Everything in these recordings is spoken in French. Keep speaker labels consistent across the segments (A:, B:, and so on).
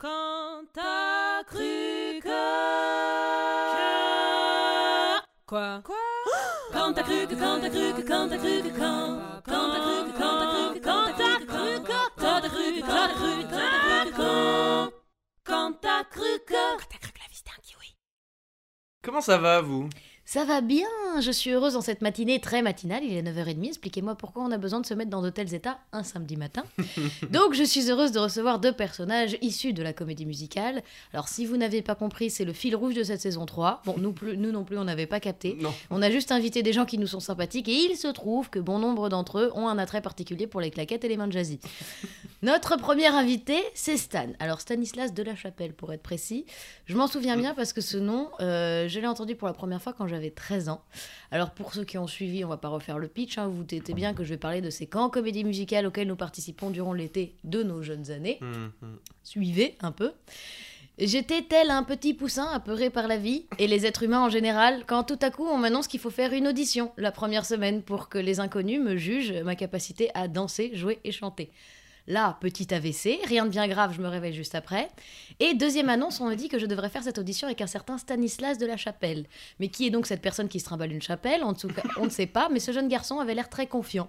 A: Quand t'as cru que... Quoi Quoi Quand t'as cru que, quand t'as cru que, quand t'as cru que, quand... Quand t'as cru que, quand t'as cru que, quand t'as cru que, quand t'as cru que, quand t'as cru que, quand t'as cru que, quand... Quand t'as cru que... Quand t'as cru que la vie c'était un kiwi.
B: Comment ça va, vous
C: Ça va bien, je suis heureuse en cette matinée très matinale, il est 9h30, expliquez-moi pourquoi on a besoin de se mettre dans de tels états un samedi matin. Donc je suis heureuse de recevoir deux personnages issus de la comédie musicale. Alors si vous n'avez pas compris, c'est le fil rouge de cette saison 3. Bon, nous, plus- nous non plus, on n'avait pas capté.
B: Non.
C: On a juste invité des gens qui nous sont sympathiques et il se trouve que bon nombre d'entre eux ont un attrait particulier pour les claquettes et les mains de jazzy. Notre premier invité, c'est Stan. Alors Stanislas de la Chapelle, pour être précis. Je m'en souviens bien parce que ce nom, euh, je l'ai entendu pour la première fois quand j'avais 13 ans. Alors pour ceux qui ont suivi, on va pas refaire le pitch, hein, vous vous doutez bien que je vais parler de ces camps comédie musicale auxquels nous participons durant l'été de nos jeunes années.
B: Hum.
C: Suivez un peu. J'étais tel un petit poussin apeuré par la vie et les êtres humains en général quand tout à coup on m'annonce qu'il faut faire une audition la première semaine pour que les inconnus me jugent ma capacité à danser, jouer et chanter. Là, petit AVC, rien de bien grave, je me réveille juste après. Et deuxième annonce, on me dit que je devrais faire cette audition avec un certain Stanislas de la Chapelle. Mais qui est donc cette personne qui se trimballe une chapelle? En on ne sait pas, mais ce jeune garçon avait l'air très confiant.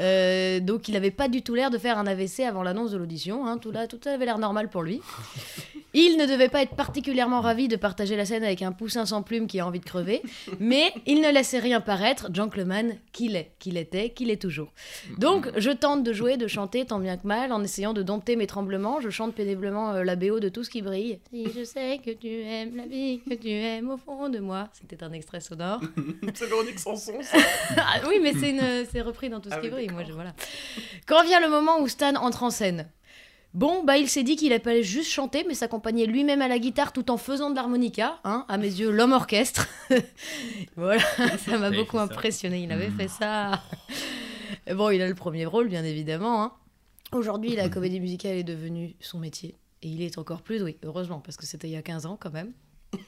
C: Euh, donc il n'avait pas du tout l'air de faire un AVC avant l'annonce de l'audition. hein. Tout, tout avait l'air normal pour lui. Il ne devait pas être particulièrement ravi de partager la scène avec un poussin sans plume qui a envie de crever, mais il ne laissait rien paraître, gentleman qu'il est, qu'il était, qu'il est toujours. Donc je tente de jouer, de chanter tant bien que mal, en essayant de dompter mes tremblements. Je chante péniblement euh, la BO de tout ce qui brille. Si je sais que tu aimes la vie, que tu aimes au fond de moi. C'était un extrait sonore.
B: C'est Véronique Sanson, ça
C: Ah oui, mais c'est une- c'est repris dans tout ce
B: Ah
C: qui
B: oui,
C: brille. Moi, je, voilà. Quand vient le moment où Stan entre en scène, bon, bah, il s'est dit qu'il allait juste chanter, mais s'accompagner lui-même à la guitare tout en faisant de l'harmonica. Hein, à mes yeux, l'homme orchestre. voilà, ça m'a beaucoup
D: ça.
C: impressionné. Il avait fait ça. Et bon, il a le premier rôle, bien évidemment. hein. Aujourd'hui, la comédie musicale est devenue son métier. Et il est encore plus, oui, heureusement, parce que c'était il y a 15 ans quand même.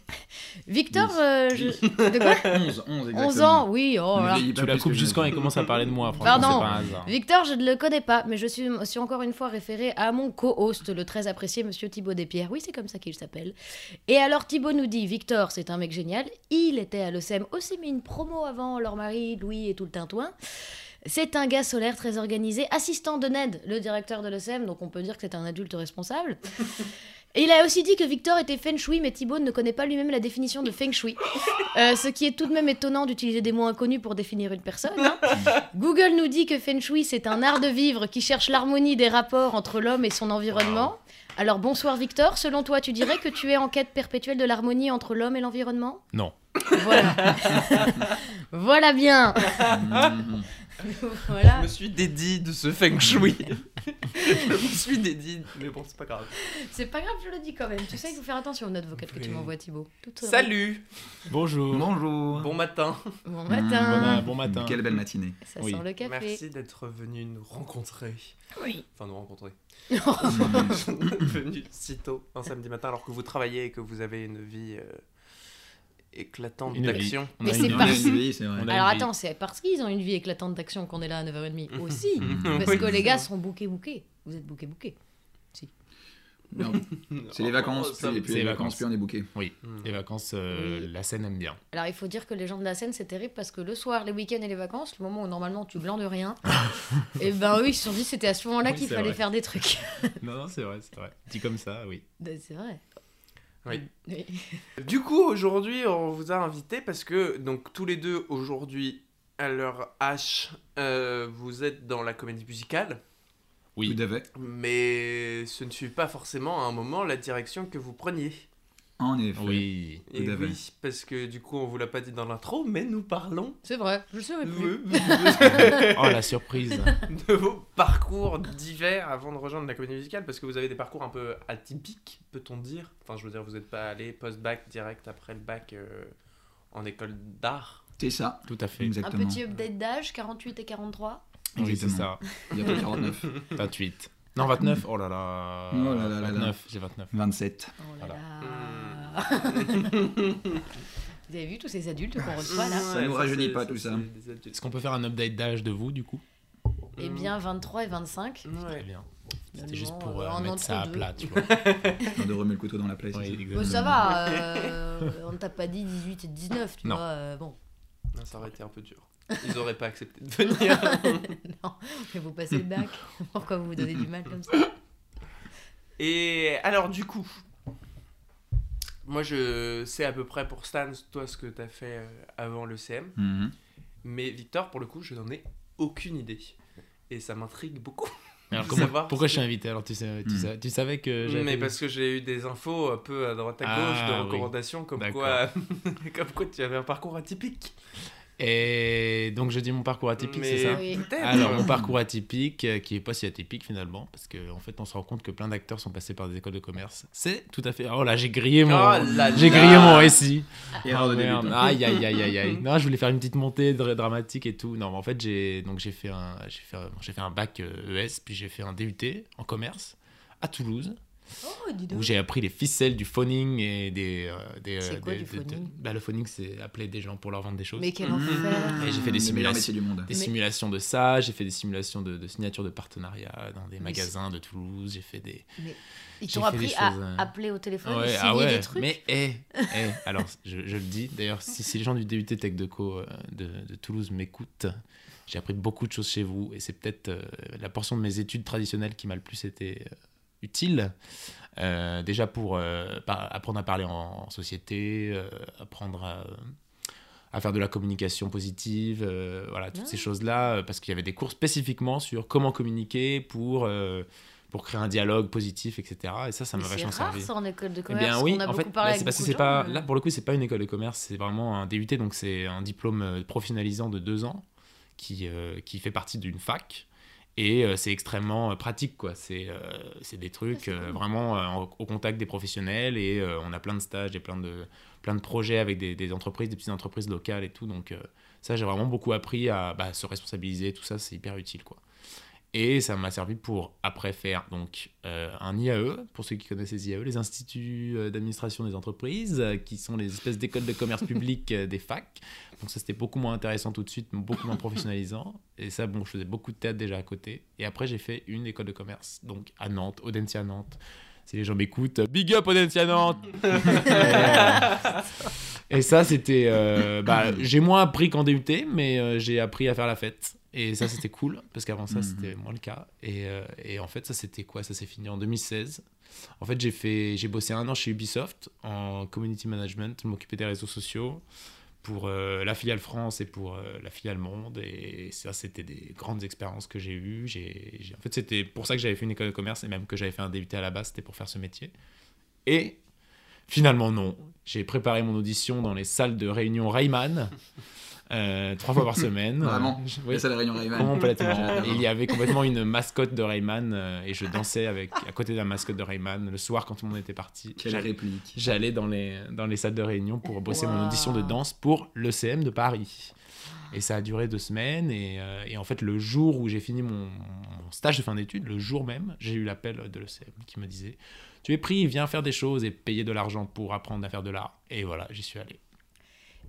C: Victor, euh, je... de quoi
D: 11, 11 exactement.
C: 11 ans, oui, oh là.
E: Tu la coupes juste
D: je-
E: quand il commence à parler de moi, franchement,
C: Pardon.
E: c'est pas un hasard.
C: Victor, je ne le connais pas, mais je suis, suis encore une fois référée à mon co-host, le très apprécié monsieur Thibaut Despierres. Oui, c'est comme ça qu'il s'appelle. Et alors Thibaut nous dit, Victor, c'est un mec génial. Il était à l'ESSEM aussi mis une promo avant leur mari, Louis et tout le tintouin. C'est un gars solaire très organisé, assistant de Ned, le directeur de l'ESSEM, donc on peut dire que c'est un adulte responsable. Et il a aussi dit que Victor était feng shui, mais Thibaut ne connaît pas lui-même la définition de feng shui. Euh, ce qui est tout de même étonnant d'utiliser des mots inconnus pour définir une personne. hein. Google nous dit que Feng Shui, c'est un art de vivre qui cherche l'harmonie des rapports entre l'homme et son environnement. Alors bonsoir Victor, selon toi, tu dirais que tu es en quête perpétuelle de l'harmonie entre l'homme et l'environnement?
E: Non.
C: Voilà. voilà bien. Voilà.
B: Je me suis dédié de ce feng shui. je me suis dédié, mais bon, c'est pas grave.
C: C'est pas grave, je le dis quand même. Tu sais qu'il faut faire attention aux notes vocales que tu m'envoies, Thibaut. Tout
B: Salut
E: Bonjour.
D: Bonjour.
B: Bon matin
C: Bon
E: Bon,
C: matin.
E: bon matin.
D: Quelle belle matinée.
C: Ça
E: Oui.
C: sent le café.
B: Merci d'être venu nous rencontrer.
C: Oui.
B: Enfin, nous rencontrer. venu si tôt un samedi matin alors que vous travaillez et que vous avez une vie euh, éclatante d'action.
E: On
C: Mais c'est
D: a-
C: Alors attends, c'est parce qu'ils ont une vie éclatante d'action qu'on est là à 9h30 aussi. Parce que les gars sont bouqués bouqués. Vous êtes bouqués bouqués.
D: Non, C'est les vacances, puis, puis
E: c'est
D: les
E: les
D: vacances, puis on est bouqués.
E: Oui,
B: Hmm.
E: les vacances, euh,
C: Oui.
E: la scène aime bien.
C: Alors il faut dire que les gens de la scène c'est terrible parce que le soir, les week-ends et les vacances, le moment où normalement tu glandes rien, et ben eux ils se sont dit c'était à ce moment-là
E: Oui,
C: qu'il fallait
E: vrai.
C: faire des trucs.
E: Non, non, c'est vrai, c'est vrai. Dit comme ça, oui.
C: Ben, c'est vrai.
B: Oui.
C: Oui.
B: Du coup, aujourd'hui, on vous a invité parce que, donc, tous les deux, aujourd'hui, à leur H, euh, vous êtes dans la comédie musicale,
E: Oui.
D: Tout à fait.
B: mais ce ne suit pas forcément à un moment la direction que vous preniez.
D: En effet.
E: Oui.
B: Et oui, parce que du coup, on vous l'a pas dit dans l'intro, mais nous parlons
C: C'est vrai, je savais plus.
E: Oh, la surprise.
B: de vos parcours divers avant de rejoindre la comédie musicale, parce que vous avez des parcours un peu atypiques, peut-on dire. Enfin, je veux dire, vous n'êtes pas allé post-bac direct après le bac euh, en école d'art.
D: C'est ça,
E: Tout à fait.
C: Un
D: exactement.
C: petit update d'âge, 48 et 43.
E: Oui, c'est ça.
D: Bientôt 49.
E: 28. Non, 29. Oh là là.
D: Oh là là là là.
E: 29, j'ai 29.
D: 27.
C: Oh là
E: Voilà.
C: là. Vous avez vu tous ces adultes qu'on reçoit là
D: Ça nous rajeunit pas, tout ça.
E: Est-ce qu'on peut faire un update d'âge de vous, du coup?
C: Eh bien 23 et 25.
B: Ouais.
E: Très bien. C'était juste pour euh, mettre ça à plat, tu vois.
D: De remettre le couteau dans la plaie. Ça.
E: exactement.
C: Bon, ça va, euh, on t'a pas dit 18 et 19, tu
E: Non.
C: vois. euh, bon,
B: Non, ça aurait été un peu dur. Ils auraient pas accepté de venir.
C: non, mais vous passez le bac. Pourquoi vous vous donnez du mal comme ça?
B: Et alors, du coup, moi je sais à peu près pour Stan, toi, ce que t'as fait euh, avant le CM.
D: Mhm.
B: Mais Victor, pour le coup, je n'en ai aucune idée. Et ça m'intrigue beaucoup.
E: Alors,
B: de
E: comment-
B: savoir
E: pourquoi je suis invité? Alors, tu, sais, tu,
D: Hmm.
E: sais- tu savais que j'avais.
B: Mais parce que j'ai eu des infos un peu à droite à gauche
E: Ah,
B: de
E: oui.
B: recommandations comme quoi, comme quoi tu avais un parcours atypique.
E: Et donc, je dis mon parcours atypique, c'est ça
C: Oui.
E: Alors, mon parcours atypique, euh, qui est pas si atypique finalement, parce qu'en en fait, on se rend compte que plein d'acteurs sont passés par des écoles de commerce. C'est tout à fait. Oh là, j'ai grillé mon.
B: Oh là
E: j'ai
B: là.
E: grillé mon récit.
D: Erreur de
E: Oh, merde. Aïe, aïe, aïe, aïe, aïe. Non, je voulais faire une petite montée dra- dramatique et tout. Non, mais en fait, j'ai donc j'ai fait un j'ai fait un, j'ai fait un bac euh, ES, puis j'ai fait un DUT en commerce à Toulouse,
C: Oh, dis donc.
E: où j'ai appris les ficelles du phoning et des euh, des.
C: C'est
E: euh,
C: quoi
E: des-
C: du
E: de- de-
C: phoning
E: bah, le phoning, c'est appeler des gens pour leur vendre des choses.
C: Mais quel
D: Mhm.
C: enfer
E: Et j'ai fait des simulations
D: du monde.
E: des
C: Mais-
E: simulations de ça, j'ai fait des simulations de, de signature de partenariat dans des
C: Mais
E: magasins de Toulouse, j'ai fait des...
C: Ils
E: J'ai
C: t'ont appris à
E: choses, euh.
C: appeler au téléphone et
E: Ouais,
C: signer
E: ah ouais,
C: des trucs
E: mais eh, eh, alors je, je le dis, d'ailleurs si, si les gens du DUT Tech Deco euh, de, de Toulouse m'écoutent, j'ai appris beaucoup de choses chez vous et c'est peut-être euh, la portion de mes études traditionnelles qui m'a le plus été euh, utile. Euh, déjà pour euh, apprendre à parler en, en société, euh, apprendre à, à faire de la communication positive, voilà, toutes
C: Ah.
E: ces choses-là, euh, parce qu'il y avait des cours spécifiquement sur comment communiquer pour, pour créer un dialogue positif, etc. Et ça, ça m'a vachement
C: C'est rare
E: servi.
C: ça en école de
E: Eh
C: commerce.
E: bien oui,
C: on a
E: en
C: beaucoup
E: fait,
C: avec
E: c'est parce que c'est pas, là pour le coup, c'est pas une école de commerce, c'est vraiment un DUT, donc c'est un diplôme professionnalisant de deux ans qui, qui fait partie d'une fac. Et euh, c'est extrêmement euh, pratique, quoi. C'est euh, c'est des trucs
C: cool.
E: vraiment en- au contact des professionnels et on a plein de stages et plein de, plein de projets avec des, des entreprises, des petites entreprises locales et tout. Donc ça, j'ai vraiment beaucoup appris à bah, se responsabiliser, tout ça, c'est hyper utile, quoi. Et ça m'a servi pour après faire donc euh, un IAE, pour ceux qui connaissent les IAE, les instituts euh, d'administration des entreprises, euh, qui sont les espèces d'écoles de commerce public euh, des facs. Donc ça c'était beaucoup moins intéressant tout de suite, beaucoup moins professionnalisant. Et ça bon, je faisais beaucoup de théâtre déjà à côté. Et après j'ai fait une école de commerce, donc à Nantes, Audencia Nantes. Si les gens m'écoutent, big up Audencia Nantes. et, ça c'était, euh, bah, j'ai moins appris qu'en DUT, mais euh, j'ai appris à faire la fête. Et ça, c'était cool, parce qu'avant ça,
D: Mhm.
E: c'était moins le cas. Et, euh, et en fait, ça, c'était quoi? Ça s'est fini en 2016. En fait, j'ai fait, j'ai bossé un an chez Ubisoft en community management, je m'occupais des réseaux sociaux pour la filiale France et pour la filiale Monde. Et ça, c'était des grandes expériences que j'ai eues. J'ai- en fait, c'était pour ça que j'avais fait une école de commerce et même que j'avais fait un DUT à la base, c'était pour faire ce métier. Et finalement, non. J'ai préparé mon audition dans les salles de réunion Rayman, euh, trois fois par semaine.
D: Vraiment
E: Je- oui.
D: Ça, la réunion Rayman.
E: Complètement. Il y avait complètement une mascotte de Rayman euh, et je dansais avec, à côté de la mascotte de Rayman le soir quand tout le monde était parti.
D: Quelle
E: J'allais-
D: réplique.
E: J'allais dans les, dans les salles de réunion pour bosser mon audition de danse pour l'ECM de Paris. Et ça a duré deux semaines. Et, euh, et en fait, le jour où j'ai fini mon, mon stage de fin d'études, le jour même, j'ai eu l'appel de l'ECM qui me disait Tu es pris, viens faire des choses et payer de l'argent pour apprendre à faire de l'art. Et voilà, j'y suis allé.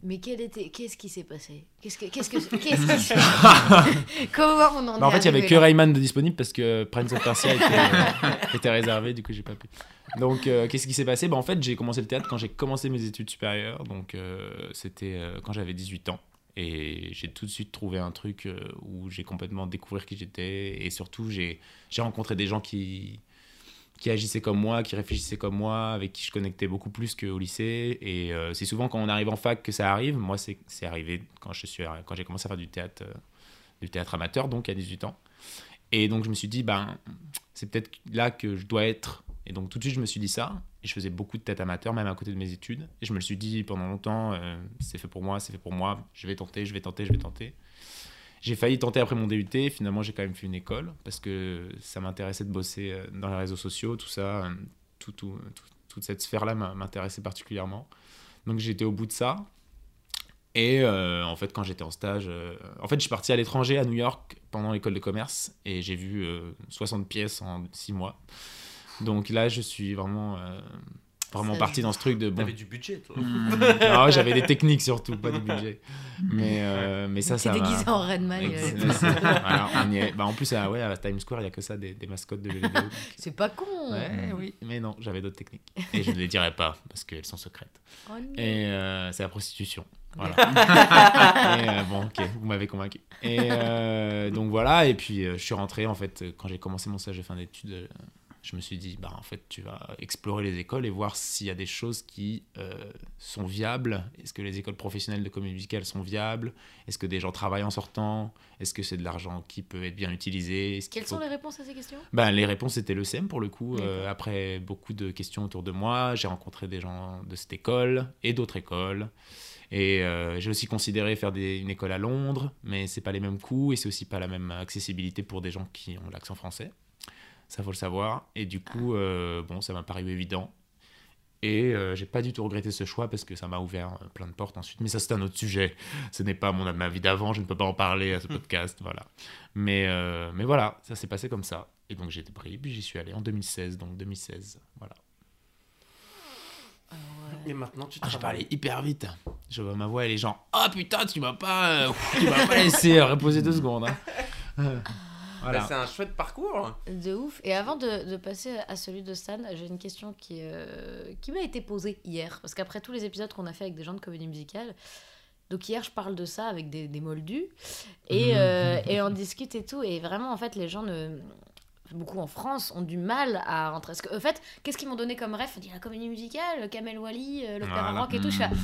C: Mais quel était... qu'est-ce qui s'est passé? Qu'est-ce que... Qu'est-ce que... Qu'est-ce qui s'est... Comment on en
E: Bah, en
C: est
E: fait, il y avait que Rayman de disponible parce que Prince of Persia était, euh, était réservé, du coup, j'ai pas pu. Donc, euh, qu'est-ce qui s'est passé? Bah, En fait, j'ai commencé le théâtre quand j'ai commencé mes études supérieures. Donc, euh, c'était quand j'avais 18 ans. Et j'ai tout de suite trouvé un truc où j'ai complètement découvert qui j'étais. Et surtout, j'ai j'ai rencontré des gens qui, qui agissaient comme moi, qui réfléchissaient comme moi, avec qui je connectais beaucoup plus qu'au lycée. Et euh, c'est souvent quand on arrive en fac que ça arrive. Moi, c'est arrivé quand je suis quand j'ai commencé à faire du théâtre, euh, du théâtre amateur, donc à 18 ans. Et donc je me suis dit, ben, c'est peut-être là que je dois être. Et donc tout de suite, je me suis dit ça. Et je faisais beaucoup de théâtre amateur, même à côté de mes études. Et je me le suis dit pendant longtemps, euh, c'est fait pour moi, c'est fait pour moi, je vais tenter, je vais tenter, je vais tenter. J'ai failli tenter après mon DUT, finalement j'ai quand même fait une école, parce que ça m'intéressait de bosser euh, dans les réseaux sociaux, tout ça, euh, tout, tout- tout- toute cette sphère-là m'intéressait particulièrement. Donc j'étais au bout de ça. Et euh, en fait, quand j'étais en stage, en fait, je suis parti à l'étranger, à New York, pendant l'école de commerce, et j'ai vu euh, 60 pièces en 6 mois. Donc là, je suis vraiment. Euh, vraiment parti dans ce truc de bon.
B: T'avais du budget, toi.
D: Hmm.
E: Non, j'avais des techniques surtout, pas du budget. Mais, euh, mais ça, ça
C: déguisé en Red Man.
E: Ex-
C: euh.
E: Bah, en plus, à, ouais, à Times Square, il n'y a que ça, des, des mascottes de jeux vidéo. donc-
C: C'est pas con.
E: Ouais, oui, mais non, j'avais d'autres techniques. Et je ne les dirai pas parce qu'elles sont secrètes.
C: Oh.
E: Et euh, c'est la prostitution. Voilà. et, euh, bon, ok, vous m'avez convaincu. Et euh, donc voilà, et puis euh, je suis rentré en fait, euh, quand j'ai commencé mon stage de fin d'études, euh, je me suis dit, bah en fait, tu vas explorer les écoles et voir s'il y a des choses qui euh, sont viables. Est-ce que les écoles professionnelles de comédie musicale sont viables? Est-ce que des gens travaillent en sortant? Est-ce que c'est de l'argent qui peut être bien utilisé?
C: Quelles
E: faut-
C: sont les réponses à ces questions?
E: Ben, les réponses étaient le CM pour le coup. Euh, après beaucoup de questions autour de moi, j'ai rencontré des gens de cette école et d'autres écoles. Et euh, j'ai aussi considéré faire des- une école à Londres, mais c'est pas les mêmes coûts et c'est aussi pas la même accessibilité pour des gens qui ont l'accent français. Ça faut le savoir. Et du coup, euh, bon, ça m'a paru évident. Et euh, j'ai pas du tout regretté ce choix parce que ça m'a ouvert euh, plein de portes ensuite. Mais ça, c'est un autre sujet. Ce n'est pas mon, ma vie d'avant, je ne peux pas en parler à ce podcast. voilà. Mais, euh, mais voilà, ça s'est passé comme ça. Et donc j'ai été pris, puis j'y suis allé en 2016. Donc 2016, voilà.
B: Et maintenant, tu
E: Ah, j'ai
B: travailles.
E: parlé hyper vite. Je vois ma voix et les gens. Oh putain, tu m'as pas, euh, tu m'as pas laissé reposer deux secondes. hein.
B: Bah, c'est un chouette parcours.
C: De ouf. Et avant de, de passer à celui de Stan, j'ai une question qui, euh, qui m'a été posée hier. Parce qu'après tous les épisodes qu'on a fait avec des gens de comédie musicale, donc hier je parle de ça avec des, des moldus. Et, euh, et on discute et tout. Et vraiment, en fait, les gens ne. Beaucoup en France ont du mal à rentrer. Parce que, en fait, qu'est-ce qu'ils m'ont donné comme rêve On dit la comédie musicale, Kamel Wally, euh, l'opéra
E: Voilà.
C: rock et tout. Je fais,
D: Hmm.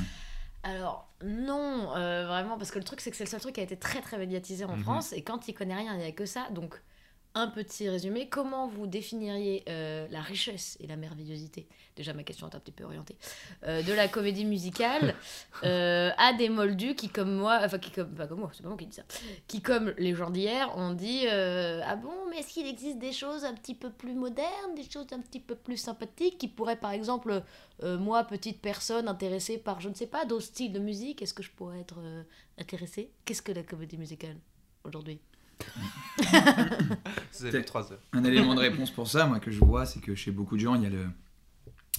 C: Alors, non, euh, vraiment, parce que le truc, c'est que c'est le seul truc qui a été très très médiatisé en
E: Mhm.
C: France, et quand il connaît rien, il n'y a que ça. Donc, un petit résumé, comment vous définiriez euh, la richesse et la merveillosité? Déjà, ma question est un petit peu orientée. euh, de la comédie musicale euh, à des moldus qui, comme moi, enfin, qui comme, pas comme moi, c'est pas moi qui dis ça, qui, comme les gens d'hier, ont dit Ah bon, mais est-ce qu'il existe des choses un petit peu plus modernes, des choses un petit peu plus sympathiques qui pourraient, par exemple, moi, petite personne intéressée par, je ne sais pas, d'autres styles de musique, est-ce que je pourrais être intéressée? Qu'est-ce que la comédie musicale aujourd'hui?
B: Vous avez 3 heures.
D: Un élément de réponse pour ça, moi, que je vois, c'est que chez beaucoup de gens, il y a le,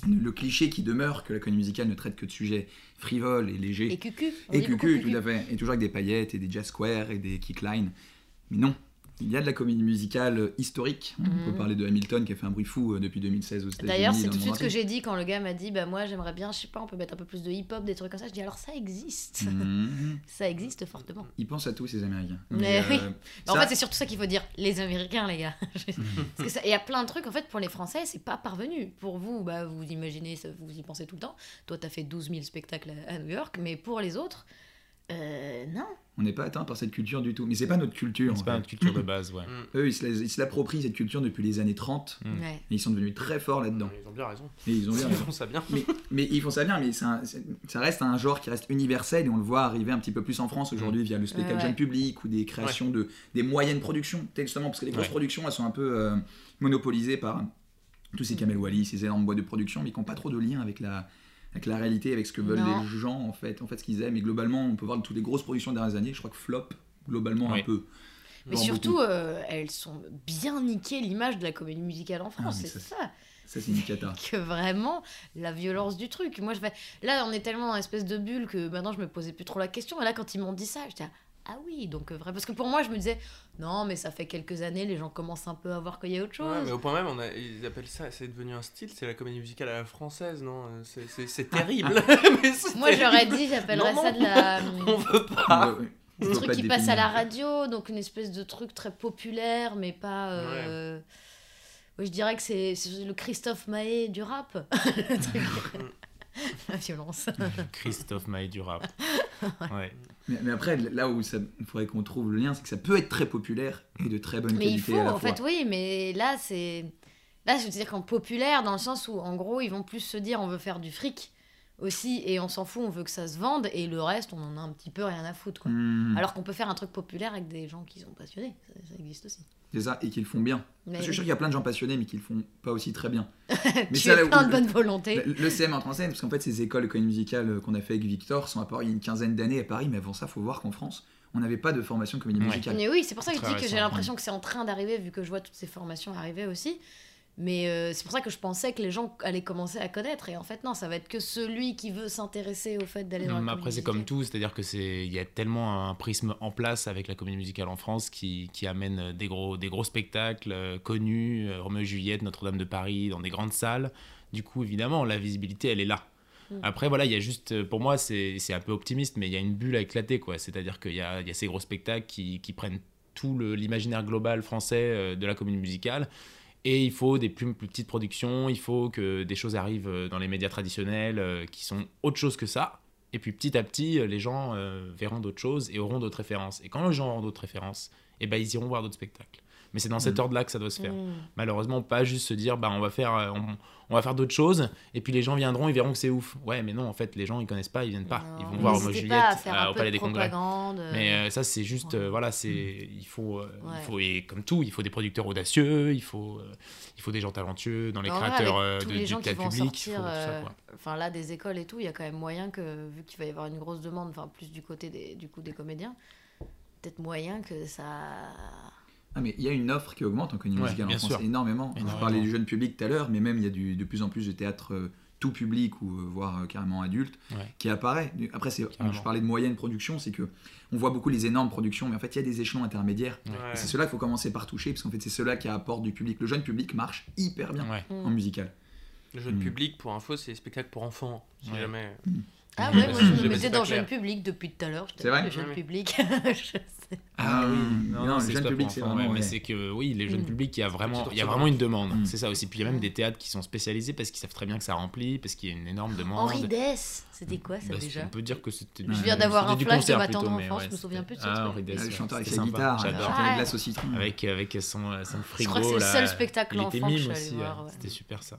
D: le cliché qui demeure que la comédie musicale ne traite que de sujets frivoles et légers.
C: Et cucu
D: Et cucu, tout à fait. Et toujours avec des paillettes et des jazz squares et des kicklines. Mais non, il y a de la comédie musicale euh, historique. On peut parler de Hamilton qui a fait un bruit fou euh, depuis 2016 aux États-Unis.
C: D'ailleurs, c'est tout de suite ce que j'ai dit quand le gars m'a dit Bah, moi, j'aimerais bien, je sais pas, on peut mettre un peu plus de hip-hop, des trucs comme ça. Je dis Alors, ça existe.
D: Mhm.
C: ça existe fortement.
D: Ils pensent à tous, ces Américains.
C: Mais oui.
D: euh,
C: En
D: ça-
C: fait, c'est surtout ça qu'il faut dire, les Américains, les gars. Parce que il y a plein de trucs, en fait, pour les Français, c'est pas parvenu. Pour vous, bah, vous imaginez, vous y pensez tout le temps. Toi, t'as fait 12 000 spectacles à New York, mais pour les autres, euh, non.
D: on n'est pas atteint par cette culture du tout. Mais c'est pas notre culture.
E: C'est pas
D: fait.
E: notre culture de base, ouais.
D: Eux, ils se l'approprient cette culture depuis les années 30.
E: Mm.
C: Ouais.
D: Et ils sont devenus très forts là-dedans.
B: Ils ont bien raison.
D: Et ils ont bien
B: Ils
D: raison.
B: font ça bien.
D: mais, mais ils font ça bien, mais un- ça reste un genre qui reste universel et on le voit arriver un petit peu plus en France aujourd'hui via le spectacle
C: Ouais, ouais.
D: jeune public ou des créations de des moyennes productions, justement parce que les grosses
E: Ouais.
D: productions elles sont un peu euh, monopolisées par tous ces Kamel Wally, ces énormes boîtes de production, mais qui n'ont pas trop de lien avec la avec la réalité, avec ce que veulent
C: Non.
D: les gens en fait, en fait ce qu'ils aiment. Et globalement, on peut voir toutes les grosses productions des dernières années. Je crois que flop globalement
E: Oui.
D: un peu.
C: Mais surtout, euh, elles sont bien niquées l'image de la comédie musicale en France,
D: Ah,
C: c'est
D: ça,
C: ça.
D: ça c'est une cata.
C: que vraiment la violence du truc. Moi, je fais... là, on est tellement dans une espèce de bulle que maintenant, je me posais plus trop la question. Et là, quand ils m'ont dit ça, j'étais ah, ah oui, donc euh, vrai. Parce que pour moi, je me disais non, mais ça fait quelques années, les gens commencent un peu à voir qu'il y a autre chose.
B: Ouais, mais au point même, on a, ils appellent ça, c'est devenu un style, c'est la comédie musicale à la française, non? C'est- C'est c'est terrible. Mais
C: Moi, j'aurais dit, j'appellerais ça de la.
B: On veut pas.
D: Ouais.
C: Trucs
D: pas
C: qui
D: te
C: passent à la radio, donc une espèce de truc très populaire, mais pas. euh, ouais, je dirais que c'est c'est le Christophe Maé du rap. Le truc- la violence.
E: Christophe Maé du rap. Ouais.
D: Mais, mais après, là où ça- il faudrait qu'on trouve le lien, c'est que ça peut être très populaire et de très bonne
C: Mais il
D: qualité
C: faut,
D: à la
C: en
D: fois.
C: fait, oui, mais là, c'est. Là, je veux dire qu'en populaire, dans le sens où, en gros, ils vont plus se dire on veut faire du fric aussi, et on s'en fout, on veut que ça se vende, et le reste, on en a un petit peu rien à foutre, quoi.
D: Hmm,
C: Alors qu'on peut faire un truc populaire avec des gens qui sont passionnés, ça, ça existe aussi.
D: c'est ça, et qu'ils le font bien.
C: Mais
D: je suis sûr qu'il y a plein de gens passionnés, mais qui le font pas aussi très bien.
C: tu
D: ça,
C: es
D: là où-
C: plein de bonne volonté.
D: Le, le CM entre en scène, parce qu'en fait, ces écoles de comédie musicale euh, qu'on a fait avec Victor sont apparues il y a une quinzaine d'années à Paris, mais avant ça, faut voir qu'en France, on n'avait pas de formation de comédie
E: Ouais.
D: musicale.
C: Mais oui, c'est pour ça que je
E: Très
C: dis que j'ai l'impression que c'est en train d'arriver, vu que je vois toutes ces formations arriver aussi. Mais euh, c'est pour ça que je pensais que les gens allaient commencer à connaître. Et en fait, non, ça va être que celui qui veut s'intéresser au fait d'aller dans la
E: Mais après, c'est comme tout, c'est-à-dire que c'est il y a tellement un prisme en place avec la comédie musicale en France qui, qui amène des gros, des gros spectacles euh, connus, euh, Roméo et Juliette, Notre-Dame de Paris, dans des grandes salles. Du coup, évidemment, la visibilité, elle est là.
C: Mm.
E: Après, voilà, il y a juste, pour moi, c'est un peu optimiste, mais il y a une bulle à éclater, quoi. C'est-à-dire qu'il y a, y a ces gros spectacles qui, qui prennent tout l'imaginaire global français euh, de la comédie musicale. Et il faut des plus, petites productions, il faut que des choses arrivent euh, dans les médias traditionnels euh, qui sont autre chose que ça. Et puis petit à petit, euh, les gens verront d'autres choses et auront d'autres références. Et quand les gens auront d'autres références, eh ben, ils iront voir d'autres spectacles. Mais c'est dans cet
D: Mhm.
E: ordre-là que ça doit se faire.
C: Mm.
E: Malheureusement, pas juste se dire, bah, on va faire, euh, on, on va faire d'autres choses, et puis les gens viendront, ils verront que c'est ouf. Ouais, mais non, en fait, les gens, ils connaissent pas, ils viennent pas.
C: Non,
E: ils vont voir
C: n'hésitez
E: Juliette euh, au Palais
C: de
E: des Congrès.
C: propagande.
E: Mais euh, ça, c'est juste,
C: ouais.
E: euh, voilà, c'est, il faut, euh,
C: Ouais.
E: il faut, et comme tout, il faut des producteurs audacieux, il faut, euh, il faut des gens talentueux dans les
C: En
E: créateurs euh, de,
C: les
E: du théâtre public, il
C: sortir,
E: faut tout ça,
C: euh,
E: quoi.
C: enfin là des écoles et tout, il y a quand même moyen que vu qu'il va y avoir une grosse demande, enfin plus du côté des du coup des comédiens, peut-être moyen que ça.
D: Ah, mais il y a une offre qui augmente en comédie
E: Ouais,
D: musicale en France
E: sûr.
D: énormément. Je
E: Énormément.
D: parlais du jeune public tout à l'heure, mais même il y a du- de plus en plus de théâtre euh, tout public ou euh, voire euh, carrément adulte
E: Ouais.
D: qui apparaît. Après, c'est, je parlais de moyenne production, c'est que on voit beaucoup les énormes productions, mais en fait il y a des échelons intermédiaires.
E: Ouais.
D: C'est cela qu'il faut commencer par toucher, parce qu'en fait c'est cela qui apporte du public. Le jeune public marche hyper bien
E: Ouais.
D: en musical.
B: Le jeune
D: Mm.
B: public, pour info, c'est spectacle pour enfants. Si
E: Ouais.
B: jamais.
C: Ah
E: Ouais,
C: moi je me mettais
B: c'est
C: dans jeune public depuis tout à l'heure.
D: C'est vrai
C: Le jeune public. Je.
D: Ah oui,
E: non,
D: non,
E: non,
D: le
E: c'est
D: vraiment,
E: ouais, mais c'est que oui, les jeunes
C: Mm.
E: publics, il y a vraiment, il y a vraiment une demande.
D: Mm.
E: C'est ça aussi. Puis il y a même des théâtres qui sont spécialisés parce qu'ils savent très bien que ça remplit, parce qu'il y a une énorme demande.
C: Henri Dess, c'était quoi ça
E: Bah,
C: déjà
E: On peut dire que c'était.
D: Je
C: Je viens d'avoir un flash de ma tendre enfance, je me souviens plus de ce
E: Ah. Henri Dess,
D: Ah, le chanteur avec sa
E: sympa,
D: guitare,
E: J'adore.
D: avec la glace au citron.
E: Avec, son, euh, son frigo.
C: crois que c'est le seul spectacle je voir,
E: ouais.
C: ouais.
E: C'était super ça.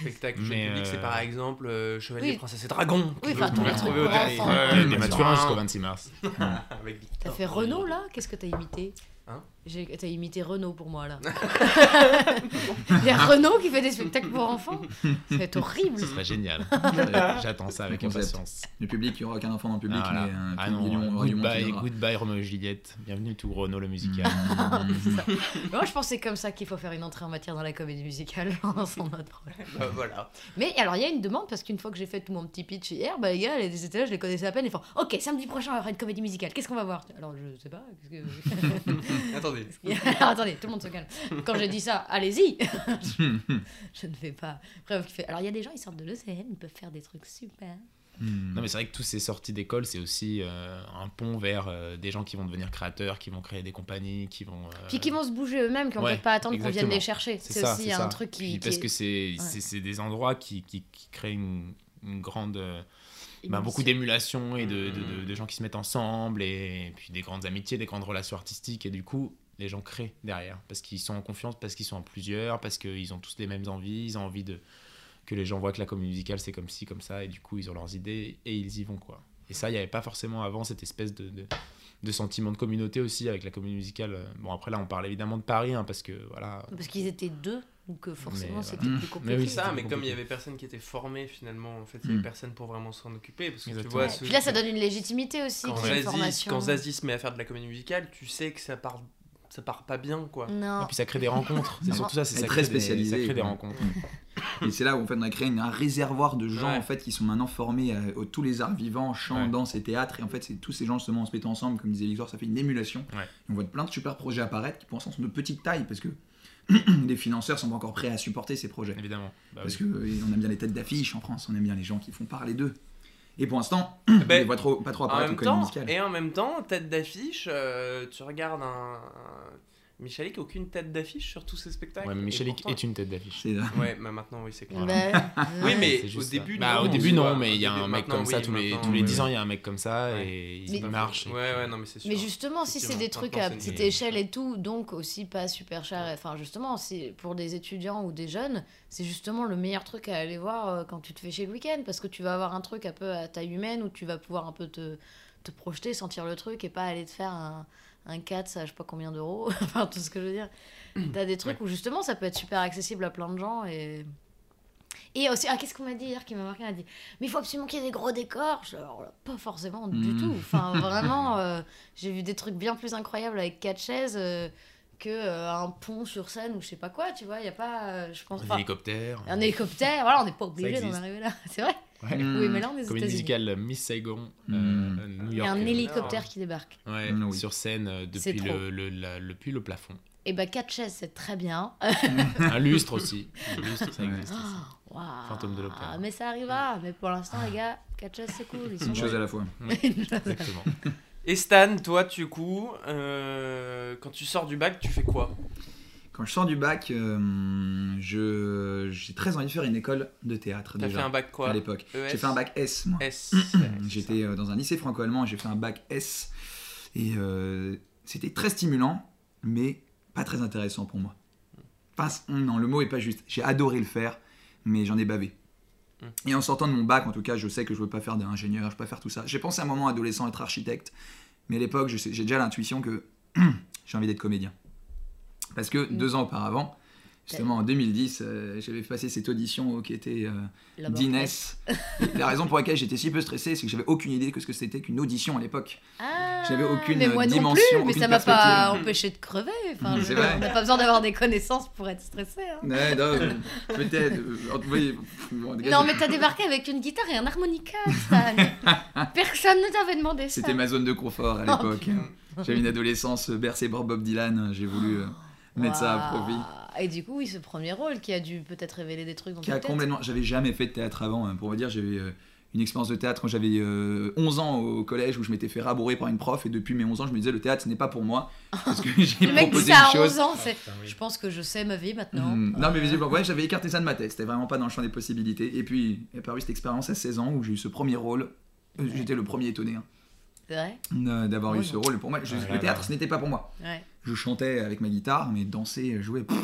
B: Spectacle
E: Mais,
B: public, c'est
E: euh,
B: par exemple euh, Chevalier,
C: Oui.
B: Princesse et Dragon.
C: Oui,
B: qui
C: enfin, les
B: retrouver
C: trucs
B: au.
E: Euh, des
B: Mathurin.
E: Mathurin jusqu'au 26 mars.
B: Avec Victor.
C: T'as fait Renault là? Qu'est-ce que t'as imité?
B: Hein?
C: T'as imité Renault pour moi là. Il y a Renault qui fait des spectacles pour enfants C'est horrible
E: Ce serait génial. J'attends ça avec impatience.
D: Le public, il n'y aura aucun enfant dans le public,
E: Ah, voilà.
D: mais un
E: Ah non,
D: million,
E: goodbye, goodbye Roméo et Juliette. Bienvenue tout Renault le musical.
C: Moi je pense c'est comme ça qu'il faut faire une entrée en matière dans la comédie musicale sans notre problème.
B: Bah, voilà.
C: Mais alors il y a une demande parce qu'une fois que j'ai fait tout mon petit pitch hier, bah les gars, les étaient là, je les connaissais à peine, ils font Ok, samedi prochain on va faire une comédie musicale, qu'est-ce qu'on va voir? Alors je sais pas. que-
B: Attendez.
C: Alors, attendez, tout le monde se calme. Quand j'ai dit ça, allez-y Je ne fais pas. Fait. Alors il y a des gens, ils sortent de l'ECN, ils peuvent faire des trucs super.
D: Hmm.
E: Non mais c'est vrai que tous ces sorties d'école, c'est aussi euh, un pont vers euh, des gens qui vont devenir créateurs, qui vont créer des compagnies, qui vont... euh,
C: Puis qui vont se bouger eux-mêmes, qui vont
E: ouais,
C: peut-être pas attendre qu'on vienne les chercher.
E: C'est
C: aussi un
E: ça.
C: truc qui.
E: Puis
C: qui
E: parce
C: est
E: que c'est
C: Ouais.
E: des endroits qui, qui, qui créent une, une grande... bah,
C: immense.
E: beaucoup d'émulation et de, de, de- de gens qui se mettent ensemble et, puis des grandes amitiés, des grandes relations artistiques et du coup les gens créent derrière parce qu'ils sont en confiance, parce qu'ils sont en plusieurs, parce qu'ils ont tous les mêmes envies, ils ont envie de que les gens voient que la comédie musicale c'est comme ci, comme ça et du coup ils ont leurs idées et ils y vont quoi. Et ça il n'y avait pas forcément avant cette espèce de, de, sentiment de communauté aussi avec la comédie musicale. Bon après là on parle évidemment de Paris hein, parce que voilà.
C: Parce qu'ils étaient deux, donc euh, forcément
E: Mais,
C: c'était
D: voilà.
C: plus compliqué.
E: Mais oui,
B: ça, mais comme il y avait personne qui était formé finalement, en fait, il y avait
D: Mm.
B: personne pour vraiment s'en occuper. Parce que tu vois,
C: Ouais,
B: ce-
C: Puis là, ça donne une légitimité aussi,
B: Zazie, quand Zazie se met à faire de la comédie musicale, tu sais que ça part, ça part pas bien, quoi.
C: Non.
E: Et puis ça crée des rencontres. C'est surtout ça, c'est ça
D: très
E: des-
D: spécialisée,
E: Ça crée des rencontres.
D: Et c'est là où en fait, on a créé un réservoir de gens
B: Ouais.
D: en fait, qui sont maintenant formés à, à tous les arts vivants, chant,
E: Ouais.
D: danse et théâtre. Et en fait, c'est tous ces gens justement en se mettant ensemble, comme disait Victor, ça fait une émulation.
E: Ouais.
D: Et on voit plein de super projets apparaître qui pour l'instant sont de petite taille parce que les financeurs sont pas encore prêts à supporter ces projets.
E: Évidemment. Bah
D: Parce
E: oui.
D: que euh, on aime bien les têtes d'affiche en France, on aime bien les gens qui font parler d'eux. Et pour l'instant, on les voit trop, pas trop apparaître au comédie
B: temps,
D: musicale.
B: et en même temps, tête d'affiche, euh, tu regardes un, un... Michalik, aucune tête d'affiche sur tous ces spectacles.
E: Ouais, mais Michalik
B: pourtant-
E: est une tête d'affiche.
D: C'est
B: Ouais, mais maintenant, oui, c'est clair.
C: Bah,
B: Oui, mais au début.
E: Bah,
B: non.
E: au début,
B: tu
E: non,
B: vois.
E: mais il y a un mec comme ça tous les, tous les
B: ouais.
E: 10 ans, il y a un mec comme ça
B: Ouais.
E: et il marche.
B: Ouais, ouais, non, mais c'est sûr.
C: Mais justement, si c'est des trucs à petite échelle et tout, donc aussi pas super cher, enfin justement, pour des étudiants ou des jeunes, c'est justement le meilleur truc à aller voir euh, quand tu te fais chez le week-end, parce que tu vas avoir un truc un peu à taille humaine où tu vas pouvoir un peu te, te projeter, sentir le truc et pas aller te faire un, un 4, ça je sais pas combien d'euros, enfin tout ce que je veux dire. T'as des trucs où justement ça peut être super accessible à plein de gens et. Et aussi, ah, qu'est-ce qu'on m'a dit hier qui m'a marqué? On a dit, mais il faut absolument qu'il y ait des gros décors. Je alors pas forcément du
D: Mm.
C: tout. Enfin, vraiment, euh, j'ai vu des trucs bien plus incroyables avec quatre chaises euh, que euh, un pont sur scène ou je sais pas quoi, tu vois. Il y a pas, euh, je pense,
E: Un hélicoptère.
C: un hélicoptère. Voilà, on n'est pas obligé d'en arriver là. C'est vrai.
E: Ouais.
C: Oui, mais là on est
E: Comédie musicale Miss Saigon, euh,
D: Mm.
E: New
C: Il y a
E: York.
C: un hélicoptère qui débarque.
E: Ouais,
D: Mm, oui.
E: sur scène euh, depuis le, le, la- le, puis le plafond.
C: Et bah quatre chaises, c'est très bien.
E: Un lustre aussi. Un lustre, ça existe.
C: Waouh.
E: Fantôme de l'opéra.
C: Mais ça arrivera. Mais pour l'instant, les gars, quatre chaises, c'est cool. Ils sont
D: Une chose à la fois.
E: Exactement.
B: Et Stan, toi, du coup, euh, quand tu sors du bac, tu fais quoi?
D: Quand je sors du bac, euh, je- j'ai très envie de faire une école de théâtre
B: T'as
D: déjà.
B: fait un bac quoi?
D: à l'époque.
B: ES?
D: J'ai fait un bac S, moi.
B: S.
D: J'étais euh, dans un lycée franco-allemand, j'ai fait un bac S. Et c'était très stimulant, mais pas très intéressant pour moi. Pas- non, le mot est pas juste. J'ai adoré le faire, mais j'en ai bavé.
B: Mm.
D: Et en sortant de mon bac, en tout cas, je sais que je veux pas faire d'ingénieur, je veux pas faire tout ça. J'ai pensé à un moment adolescent être architecte, mais à l'époque, j'ai déjà l'intuition que j'ai envie d'être comédien. Parce que
C: Mm.
D: deux ans auparavant, justement en 2010, euh, j'avais passé cette audition qui était euh, d'Inès. La raison pour laquelle j'étais si peu stressé, c'est que j'avais aucune idée de ce que c'était qu'une audition à l'époque.
C: Ah,
D: J'avais aucune
C: mais moi non
D: dimension,
C: plus, mais
D: aucune
C: ça m'a pas empêché de crever. Enfin, je- on n'a pas besoin d'avoir des connaissances pour être stressé. hein.
D: Ouais, non, euh, peut-être. euh, bon,
C: Non,
D: j'ai-
C: mais t'as débarqué avec une guitare et un harmonica, Stan. Personne ne t'avait demandé ça.
D: C'était ma zone de confort à
C: Oh,
D: l'époque. J'avais une adolescence bercée par Bob Dylan, j'ai voulu euh, mettre ça à profit.
C: Et du coup, oui, ce premier rôle qui a dû peut-être révéler des trucs dans
D: Qui a complètement. J'avais jamais fait de théâtre avant, hein. pour vous dire, j'avais euh, une expérience de théâtre quand j'avais euh, 11 ans au collège où je m'étais fait rabourer par une prof et depuis mes 11 ans, je me disais le théâtre ce n'est pas pour moi parce que j'ai
C: Le mec dit
D: proposé
C: ça
D: une
C: à
D: chose.
C: 11 ans,
E: oui.
C: Je pense que je sais ma vie maintenant.
D: Mm, Non, mais visiblement, ouais, j'avais écarté ça de ma tête. C'était vraiment pas dans le champ des possibilités. Et puis, est apparu cette expérience à 16 ans où j'ai eu ce premier rôle. Euh, J'étais le premier étonné hein,
C: C'est vrai
D: d'avoir
C: Ouais,
D: eu ce
C: non.
D: rôle. Pour moi, je-
E: Ouais,
D: le théâtre,
E: ouais.
D: ce n'était pas pour moi.
C: Ouais.
D: Je chantais avec ma guitare, mais danser, jouer, pff,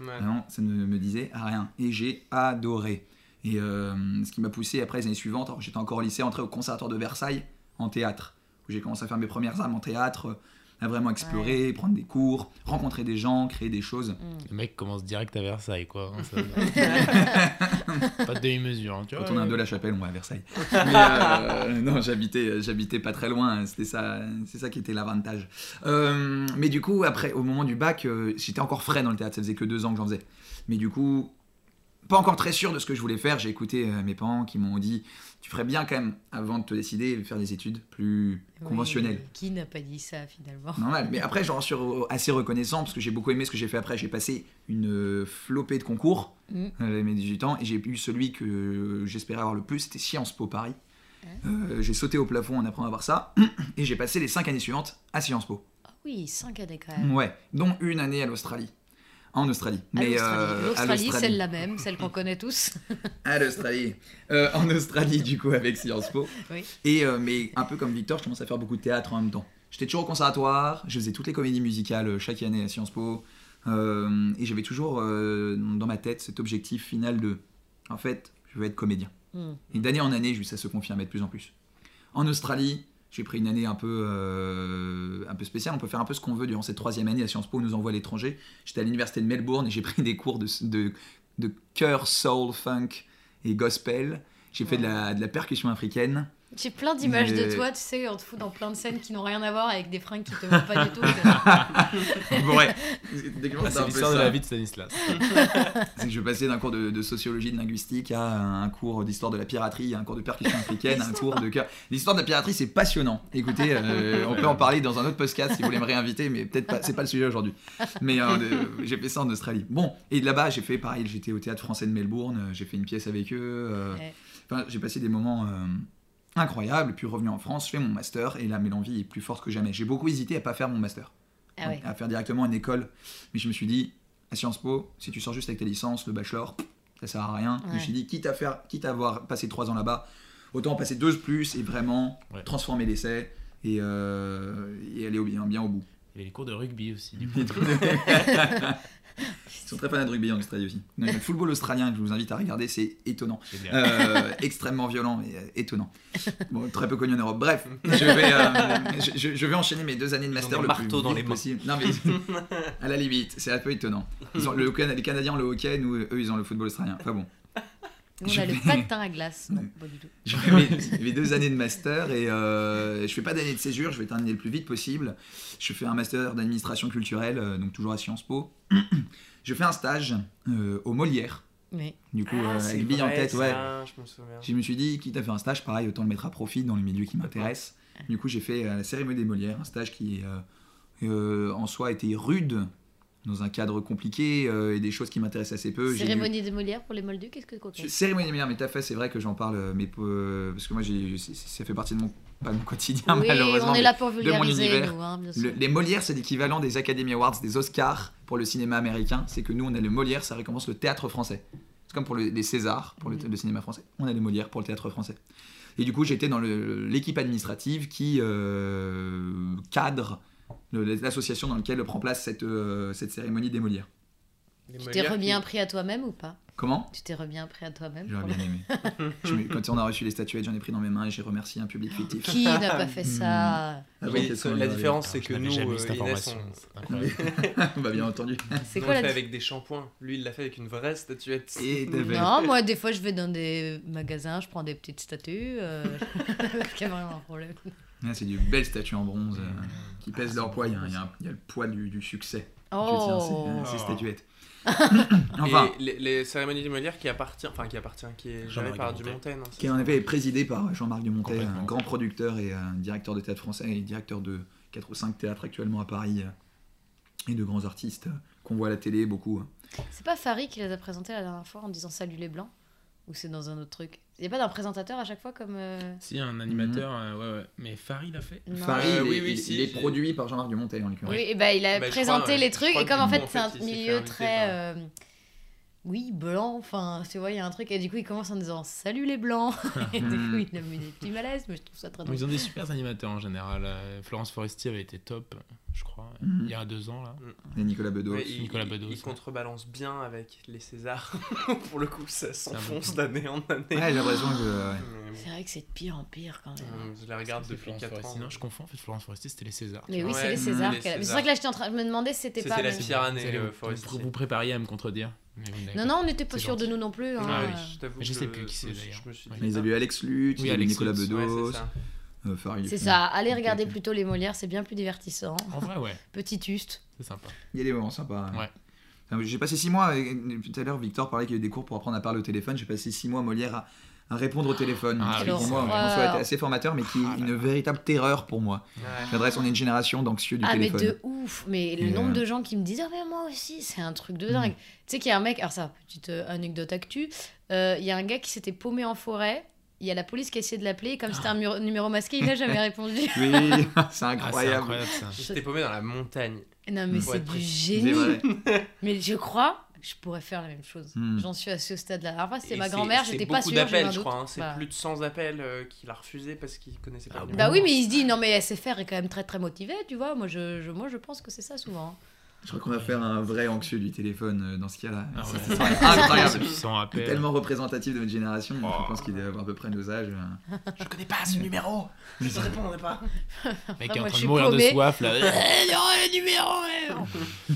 B: Ouais.
D: vraiment, ça ne me disait rien. Et j'ai adoré. Et euh, ce qui m'a poussé après les années suivantes, j'étais encore au lycée, entré au conservatoire de Versailles en théâtre, où j'ai commencé à faire mes premières armes en théâtre, à vraiment explorer, prendre des cours, rencontrer des gens, créer des choses.
C: Mm.
E: Le mec commence direct à Versailles, quoi. hein, ça- pas de demi-mesure, hein, tu vois.
D: Quand on a un de la chapelle, on va à Versailles. Mais euh, non, j'habitais, j'habitais pas très loin. C'était ça, c'est ça qui était l'avantage. Euh, mais du coup, après, au moment du bac, euh, j'étais encore frais dans le théâtre. Ça faisait que deux ans que j'en faisais. Mais du coup, pas encore très sûr de ce que je voulais faire. J'ai écouté euh, mes parents qui m'ont dit, tu ferais bien quand même, avant de te décider, de faire des études plus conventionnelles.
C: Qui n'a pas dit ça finalement?
D: Normal. Mais après, j'en suis assez reconnaissant parce que j'ai beaucoup aimé ce que j'ai fait après. J'ai passé une euh, flopée de concours
C: Mm.
D: à mes 18 ans et j'ai eu celui que j'espérais avoir le plus, c'était Sciences Po Paris. Euh, j'ai sauté au plafond en apprenant à voir ça et j'ai passé les 5 années suivantes à Sciences Po.
C: Ah oui, 5 années quand même.
D: Ouais, dont une année à l'Australie. En Australie. Mais,
C: l'Australie,
D: euh,
C: l'Australie. celle-là même, celle qu'on connaît tous.
D: À l'Australie. Euh, en Australie, du coup, avec Sciences Po.
C: Oui.
D: Et, euh, mais un peu comme Victor, je commence à faire beaucoup de théâtre en même temps. J'étais toujours au conservatoire, je faisais toutes les comédies musicales chaque année à Sciences Po. et j'avais toujours dans ma tête cet objectif final de en fait, je veux être comédien.
C: Mm.
D: Et d'année en année, ça se confirmait de plus en plus. En Australie, j'ai pris une année un peu, euh, un peu spéciale. On peut faire un peu ce qu'on veut durant cette troisième année à Sciences Po. On nous envoie à l'étranger. J'étais à l'université de Melbourne et j'ai pris des cours de, de, de chœur, soul, funk et gospel. J'ai fait de la, de la percussion africaine.
C: J'ai plein d'images
D: Mais-
C: de toi, tu sais, on te fout dans plein de scènes qui n'ont rien à voir avec des fringues qui te vont pas du tout.
D: Ouais.
E: Ah,
D: c'est
E: l'histoire de la vie de Stanislas.
D: C'est que je passais d'un cours de, de sociologie, de linguistique à un cours d'histoire de la piraterie, à un cours de percussion africaine, à un cours de chœur. L'histoire de la piraterie, c'est passionnant. Écoutez, euh, on peut en parler dans un autre podcast si vous voulez me réinviter, mais peut-être pas, c'est pas le sujet aujourd'hui. Mais euh, j'ai fait ça en Australie. Bon, et de là-bas, j'ai fait pareil, j'étais au théâtre français de Melbourne, euh, j'ai fait une pièce avec eux. euh,
C: Ouais.
D: Enfin, j'ai passé des moments euh, incroyables, puis revenu en France, je fais mon master, et là, mais l'envie est plus forte que jamais. J'ai beaucoup hésité à pas faire mon master
C: Ah ouais.
D: à faire directement une école. Mais je me suis dit, à Sciences Po, si tu sors juste avec ta licence, le bachelor, ça sert à rien. Je me suis dit, quitte à, faire, quitte à avoir passé trois ans là-bas, autant en passer deux de plus et vraiment
E: Ouais.
D: transformer l'essai et, euh, et aller au bien, bien au bout.
E: Il y avait les cours de rugby aussi, du coup.
D: Ils sont très fans de rugby en Australie aussi. Le football australien que je vous invite à regarder, c'est étonnant. Euh, extrêmement violent et euh, étonnant. Bon, très peu connu en Europe. Bref, je vais, euh, je, je- je vais enchaîner mes deux années de master le
B: marteaux
D: plus
B: dans les
D: possible. Non mais à la limite, c'est un peu étonnant. Ils ont le, les Canadiens ont le hockey, nous eux ils ont le football australien. Enfin bon.
C: Nous, on
D: Je
C: a le patin à glace. Non, pas du tout.
D: Mes, mes deux années de master et euh, je fais pas d'année de césure, je vais terminer le plus vite possible. Je fais un master d'administration culturelle, euh, donc toujours à Sciences Po. je fais un stage euh, au Molière,
C: Mais
D: du coup,
B: Ah,
D: euh, avec bille en tête, ouais.
B: Je me souviens.
D: Je me suis dit, quitte à faire un stage, pareil, autant le mettre à profit dans le milieu qui m'intéresse. Du coup, j'ai fait euh, la cérémonie des Molières, un stage qui euh, euh, en soi était rude, dans un cadre compliqué euh, et des choses qui m'intéressent assez peu.
C: Cérémonie des Molières pour les Moldus, qu'est-ce que
D: Je- Cérémonie des Molières, mais à fait, c'est vrai que j'en parle, mais euh, parce que moi, ça fait partie de mon, pas de mon quotidien,
C: Oui,
D: malheureusement.
C: on est là pour
D: mon
C: vulgariser,
D: univers.
C: nous, hein, bien
D: le-
C: sûr.
D: les Molières, c'est l'équivalent des Academy Awards, des Oscars pour le cinéma américain. C'est que nous, on a le Molière, ça récompense le théâtre français. C'est comme pour le- les Césars, pour le, le cinéma français. On a les Molières pour le théâtre français. Et du coup, j'étais dans l'équipe administrative qui euh, cadre l'association dans laquelle prend place cette, euh, cette cérémonie.
B: Les
C: Tu t'es remis
B: qui-
C: un prix à toi-même ou pas?
D: Comment?
C: Tu t'es remis un prix à toi-même
D: J'aurais bien aimé. Je quand on a reçu les statuettes, j'en ai pris dans mes mains et j'ai remercié un public fictif.
C: Qui n'a pas fait ça
B: Oui,
D: qu'elle soit
B: la différence, c'est
E: Je
B: que nous, euh,
E: cette
B: Inès,
E: information.
B: on-
E: C'est incroyable.
D: bah, bien entendu.
C: C'est quoi
B: on
C: la
B: fait avec des shampoings. Lui, il l'a fait avec une vraie statuette.
D: Et
C: Non, moi, des fois, je vais dans des magasins, je prends des petites statues. Euh... Il y a vraiment un problème.
D: C'est du belles statues en bronze euh, qui pèsent
E: Ah,
D: leur poids. Il y, a,
E: beau,
D: il y a un-
E: ça.
D: il y a le poids du, du succès.
C: Oh
D: tiens ces, ces
E: Oh.
D: statuettes. enfin,
B: Et les, les cérémonies des Molières qui appartient, enfin qui appartient, qui est gérée par non c'est
D: qui en effet est présidé par Jean-Marc
E: Complètement.
D: un grand producteur et un directeur de théâtre français et directeur de 4 ou 5 théâtres actuellement à Paris euh, et de grands artistes euh, qu'on voit à la télé beaucoup.
C: C'est pas Farid qui les a présentés la dernière fois en disant salut les blancs Ou c'est dans un autre truc? Il y a pas d'un présentateur à chaque fois comme. euh,
E: Si, un animateur, euh, ouais, ouais. Mais Farid l'a fait.
C: non.
D: Farid,
B: Euh,
D: il,
B: oui,
D: est-
B: oui,
D: il-
B: si,
D: il est produit par Jean-Marc Dumontet en l'occurrence.
C: Oui, et ben il a
B: Bah,
C: présenté
B: crois,
C: les trucs et comme en fait c'est un milieu très.
B: par-
C: euh, Oui, blanc, enfin, tu vois, il y a un truc, et du coup, il commence en disant Salut les blancs Et du coup, il a mis des petits malaises, mais je trouve ça très drôle.
E: Ils ont des super animateurs en général. Euh, Florence Foresti avait été top, je crois,
D: Mhm.
E: il y a deux ans là.
D: Et Nicolas Bedos.
B: Ouais, il,
E: Nicolas
B: il-
E: Bedos,
B: il
E: ouais.
B: contrebalance bien avec les Césars. Pour le coup, ça s'enfonce d'année en année.
D: Ouais, j'ai l'impression que. ouais.
C: C'est vrai que c'est de pire en pire quand même.
B: euh, je la regarde depuis
E: Florence
B: 4 ans.
E: Foresti. Non, je confonds. En fait, Florence Foresti, c'était les Césars.
C: Mais oui,
B: Ouais,
C: c'est les
B: mmh,
C: Césars. Mais C'est vrai que là, j'étais en train de me demander si c'était
B: C'était
C: pas.
B: la
C: mais-
B: pire année,
E: Vous, allez vous,
B: Foresti.
E: vous, vous prépariez à me contredire.
C: Non, non, on n'était pas sûr de nous non plus. hein.
B: Ah oui,
E: oui.
B: je
E: sais plus qui c'est, d'ailleurs.
D: Ils avaient eu Alex Lutz,
E: Oui,
D: ils avaient eu
E: Alex
D: Nicolas
E: Lutz,
D: Bedos,
B: c'est ça.
D: euh, Farid.
C: C'est ça, allez regarder plutôt les Molières, c'est bien plus divertissant.
E: En vrai, ouais,
C: Petit tuste.
E: c'est sympa.
D: Il y a des moments sympas. hein.
E: Ouais.
D: Enfin, J'ai passé six mois, et tout à l'heure Victor parlait qu'il y a eu des cours pour apprendre à parler au téléphone, j'ai passé six mois à Molière à, à répondre au téléphone.
E: Ah,
D: qui, pour moi, assez formateur, mais qui est
E: Ah là
D: une véritable terreur pour moi.
B: Ouais.
D: J'adresse, on est une génération d'anxieux du
C: Ah, mais
D: téléphone.
C: de ouf Mais le
D: Et,
C: nombre
D: euh,
C: de gens qui me disent Ah, mais moi aussi, c'est un truc de dingue. Tu sais qu'il y a un mec, alors ça, petite euh, anecdote actu, euh, il y a un gars qui s'était paumé en forêt. Il y a la police qui a essayé de l'appeler, et comme c'était un numéro masqué, il n'a jamais répondu.
D: Oui, c'est
E: Ah, c'est
D: incroyable.
E: incroyable ça.
B: J'étais paumé dans la montagne.
C: Non, mais
B: Faut
C: c'est du
D: c'est
C: génie. Mais je crois, je pourrais faire la même chose.
D: Hmm.
C: J'en suis à ce stade-là. Alors, après, c'était
B: Et
C: ma
B: c'est-
C: grand-mère,
B: c'est
C: j'étais pas sûre. un
B: je
C: doute.
B: crois. hein. C'est
C: Bah.
B: plus de 100 appels euh, qu'il a refusé parce qu'il connaissait pas
E: Ah
B: le
E: bon.
C: Bah oui, mais il se dit non, mais SFR est quand même très très motivé, tu vois. Moi, je, je- moi, je pense que c'est ça souvent.
D: Je crois qu'on va faire un vrai anxieux du téléphone euh, dans ce cas-là.
E: Ah
D: Ça,
E: ouais.
D: ça incroyable. Tellement représentatif de notre génération,
E: Oh.
D: je pense qu'il doit avoir à peu près nos âges. euh.
B: Je connais pas ce numéro. Je ne répondrai pas.
E: Le mec est
C: Moi,
E: en train de mourir de soif là.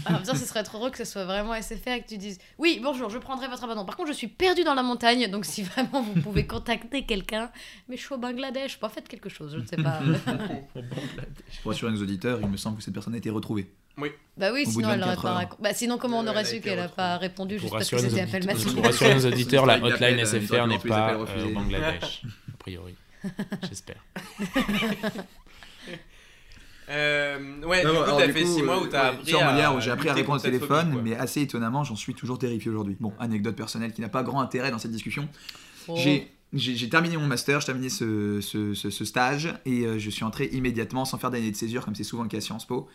C: En même temps, ce serait trop drôle que ce soit vraiment SFR et que tu dises Oui, bonjour, je prendrai votre abonnement. Par contre, je suis perdu dans la montagne, donc si vraiment vous pouvez contacter quelqu'un, mais je suis au Bangladesh, pas faites quelque chose, je ne sais pas.
D: Pour assurer nos auditeurs, il me semble que cette personne a été retrouvée.
C: Bah oui,
D: Au bout
C: sinon elle aurait
D: 24
C: pas raconté. Bah sinon, comment on
B: Ouais,
C: aurait su qu'elle a
B: retrouvée.
C: pas répondu juste parce que c'était appel
E: auditeurs,
C: massif
E: pour rassurer nos auditeurs, la hotline SFR
D: euh,
E: n'est pas
D: appels
E: euh, au Bangladesh, a priori. J'espère.
B: Euh, ouais,
D: Non,
B: du coup, t'as fait
D: coup,
B: 6 mois où
D: euh,
B: t'as
D: ouais,
B: appris
D: sur
B: à.
D: Molière, où j'ai appris à répondre au téléphone,
B: phobie,
D: mais assez étonnamment, j'en suis toujours terrifié aujourd'hui. Bon, anecdote personnelle qui n'a pas grand intérêt dans cette discussion.
C: Oh.
D: J'ai j'ai j'ai terminé mon master, j'ai terminé ce, ce- ce- ce stage et euh, je suis entré immédiatement, sans faire d'année de césure, comme c'est souvent le cas à Sciences Po,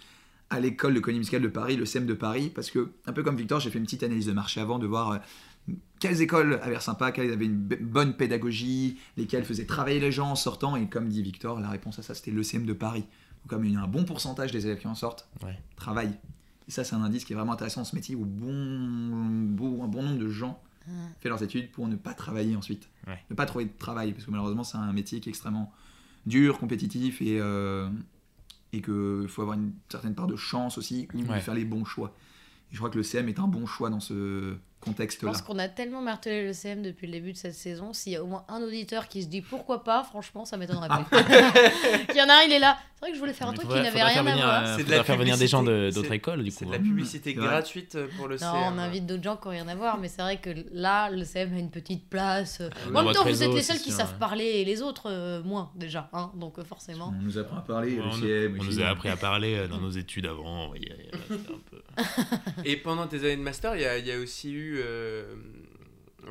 D: à l'école de l'économie musicale de Paris, le CEM de Paris, parce que, un peu comme Victor, j'ai fait une petite analyse de marché avant de voir euh, quelles écoles avaient l'air sympas, quelles avaient une bonne pédagogie, lesquelles faisaient travailler les gens en sortant, et comme dit Victor, la réponse à ça, c'était le CEM de Paris. Donc, comme il y a un bon pourcentage des élèves qui en sortent,
E: Ouais.
D: travaillent. Et ça, c'est un indice qui est vraiment intéressant dans ce métier où bon, bon- un bon nombre de gens
C: Ah.
D: fait leurs études pour ne pas travailler ensuite.
E: Ouais.
D: Ne pas trouver de travail, parce que malheureusement, c'est un métier qui est extrêmement dur, compétitif, et, euh, et qu'il faut avoir une certaine part de chance aussi, ou
E: Ouais.
D: faire les bons choix. Et je crois que le CM est un bon choix dans ce,
C: Je
D: contexte-là.
C: pense qu'on a tellement martelé le CM depuis le début de cette saison. S'il y a au moins un auditeur qui se dit pourquoi pas, franchement, ça m'étonnerait pas. Il y en a un, il est là. C'est vrai que je voulais faire un truc
E: faudrait-
C: qui n'avait rien à voir.
E: euh,
B: C'est de la
E: faire venir des gens d'autres écoles, du
B: C'est
E: coup.
B: de la publicité
D: C'est
B: gratuite pour le
C: Non,
B: CM.
C: on invite d'autres gens qui n'ont rien à voir, mais c'est vrai que là, le CM a une petite place. En même
E: votre
C: temps, vous êtes les
E: c'est
C: seuls qui
E: sûr,
C: savent
E: ouais.
C: parler et les autres euh, moins déjà. Hein donc euh, forcément.
D: On nous apprend à parler,
E: Ouais,
D: le
E: on,
D: CM
E: on nous a appris à parler dans nos études avant.
B: Et pendant tes années de master, il y a, aussi eu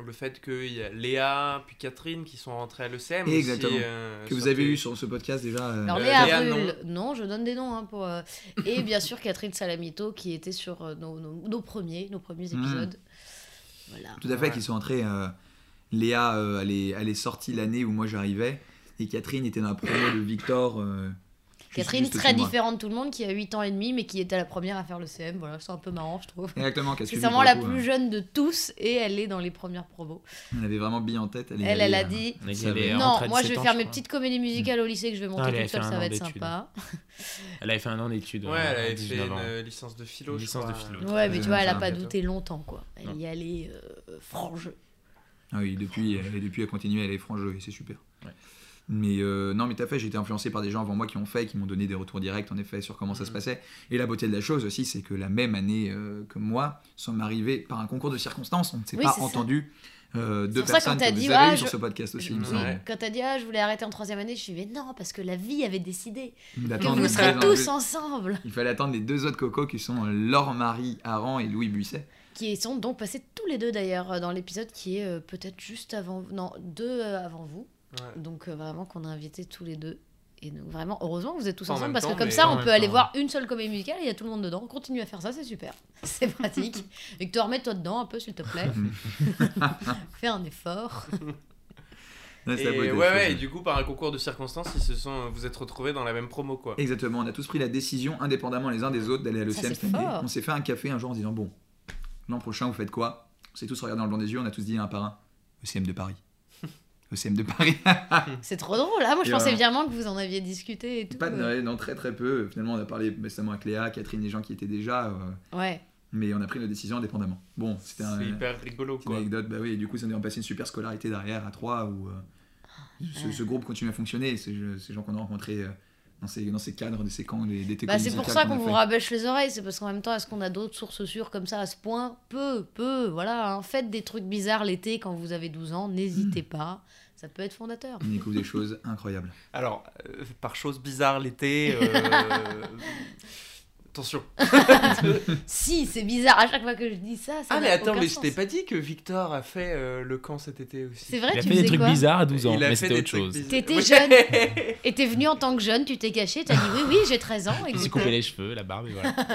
B: le fait qu'il y a Léa puis Catherine qui sont rentrées à l'ECM. aussi, euh,
D: Que vous avez eu sur ce podcast déjà. euh,
C: Alors
B: Euh,
C: Léa,
B: Léa,
C: Rull, non. je donne des noms hein, pour. euh, Et bien sûr Catherine Salamito qui était sur euh, nos, nos- nos premiers, nos premiers
D: Mhm.
C: épisodes. Voilà.
D: Tout à fait,
B: Ouais.
D: qui sont entrés. euh, Léa, euh, elle, est, elle est sortie l'année où moi j'arrivais. Et Catherine était dans la promo de Victor. Euh,
C: Catherine, très différente de tout le monde, qui a 8 ans et demi, mais qui était la première à faire le CM. Voilà, c'est un peu marrant, je trouve.
D: Exactement,
C: C'est vraiment la plus jeune de tous et elle est dans les premières promos.
D: Elle avait vraiment bille en tête. Elle, est
C: Elle, elle a
D: euh,
C: dit
E: elle.
C: Non, moi je
E: 17
C: vais
E: ans,
C: faire mes petites comédies musicales au lycée que je vais monter
E: Ah, elle
C: toute seule, ça va être sympa.
E: Elle avait fait un an d'études.
B: Ouais,
E: euh,
B: elle avait fait
E: 19
B: une euh, licence de philo.
E: Licence de philo.
C: Ouais, mais tu
D: Euh,
C: vois, elle a pas douté longtemps, quoi. Elle y allait euh, franc jeu.
D: Ah oui, depuis, et depuis elle continue, elle est franc jeu et c'est super.
E: Ouais.
D: Mais euh, non, mais tout à fait, j'ai été influencé par des gens avant moi qui ont fait, qui m'ont donné des retours directs en effet sur comment ça se
B: Mhm.
D: passait. Et la beauté de la chose aussi, c'est que la même année euh, que moi, sommes arrivés par un concours de circonstances. On ne s'est
C: Oui,
D: pas
C: ça.
D: entendu euh, deux
C: ça,
D: personnes
C: t'as
D: que
C: dit,
D: vous avez
C: ah,
D: eues sur
C: je-
D: ce podcast aussi.
C: Oui,
D: semble.
B: Ouais.
C: Quand t'as dit, ah, je voulais arrêter en troisième année, je suis dit, mais non, parce que la vie avait décidé vous serez tous ensemble.
D: Il fallait attendre les deux autres cocos qui sont euh, Laure-Marie Aran et Louis Buisset.
C: Qui sont donc passés tous les deux d'ailleurs dans l'épisode qui est euh, peut-être juste avant, non, deux avant vous.
B: Ouais.
C: Donc euh, vraiment qu'on a invité tous les deux. Et donc vraiment, heureusement que vous êtes tous
B: en
C: ensemble parce
B: temps,
C: que comme ça, on peut aller voir une seule comédie musicale et il y a tout le monde dedans. Continue à faire ça, c'est super. C'est pratique. Victor, mets-toi dedans un peu s'il te plaît. Fais un effort.
D: Ouais,
B: Et ouais, et du coup, par un concours de circonstances, ils se sont, vous êtes retrouvés dans la même promo, quoi.
D: Exactement, on a tous pris la décision, indépendamment les uns des autres, d'aller à
C: c'est
D: cette année. On s'est fait un café un jour en se disant Bon, l'an prochain, vous faites quoi? On s'est tous regardé dans le blanc des yeux, on a tous dit un par un ECM de Paris. ECM de Paris.
C: C'est trop drôle. Là, moi, je
D: Et
C: pensais vraiment que vous en aviez discuté et tout.
D: Pas de ouais, non, très très peu. Finalement, on a parlé récemment avec Léa, Catherine, des gens qui étaient déjà, euh,
C: Ouais.
D: mais on a pris nos décisions indépendamment. Bon, c'était un,
B: C'est hyper rigolo,
D: une anecdote, bah oui, et du coup, ça nous a passé une super scolarité derrière à trois où euh, ce, ce groupe continue à fonctionner. Ces, ces gens qu'on a rencontrés euh, dans, ces, dans ces cadres, des, ces camps, des, des
C: Bah, c'est pour ça
D: qu'on
C: vous
D: fait.
C: rabêche les oreilles. C'est parce qu'en même temps, est-ce qu'on a d'autres sources sûres comme ça à ce point Peu, peu. Voilà. hein. Faites des trucs bizarres l'été quand vous avez 12 ans. N'hésitez pas. Ça peut être fondateur.
D: On découvre des choses incroyables.
B: Alors, euh, par chose bizarre l'été. euh, Attention.
C: Si, c'est bizarre. À chaque fois que je dis ça, ça
B: Ah, mais attends, mais je t'ai pas dit que Victor a fait euh, le camp cet été aussi.
C: C'est vrai,
E: Il a
C: tu
E: fait des trucs bizarres à 12 ans,
B: Il a
E: mais
B: fait
E: c'était
B: des
E: autre
B: trucs
E: chose.
B: bizarres.
C: T'étais
B: Ouais.
C: jeune. Et t'es venu en tant que jeune, tu t'es caché, t'as dit oui, oui, j'ai 13 ans. Et
E: Je me suis coupé les cheveux, la barbe et voilà.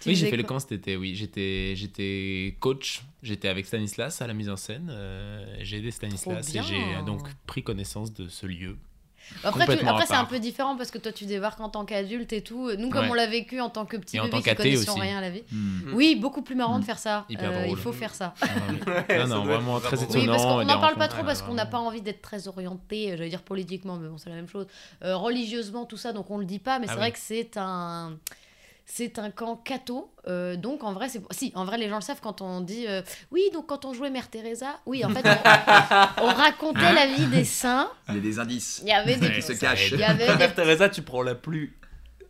C: Tu
E: oui, j'ai
C: faisais
E: fait le
C: quoi
E: camp cet été, oui. J'étais, j'étais coach, j'étais avec Stanislas à la mise en scène. euh, j'ai aidé Stanislas et j'ai euh, donc pris connaissance de ce lieu.
C: Après, tu- après c'est un peu différent parce que toi, tu débarques en tant qu'adulte et tout. Nous, comme
E: Ouais.
C: on l'a vécu en tant que petit
E: Et en
C: bébé
E: tant
C: qui
E: qu'athée
C: connaissions
E: aussi.
C: rien à la vie.
D: Hmm.
C: Oui, beaucoup plus marrant de
D: Mm.
C: faire ça.
E: Hyper
C: Euh, il faut faire ça.
E: Ah,
B: Ouais,
E: non,
B: ça
E: non, vraiment très
B: vraiment
E: étonnant.
C: Oui, parce qu'on n'en parle pas trop parce qu'on n'a pas envie d'être très orienté, euh, j'allais dire politiquement, mais bon, c'est la même chose. Euh, religieusement, tout ça, donc on le dit pas, mais
E: Ah
C: c'est
E: oui.
C: vrai que c'est un. C'est un camp catho, euh, donc en vrai, c'est si en vrai les gens le savent quand on dit euh, oui, donc quand on jouait Mère Teresa, oui, en fait, on, on racontait la vie des saints.
D: Il y a des indices.
C: Il y avait des,
E: Ouais,
D: qui se cachent.
C: il y avait des
B: Mère Teresa, tu prends la plus.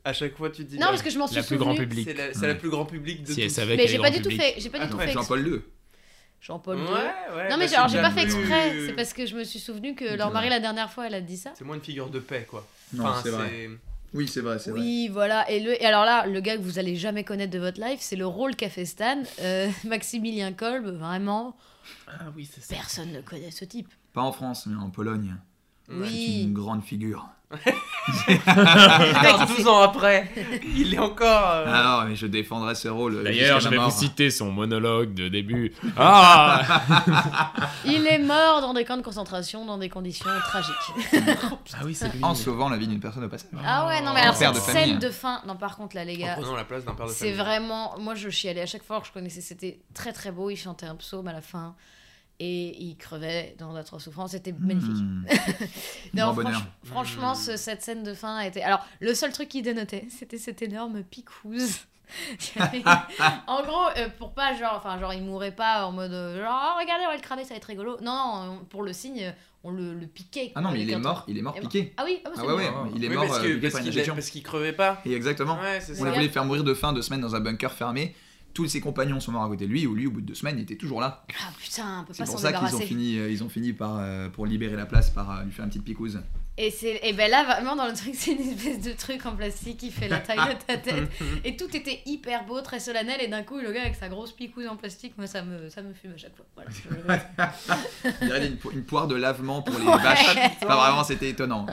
B: À chaque fois, tu dis.
C: Non, parce que je m'en suis
E: La plus grand public.
B: C'est la, c'est la plus grand public de
E: Si elle
B: tous.
E: savait
C: Mais j'ai pas du tout fait. J'ai pas du tout
D: Après,
C: fait.
D: Jean-Paul II.
C: Jean-Paul
B: Ouais,
C: II.
B: ouais.
C: Non mais alors j'ai pas fait exprès, c'est parce que je me suis souvenu que leur mari la dernière fois elle a dit ça.
B: C'est moins une figure de paix, quoi.
D: Non,
B: Enfin,
D: c'est vrai. Oui, c'est vrai, c'est vrai.
C: Oui, voilà. Et, le, et alors là, le gars que vous allez jamais connaître de votre life, c'est le rôle qu'a fait Stan, euh, Maximilien Kolb. Vraiment,
E: Ah oui, c'est ça.
C: personne ne connaît ce type.
D: Pas en France, mais en Pologne. C'est
C: Oui.
D: une grande figure.
B: Alors, 12 ans après, il est encore. euh,
D: Ah non, mais je défendrai ce rôle.
E: D'ailleurs, je
D: ma
E: vais vous
D: mort.
E: citer son monologue de début. Ah
C: Il est mort dans des camps de concentration dans des conditions tragiques.
E: Ah oui, c'est lui.
D: En sauvant la vie d'une personne au passage.
C: Ah ouais, non mais alors
D: Père
C: cette
D: de famille.
C: scène de fin, non par contre là les
B: En
C: gars,
B: prenant la place d'un père de
C: c'est
B: famille.
C: vraiment, moi je chialais à chaque fois que je connaissais, c'était très très beau. Il chantait un psaume à la fin et il crevait dans d'atroces souffrances. C'était magnifique.
D: Hmm.
C: Non,
D: Grand bonheur.
C: franch- franchement, ce- cette scène de fin a été. Alors, le seul truc qui dénotait, c'était cette énorme picouse en gros, euh, pour pas genre, enfin genre il mourrait pas en mode euh, genre oh, regardez on va le cramer ça va être rigolo. Non non, on- pour le signe on le, le piquait.
D: Ah non, mais il est mort, il est mort piqué.
C: Ah oui, ah, bah,
D: Ah
C: c'est
D: ouais, ouais, il est
B: Oui,
D: mort
B: parce
D: euh,
B: qu'il qu'il crevait pas.
D: Et exactement.
B: Ouais,
D: On
B: ça.
D: a
C: Ouais.
D: voulu le faire mourir de faim deux semaines dans un bunker fermé. Tous ses compagnons sont morts à côté de lui, ou lui, au bout de deux semaines, il était toujours là.
C: Ah putain, on peut
D: C'est
C: pas
D: pour
C: s'en
D: ça qu'ils ont fini, euh, ils ont fini par, euh, pour libérer la place, par euh, lui faire une petite picouse.
C: Et c'est et ben là vraiment dans le truc c'est une espèce de truc en plastique qui fait la taille de ta tête et tout était hyper beau, très solennel et d'un coup le gars avec sa grosse picouse en plastique, moi ça me ça me fume à chaque fois. Voilà.
D: Il y avait une, po- une poire de lavement pour les
C: Ouais.
D: vaches. Enfin, vraiment, c'était étonnant.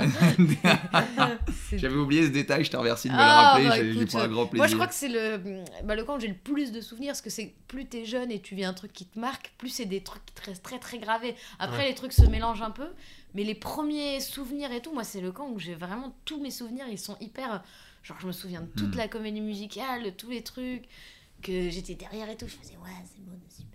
D: J'avais oublié ce détail, je te remercie de me le
C: Ah,
D: rappeler,
C: bah,
D: j'ai j'ai
C: écoute,
D: pris un grand plaisir.
C: Moi, je crois que c'est le, bah, le camp où j'ai le plus de souvenirs, parce que c'est plus t'es jeune et tu vis un truc qui te marque, plus c'est des trucs qui te restent très très gravés. Après,
B: Ouais.
C: les trucs se mélangent un peu, mais les premiers souvenirs et tout, moi, c'est le camp où j'ai vraiment tous mes souvenirs, ils sont hyper. Genre, je me souviens de toute
D: Hmm.
C: la comédie musicale, de tous les trucs, que j'étais derrière et tout, je faisais, ouais, c'est bon, c'est super.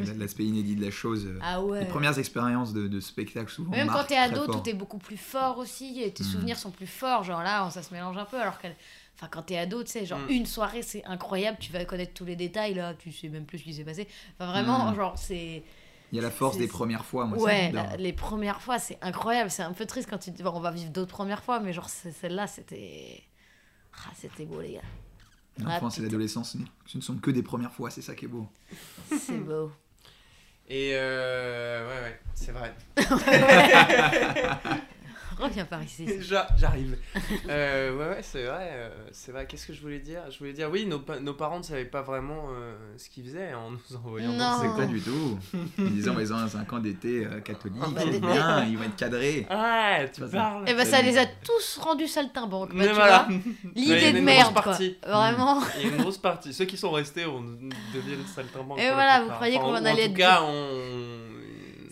D: Il y a de l'aspect inédit de la chose. euh,
C: Ah ouais.
D: Les premières expériences de, de spectacle souvent.
C: Même quand t'es ado, tout est beaucoup plus fort aussi, et tes
D: Mm.
C: souvenirs sont plus forts. Genre là, ça se mélange un peu, alors que. Enfin, quand t'es ado, tu sais, genre
B: Mm.
C: une soirée, c'est incroyable, tu vas connaître tous les détails, là, tu sais même plus ce qui s'est passé. Enfin, vraiment, genre, c'est.
D: Il y a la force des premières fois, moi.
C: ouais, la- les premières fois, c'est incroyable. C'est un peu triste quand tu te dis, bon, on va vivre d'autres premières fois, mais genre, celle-là, c'était. Ah, c'était beau, les gars.
D: L'enfance
C: Ah,
D: et l'adolescence, ce ne sont que des premières fois, c'est ça qui est beau.
C: C'est beau.
B: Et euh, ouais, ouais, c'est vrai.
C: Reviens par ici.
B: J'a- J'arrive. Euh, ouais, ouais, c'est vrai. euh, c'est vrai. Qu'est-ce que je voulais dire? Je voulais dire, oui, nos, pa- nos parents ne savaient pas vraiment euh, ce qu'ils faisaient en nous envoyant
C: Non.
B: dans
D: pas du tout. Ils disaient, on va les envoyer dans un camp d'été euh, catholique,
C: bah,
D: c'est bien, ils vont être cadrés.
B: Ouais, tu parles.
C: Et bah, ça les a tous rendus saltimbanques. Bah,
B: voilà.
C: L'idée
B: a
C: de
B: une
C: merde,
B: grosse
C: quoi.
B: partie.
C: Vraiment.
B: Il y a une grosse partie. Ceux qui sont restés on deviennent saltimbanques.
C: Et voilà, vous croyez qu'on allait
B: En tout
C: être
B: cas, on.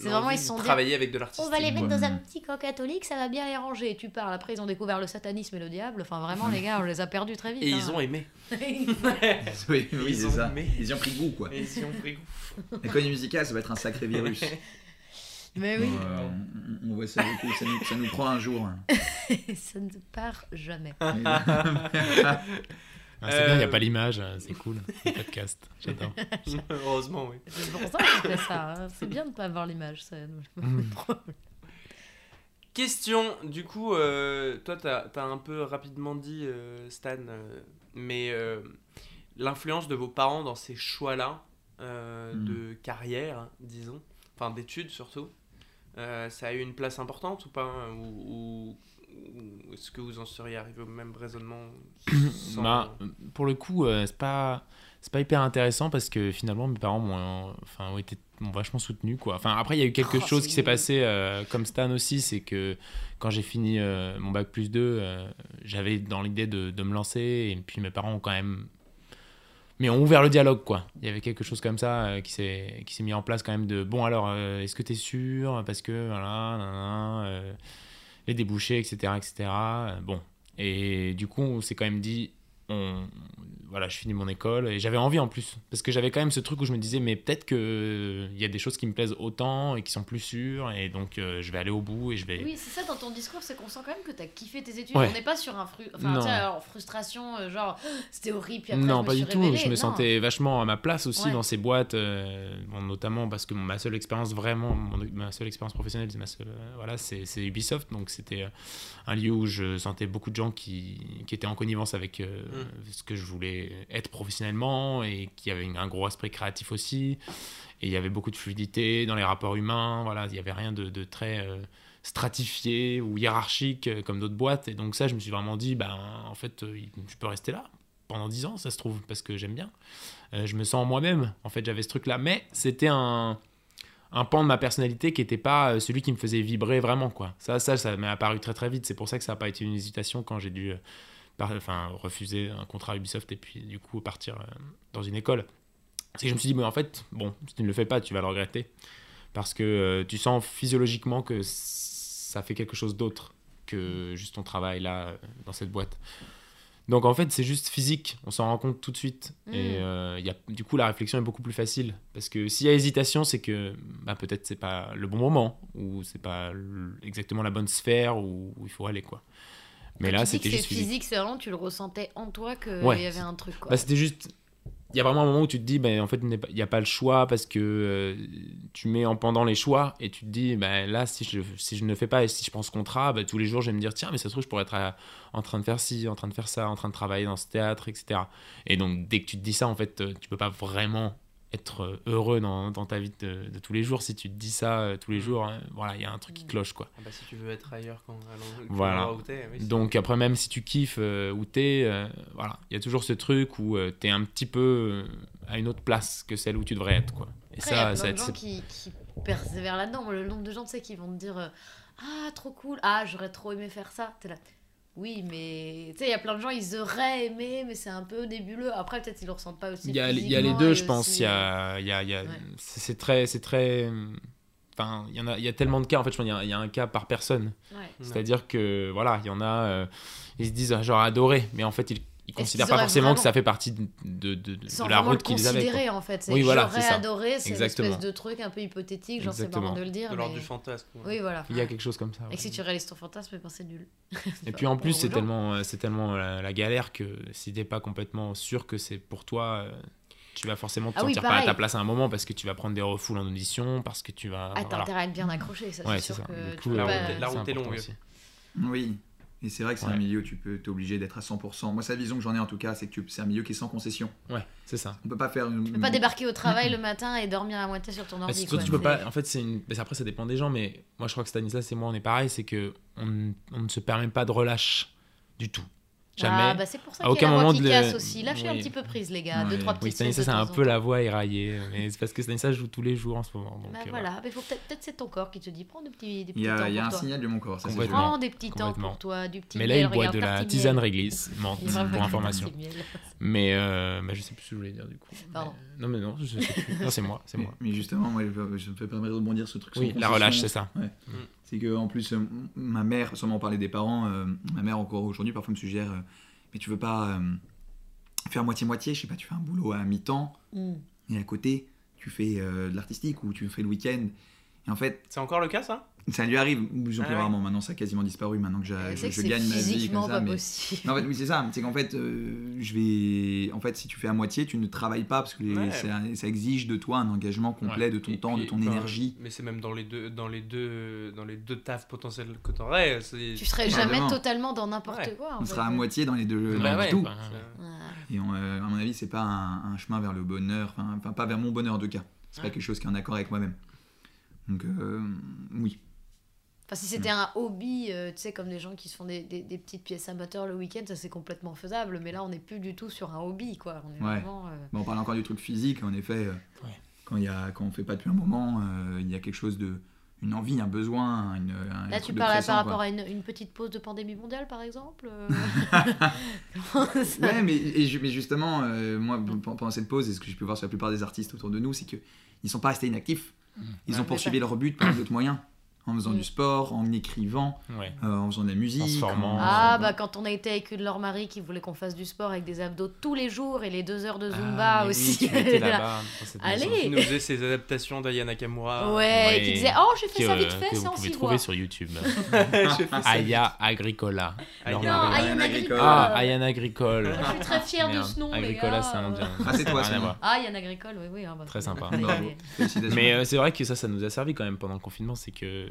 C: C'est vraiment, ils sont bien-
B: travailler avec de l'artistique.
C: On va les mettre dans un petit camp catholique, ça va bien les ranger. Tu parles. Après, ils ont découvert le satanisme et le diable. Enfin, vraiment, les gars, on les a perdus très vite.
B: Et
C: hein.
B: ils ont aimé.
D: Oui, oui,
B: Ils
D: c'est
B: ont
D: ça.
B: aimé.
D: Ils y ont pris goût, quoi.
B: Et ils y ont pris goût.
D: L'économie musicale, ça va être un sacré virus.
C: Mais oui,
D: Euh, on, on voit ça beaucoup, ça nous, ça nous prend un jour.
C: ça ne part jamais.
E: Ah, c'est bien, il n'y a
B: Euh,
E: pas l'image, euh, c'est cool. Le podcast, j'adore.
B: Heureusement, oui.
C: C'est pour ça qu'on fait ça. hein. C'est bien de ne pas avoir l'image. Ça...
E: Mm.
B: Question, du coup, euh, toi, t'as as un peu rapidement dit, euh, Stan, euh, mais euh, l'influence de vos parents dans ces choix-là euh,
D: Mm.
B: de carrière, disons, enfin d'études surtout, euh, ça a eu une place importante ou pas hein, Ou, ou- ou est-ce que vous en seriez arrivé au même raisonnement sans-
E: Bah, pour le coup, euh, c'est pas c'est pas hyper intéressant parce que finalement mes parents m'ont euh, enfin ont été m'ont vachement soutenu quoi. Enfin après il y a eu quelque
C: Oh,
E: chose qui s'est passé euh, comme Stan aussi, c'est que quand j'ai fini euh, mon bac plus 2, j'avais dans l'idée de, de me lancer et puis mes parents ont quand même mais ont ouvert le dialogue quoi. Il y avait quelque chose comme ça euh, qui s'est qui s'est mis en place quand même de bon alors euh, est-ce que tu es sûr? Parce que voilà euh, les débouchés etc etc bon. Et du coup on s'est quand même dit on voilà je finis mon école et j'avais envie en plus parce que j'avais quand même ce truc où je me disais mais peut-être que euh, il y a des choses qui me plaisent autant et qui sont plus sûres et donc euh, je vais aller au bout et je vais
C: Oui, c'est ça dans ton discours, c'est qu'on sent quand même que t'as kiffé tes études.
E: Ouais.
C: On n'est pas sur un fru... enfin,
E: Non.
C: tu sais, alors, frustration, euh, genre c'était horrible. Puis après,
E: non,
C: je me
E: pas
C: suis
E: du tout. Je me
C: Non.
E: sentais vachement à ma place aussi
C: Ouais.
E: dans ces boîtes, euh, bon, notamment parce que ma seule expérience vraiment, mon- ma seule expérience professionnelle, c'est ma seule, euh, voilà, c'est Ubisoft. Donc c'était un lieu où je sentais beaucoup de gens qui, qui étaient en connivence avec. Ce que je voulais être professionnellement et qui avait un gros esprit créatif aussi. Et il y avait beaucoup de fluidité dans les rapports humains. Voilà, il y avait rien de, très euh, stratifié ou hiérarchique euh, comme d'autres boîtes. Et donc ça, je me suis vraiment dit, ben en fait, euh, je peux rester là pendant 10 ans, ça se trouve, parce que j'aime bien. Euh, je me sens moi-même. En fait, j'avais ce truc-là. Mais c'était un, un pan de ma personnalité qui n'était pas euh, celui qui me faisait vibrer vraiment. quoi. Ça, ça, ça m'est apparu très très vite. C'est pour ça que ça n'a pas été une hésitation quand j'ai dû euh, par- enfin, refuser un contrat Ubisoft et puis du coup partir euh, dans une école. C'est que je me suis dit, mais en fait, bon, si tu ne le fais pas, tu vas le regretter. Parce que euh, tu sens physiologiquement que ça fait quelque chose d'autre que juste ton travail là, euh, dans cette boîte. Donc en fait, c'est juste physique, on s'en rend compte tout de suite.
C: Mm.
E: Et euh, il y a, du coup, la réflexion est beaucoup plus facile. Parce que s'il y a hésitation, c'est que bah, peut-être c'est pas le bon moment, ou c'est pas exactement la bonne sphère où, où il faut aller. quoi. Mais là, c'était juste physique.
C: physique, c'est vraiment tu le ressentais en toi qu'il
E: Ouais.
C: y avait un truc.
E: Bah, c'était juste. Il y a vraiment un moment où tu te dis, ben, en fait, il n'y a pas le choix parce que euh, tu mets en pendant les choix et tu te dis, ben, là, si je, si je ne fais pas et si je prends ce contrat, ben, tous les jours, je vais me dire, tiens, mais ça se trouve, je pourrais être à- en train de faire ci, en train de faire ça, en train de travailler dans ce théâtre, etc. Et donc, dès que tu te dis ça, en fait, euh, tu peux pas vraiment être euh, heureux dans, dans ta vie de, de tous les jours. Si tu te dis ça euh, tous les
B: Mm.
E: jours, hein, voilà, il y a un truc qui cloche, quoi.
B: Ah bah, si tu veux être ailleurs quand à l'endroit-
E: Voilà.
B: où t'es, oui,
E: Donc après, même si tu kiffes euh, où t'es, euh, voilà, il y a toujours ce truc où tu t'es un petit peu euh, à une autre place que celle où tu devrais être, quoi. Et
C: Après, il y a
E: ça,
C: plein
E: ça
C: de gens qui, qui persévèrent là-dedans. Le nombre de gens, tu sais, qui vont te dire euh, Ah, trop cool, ah, j'aurais trop aimé faire ça. T'es là. Oui, mais tu sais, il y a plein de gens, ils auraient aimé, mais c'est un peu nébuleux. Après, peut-être ils le ressentent pas aussi.
E: il y, a, il y a les deux, je pense.
C: aussi,
E: Il y a, il y a,
C: Ouais.
E: c'est très, c'est très. Enfin, il y en a, il y a tellement de cas. En fait, je pense qu'il y a- il y, a un cas par personne.
C: euh, ouais.
E: C'est-à-dire que voilà, il y en a, euh, ils se disent ah, j'aurais adoré, mais en fait ils, ils considèrent pas forcément que ça fait partie de, de, de- de la route qu'ils avaient.
C: en fait. C'est
E: Oui, voilà,
C: j'aurais
E: c'est
C: adoré, c'est une
E: Exactement.
C: espèce de truc un peu hypothétique, genre c'est
E: Exactement.
C: marrant de le dire.
B: de l'ordre
C: mais-
B: du fantasme. ouais.
C: Oui, voilà.
E: Il y a quelque chose comme ça.
C: Et que si tu réalises ton fantasme, ben c'est nul.
E: Et puis en plus, c'est
C: Aux gens.
E: tellement, euh, c'est tellement la, la galère que si t'es pas complètement sûr que c'est pour toi, euh, tu vas forcément te
C: Ah oui,
E: sentir pas à ta place à un moment parce que tu vas prendre des refoules en audition, parce que tu vas.
C: Ah, t'as intérêt à être bien accroché, ça, c'est
E: c'est
C: sûr que peux
B: la route est-
E: c'est
B: longue.
E: aussi.
D: Oui. Et c'est vrai que c'est
E: Ouais.
D: un milieu où tu peux, t'es obligé d'être à 100%. Moi, la vision que j'en ai en tout cas, c'est que tu- c'est un milieu qui est sans concession.
E: Ouais, c'est ça.
D: On peut pas faire une.
C: Tu peux pas débarquer au travail le matin et dormir à moitié sur ton
E: Bah,
C: ordi.
E: surtout,
C: quoi.
E: tu peux pas. En fait, c'est une. après, ça dépend des gens, mais moi, je crois que Stanislas et moi, on est pareil, c'est que on, on ne se permet pas de relâche du tout. Jamais.
C: Ah, bah c'est pour ça
E: À
C: qu'il y
E: aucun
C: a la voix
E: moment
C: qui
E: de le-
C: casse aussi. Là, je suis un
E: Oui.
C: petit peu prise, les gars.
D: Ouais.
C: Deux, trois
E: oui,
C: petites
E: Stanislas
C: phrases
E: a
C: de
E: un peu la voix éraillée, mais c'est parce que Stanislas joue tous les jours en ce moment. Donc,
C: Bah
E: euh,
C: voilà, mais faut peut-être peut-être c'est ton corps qui te dit prends des petits, des petits
D: Il y
C: temps
D: a, il y a
C: pour
D: un
C: toi.
D: signal de mon corps, ça c'est.
C: Prends des petits temps pour toi, du petit
E: Mais là,
C: miel,
E: il boit
C: regarde,
E: de la tisane réglisse, menthe, pour information. Mais euh, bah, je sais plus ce que je voulais dire du coup.
C: Pardon.
E: Non, mais non, je sais plus. Non, c'est moi, c'est
D: Mais,
E: moi.
D: mais justement, je me fais permettre de rebondir sur ce truc.
E: Oui, la relâche, c'est ça.
D: C'est que en plus, euh, ma mère, sans m'en parler des parents, euh, ma mère encore aujourd'hui parfois me suggère, euh, mais tu veux pas euh, faire moitié-moitié, je sais pas, tu fais un boulot à mi-temps
C: Mm.
D: et à côté, tu fais euh, de l'artistique ou tu fais le week-end. Et en fait,
B: C'est encore le cas, ça?
D: Ça lui arrive de plus en
B: Ah
D: plus
B: ouais.
D: rarement. Maintenant, ça a quasiment disparu. Maintenant que je,
C: c'est
D: gagne ma vie comme ça.
C: pas
D: mais-
C: possible.
D: Non, en fait, oui, c'est ça. C'est qu'en fait, euh, je vais. En fait, si tu fais à moitié, tu ne travailles pas parce que les-
B: Ouais.
D: ça, ça exige de toi un engagement complet de ton
B: Et
D: temps, de ton énergie.
B: Mais c'est même dans les deux, dans les deux, dans les deux tafs potentiels que t'aurais. c'est-
C: Tu serais jamais
D: vraiment.
C: totalement dans n'importe
B: Ouais.
C: quoi.
D: On
C: fait.
D: sera à moitié dans les deux.
B: Bah
D: dans
B: ouais,
D: tout.
E: bah.
D: Et on, euh, à mon avis, c'est pas un, un chemin vers le bonheur. Enfin, enfin, pas vers mon bonheur en tout cas. C'est pas quelque chose qui est en accord avec moi-même. Donc, euh, oui.
C: Enfin, si c'était un hobby, euh, tu sais, comme des gens qui se font des, des- des petites pièces amateurs le week-end, ça c'est complètement faisable. Mais là, on n'est plus du tout sur un hobby, quoi. On est
D: Ouais.
C: vraiment. euh,
D: Bon, on parle encore du truc physique. En effet, euh,
E: Ouais.
D: quand, il y a, quand on fait pas depuis un moment, euh, il y a quelque chose de. Une envie, un besoin, une, un
C: Là, tu parles par
D: quoi.
C: rapport à une, une petite pause de pandémie mondiale, par exemple ça-
D: Ouais, mais, et mais justement, euh, moi, pendant cette pause, et ce que j'ai pu voir sur la plupart des artistes autour de nous, c'est qu'ils ne sont pas restés inactifs. Ils
B: Ouais,
D: ont poursuivi leur but par d'autres moyens. En faisant
C: Mm.
D: du sport, en écrivant,
E: Ouais.
D: euh, en faisant de la musique.
E: Transformant.
D: en-
C: Ah,
D: en-
C: bah quand on a été avec une de leurs maris qui voulait qu'on fasse du sport avec des abdos tous les jours et les deux heures de
E: Ah,
C: Zumba
E: oui,
C: aussi.
E: tu étais là-bas, dans cette
C: Allez.
E: maison.
B: Qui nous faisait ses adaptations d'Aya Nakamura.
C: Ouais,
E: Ouais.
C: qui disait Oh, j'ai fait ça vite
E: euh,
C: fait, c'est
E: vous
C: en
E: pouvez
C: six
E: trouver
C: mois.
E: sur YouTube. Aya Agricola.
B: Aya.
E: Leur
C: Non,
E: mari.
C: Ayana
D: Ayana
C: Agricole.
D: Agricole.
E: Ah, Ayana Agricole.
C: Je suis très fière de ce nom,
E: Agricola,
C: gars.
E: c'est un indien.
D: Ah, c'est toi.
C: Ah, Yann Agricole, oui, oui. ah bah,
E: Très sympa. Mais euh, c'est vrai que ça, ça nous a servi quand même pendant le confinement. C'est que euh,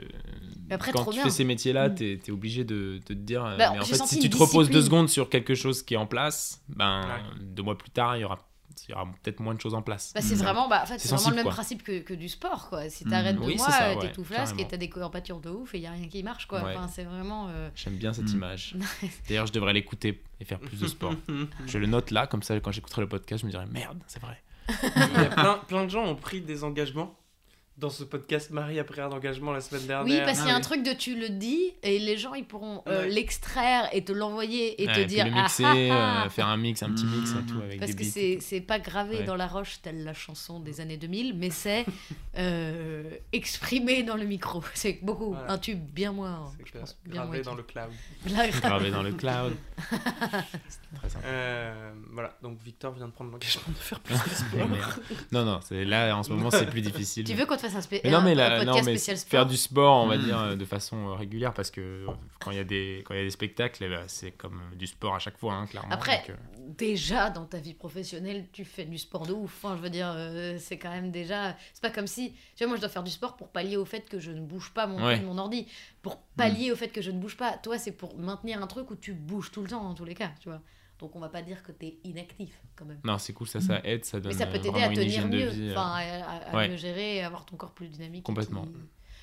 C: après,
E: quand
C: trop
E: tu
C: bien.
E: fais ces métiers-là, t'es es obligé de, de te dire. euh,
C: Bah,
E: mais en fait, si tu te reposes deux
C: discipline.
E: secondes sur quelque chose qui est en place, ben
B: Ouais.
E: deux mois plus tard, il y aura, il y aura peut-être moins de choses en place.
C: Bah, c'est vraiment, bah, en fait,
E: C'est
C: vraiment le même
E: quoi.
C: principe que, que du sport, quoi. Si
D: Mm.
C: t'arrêtes deux
E: Oui,
C: mois,
E: c'est ça,
C: euh, t'es tout flasque et t'as des courbatures de ouf et y a rien qui marche, quoi.
E: Ouais.
C: Enfin, c'est vraiment. euh,
E: J'aime bien cette
D: Mm.
E: image. D'ailleurs, je devrais l'écouter et faire plus de sport. je le note là, comme ça, quand j'écouterai le podcast, je me dirai merde, c'est vrai.
B: Il y a plein, plein de gens ont pris des engagements dans ce podcast Marie a pris un engagement la semaine dernière.
C: Oui, parce qu'il y a
D: Ah
C: un
D: oui.
C: truc de tu le dis et les gens ils pourront euh,
B: Ouais.
C: l'extraire et te l'envoyer et
E: Ouais,
C: te dire
E: le
C: ah,
E: mixer,
C: ah, ah.
E: euh, faire un mix, un petit mix et
D: Mhm.
E: tout avec
C: parce
E: des
C: que c'est c'est pas gravé
E: Ouais.
C: dans la roche telle la chanson des années 2000 mais c'est euh, exprimé dans le micro c'est beaucoup
B: Voilà.
C: un tube bien moins
B: C'est
C: je
B: que-
C: pense bien
B: gravé
C: moins
B: dans le cloud.
E: Gravé dans le cloud. Très sympa.
B: Euh, voilà, donc Victor vient de prendre l'engagement de faire plus de sport.
E: Non, non, c'est là en ce moment c'est plus difficile.
C: tu veux qu'on te fasse un, spé-
E: Mais non, mais,
C: un
E: la,
C: podcast
E: non, mais
C: spécial sport.
E: faire du sport, on va
D: Mm.
E: dire, euh, de façon euh, régulière, parce que euh, quand il y, a des- quand il y a des spectacles, eh ben, c'est comme du sport à chaque fois, hein, clairement.
C: Après,
E: donc, euh,
C: déjà dans ta vie professionnelle, tu fais du sport de ouf. Enfin, je veux dire, euh, c'est quand même déjà. C'est pas comme si. Tu vois, moi, je dois faire du sport pour pallier au fait que je ne bouge pas mon,
E: Ouais.
C: mon ordi. Pour pallier au fait que je ne bouge pas. Toi, c'est pour maintenir un truc où tu bouges tout le temps, dans tous les cas, tu vois. Donc, on va pas dire que t'es inactif, quand même.
E: non, c'est cool, ça, ça aide, ça donne
C: Mais ça peut t'aider à tenir mieux,
E: vie. euh,
C: enfin, à, à- à
E: ouais.
C: mieux gérer, et avoir ton corps plus dynamique.
E: Complètement.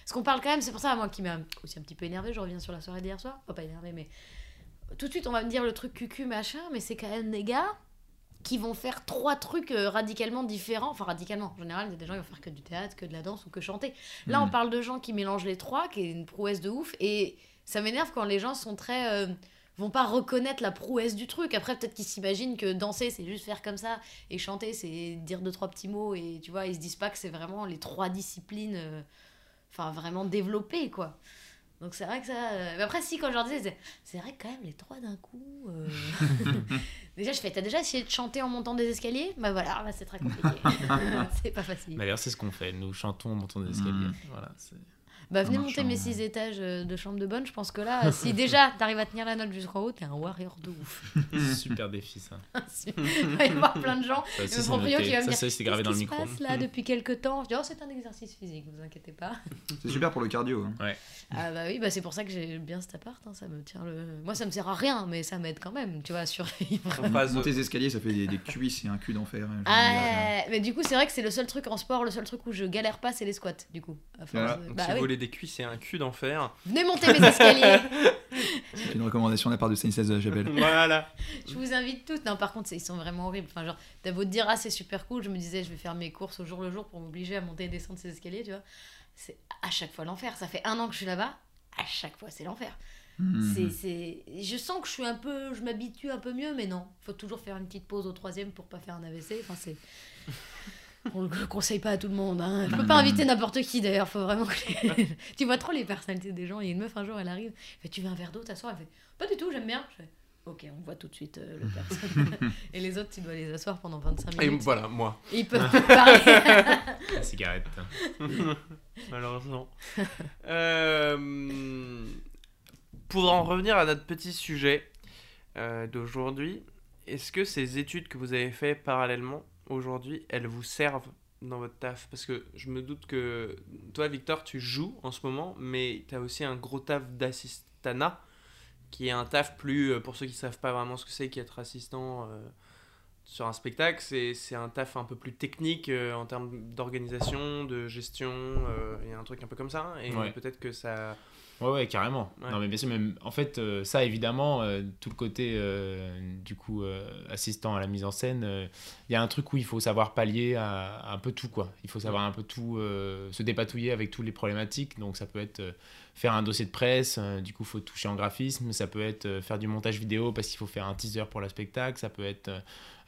C: Parce qu'on parle quand même, c'est pour ça, moi, qui m'a aussi un petit peu énervé. Je reviens sur la soirée d'hier soir. Enfin, pas énervé, mais tout de suite, on va me dire le truc cucu, machin, mais c'est quand même des gars qui vont faire trois trucs euh, radicalement différents. Enfin, radicalement. En général, il y a des gens qui vont faire que du théâtre, que de la danse ou que chanter. Là, on
D: Mhm.
C: parle de gens qui mélangent les trois, qui est une prouesse de ouf. Et ça m'énerve quand les gens sont très. euh, vont pas reconnaître la prouesse du truc. Après, peut-être qu'ils s'imaginent que danser, c'est juste faire comme ça, et chanter, c'est dire deux, trois petits mots, et tu vois, ils se disent pas que c'est vraiment les trois disciplines, euh, enfin, vraiment développées, quoi. Donc c'est vrai que ça. euh, Mais après, si, quand je leur disais, c'est- c'est vrai que quand même, les trois d'un coup. euh, déjà, je fais, t'as déjà essayé de chanter en montant des escaliers? Bah voilà, bah, c'est très compliqué. c'est pas facile.
E: D'ailleurs, c'est ce qu'on fait. Nous chantons en montant des escaliers.
D: Mm.
E: Voilà, c'est-
C: Bah venez
D: En
C: monter mes
D: ouais.
C: six étages euh, de chambre de bonne, je pense que là, si déjà t'arrives à tenir la note jusqu'en haut, t'es un warrior de ouf.
E: super défi, ça.
C: Il va y avoir plein de gens.
E: Ça,
C: le
E: c'est
C: proprio qui va me
E: Ça,
C: dire,
E: ça, c'est gravé dans le
C: Qu'est-ce qui
E: micro.
C: se passe là depuis quelques temps? Je dis, oh, c'est un exercice physique, vous inquiétez pas.
D: C'est super pour le cardio. hein.
C: Ah bah oui, bah c'est pour ça que j'ai bien cet appart, hein, ça me tient le... Moi ça me sert à rien, mais ça m'aide quand même, tu vois, à survivre.
B: Phase-
D: Monter les escaliers, ça fait des, des cuisses et un cul d'enfer. hein.
C: Ah, mais du coup c'est vrai que c'est le seul truc en sport, le seul truc où je galère pas, c'est les squats, du coup. à force
D: Voilà.
C: Bah oui.
B: Des cuisses et un cul d'enfer.
C: Venez monter mes escaliers
D: C'est une recommandation de la part de Stanislas de la Chapelle.
B: voilà.
C: Je vous invite tous. Non, par contre, ils sont vraiment horribles. Enfin, genre, t'as beau te dire, ah, c'est super cool. Je me disais, je vais faire mes courses au jour le jour pour m'obliger à monter et descendre ces escaliers, tu vois. C'est à chaque fois l'enfer. Ça fait un an que je suis là-bas. À chaque fois, c'est l'enfer. C'est, c'est... Je sens que je suis un peu. Je m'habitue un peu mieux, mais non. Faut toujours faire une petite pause au troisième pour pas faire un AVC. Enfin, c'est. On le conseille pas à tout le monde. Hein. Je peux pas inviter n'importe qui d'ailleurs. Faut vraiment que. les- tu vois trop les personnalités des gens. Il y a une meuf un jour, elle arrive. Elle fait Tu veux un verre d'eau t'asseoir Elle fait Pas du tout, j'aime bien. Je fais Ok, on voit tout de suite euh, le personne. Et les autres, tu dois les asseoir pendant 25
B: Et
C: minutes.
B: voilà, moi,
C: Et ils peuvent te parler.
E: La cigarette.
B: malheureusement. Euh, pour en revenir à notre petit sujet euh, d'aujourd'hui, est-ce que ces études que vous avez fait parallèlement aujourd'hui, elles vous servent dans votre taf Parce que je me doute que toi, Victor, tu joues en ce moment, mais tu as aussi un gros taf d'assistanat, qui est un taf plus, euh, pour ceux qui ne savent pas vraiment ce que c'est qu'être assistant euh, sur un spectacle, c'est un taf un peu plus technique euh, en termes d'organisation, de gestion, euh, il y a un truc un peu comme ça, et
E: Ouais.
B: peut-être que ça...
E: Ouais, ouais, carrément.
B: Ouais.
E: Non, mais bien sûr, même, en fait, euh, ça, évidemment, euh, tout le côté, euh, du coup, assistant à la mise en scène, il y a un truc où il faut savoir pallier à, à un peu tout, quoi. Il faut savoir un peu tout, se dépatouiller avec toutes les problématiques. Donc, ça peut être faire un dossier de presse, du coup, il faut toucher en graphisme. Ça peut être faire du montage vidéo parce qu'il faut faire un teaser pour le spectacle. Ça peut être,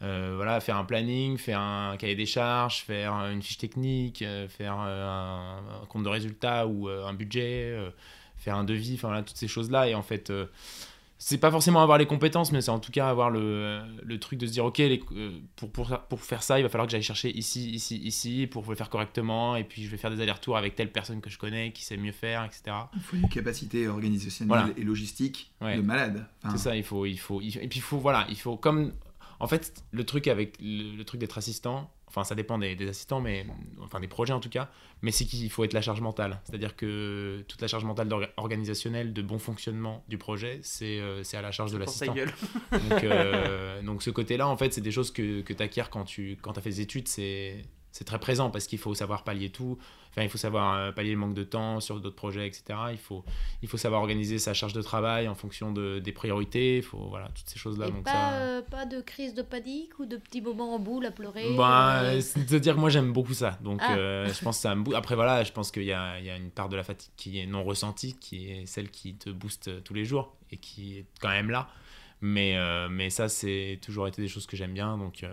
E: voilà, faire un planning, faire un cahier des charges, faire une fiche technique, faire un, un compte de résultats ou un budget. Faire un devis, enfin voilà, toutes ces choses-là. Et en fait, euh, c'est pas forcément avoir les compétences, mais c'est en tout cas avoir le, le truc de se dire, ok, les- euh, pour, pour, pour faire ça, il va falloir que j'aille chercher ici, ici, ici, pour le faire correctement. Et puis je vais faire des allers-retours avec telle personne que je connais, qui sait mieux faire, etc.
D: Il faut une capacité organisationnelle
E: Voilà.
D: et logistique
E: Ouais.
D: de malade. Enfin,
E: C'est ça, il faut, il faut, il faut- et puis il faut, voilà, il faut comme, en fait, le truc avec le, le truc d'être assistant, enfin ça dépend des, des assistants, mais enfin des projets en tout cas, mais c'est qu'il faut être la charge mentale, c'est-à-dire que toute la charge mentale organisationnelle, de bon fonctionnement du projet, c'est euh, à la charge de l'assistant.
B: gueule.
E: Donc, euh, donc ce côté-là, en fait, c'est des choses que, que tu acquiers quand tu quand as fait des études, c'est très présent parce qu'il faut savoir pallier tout. Enfin, il faut savoir euh, pallier le manque de temps sur d'autres projets, etc. Il faut, il faut savoir organiser sa charge de travail en fonction de, des priorités. Il faut, voilà, toutes ces choses-là. Donc
C: pas,
E: ça...
C: euh, pas de crise de panique ou de petits moments en boule à pleurer
E: Bah,
C: euh,
E: c'est-à-dire que moi j'aime beaucoup ça. Donc
C: Ah.
E: euh, je pense que ça me. Après voilà, je pense qu'il y a, il y a une part de la fatigue qui est non ressentie, qui est celle qui te booste tous les jours et qui est quand même là. Mais, mais ça, c'est toujours été des choses que j'aime bien. Donc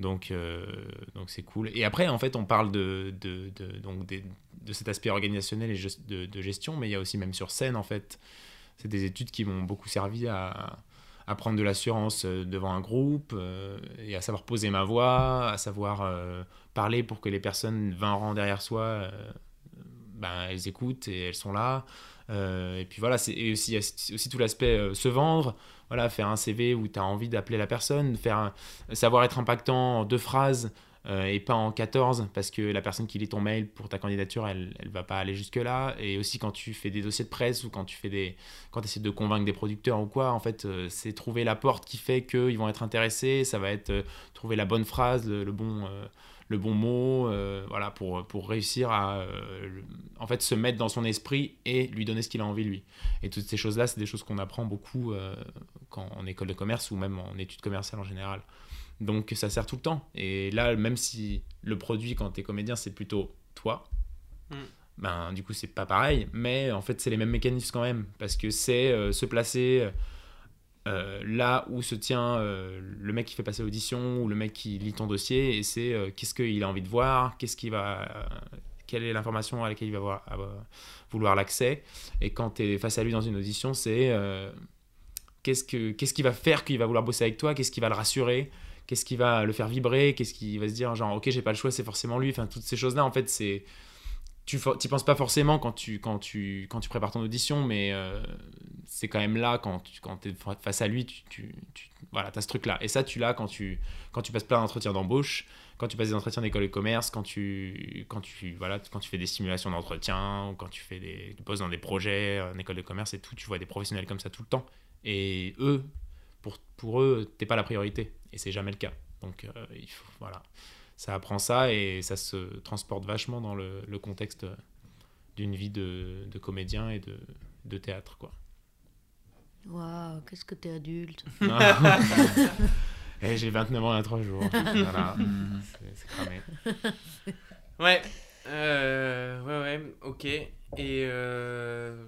E: donc euh, donc c'est cool. Et après, en fait, on parle de, de, donc de cet aspect organisationnel et de, de gestion, mais il y a aussi même sur scène, en fait, c'est des études qui m'ont beaucoup servi à, prendre de l'assurance euh, devant un groupe euh, et à savoir poser ma voix, à savoir parler pour que les personnes 20 rangs derrière soi, ben, elles écoutent et elles sont là. Euh, et puis voilà, c'est aussi, aussi tout l'aspect euh, se vendre, voilà, faire un CV où tu as envie d'appeler la personne, faire savoir être impactant en deux phrases euh, et pas en 14 parce que la personne qui lit ton mail pour ta candidature, elle, elle va pas aller jusque-là. Et aussi quand tu fais des dossiers de presse ou quand tu fais des quand essaies de convaincre des producteurs ou quoi, en fait, c'est trouver la porte qui fait qu'ils vont être intéressés. Ça va être trouver la bonne phrase, le, bon, le bon mot, euh, voilà, pour, pour réussir à euh, en fait, se mettre dans son esprit et lui donner ce qu'il a envie lui. Et toutes ces choses-là, c'est des choses qu'on apprend beaucoup euh, quand, en école de commerce ou même en études commerciales en général. Donc ça sert tout le temps. Et là, même si le produit, quand tu es comédien, c'est plutôt toi,
B: Mm.
E: ben du coup, c'est pas pareil. Mais en fait, c'est les mêmes mécanismes quand même. Parce que c'est se placer euh, là où se tient euh, le mec qui fait passer l'audition ou le mec qui lit ton dossier. Et c'est euh, qu'est-ce qu'il a envie de voir, qu'est-ce qu'il va. quelle est l'information à laquelle il va vouloir l'accès. Et quand tu es face à lui dans une audition, c'est qu'est-ce que qu'est-ce qui va faire qu'il va vouloir bosser avec toi, qu'est-ce qui va le rassurer, qu'est-ce qui va le faire vibrer, qu'est-ce qui va se dire genre ok j'ai pas le choix, c'est forcément lui. Enfin toutes ces choses là en fait c'est tu n'y penses pas forcément quand tu, quand tu, quand tu prépares ton audition, mais euh, c'est quand même là, quand tu quand es face à lui, tu, tu, voilà, as ce truc-là. Et ça, tu l'as quand tu, quand tu passes plein d'entretiens d'embauche, quand tu passes des entretiens d'école de commerce, quand tu, quand, tu, voilà, quand tu fais des simulations d'entretien, ou quand tu fais des, poses dans des projets en école de commerce et tout, tu vois des professionnels comme ça tout le temps. Et eux, pour, pour eux, t'es pas la priorité. Et c'est jamais le cas. Donc, euh, il faut, voilà ça apprend ça et ça se transporte vachement dans le, le contexte d'une vie de, de comédien et de, de théâtre quoi.
C: Waouh, qu'est-ce que t'es adulte.
E: Et j'ai 29 ans il y a 3 jours. Voilà, c'est c'est cramé.
B: Ouais, euh, ouais, ouais, ok. Et euh,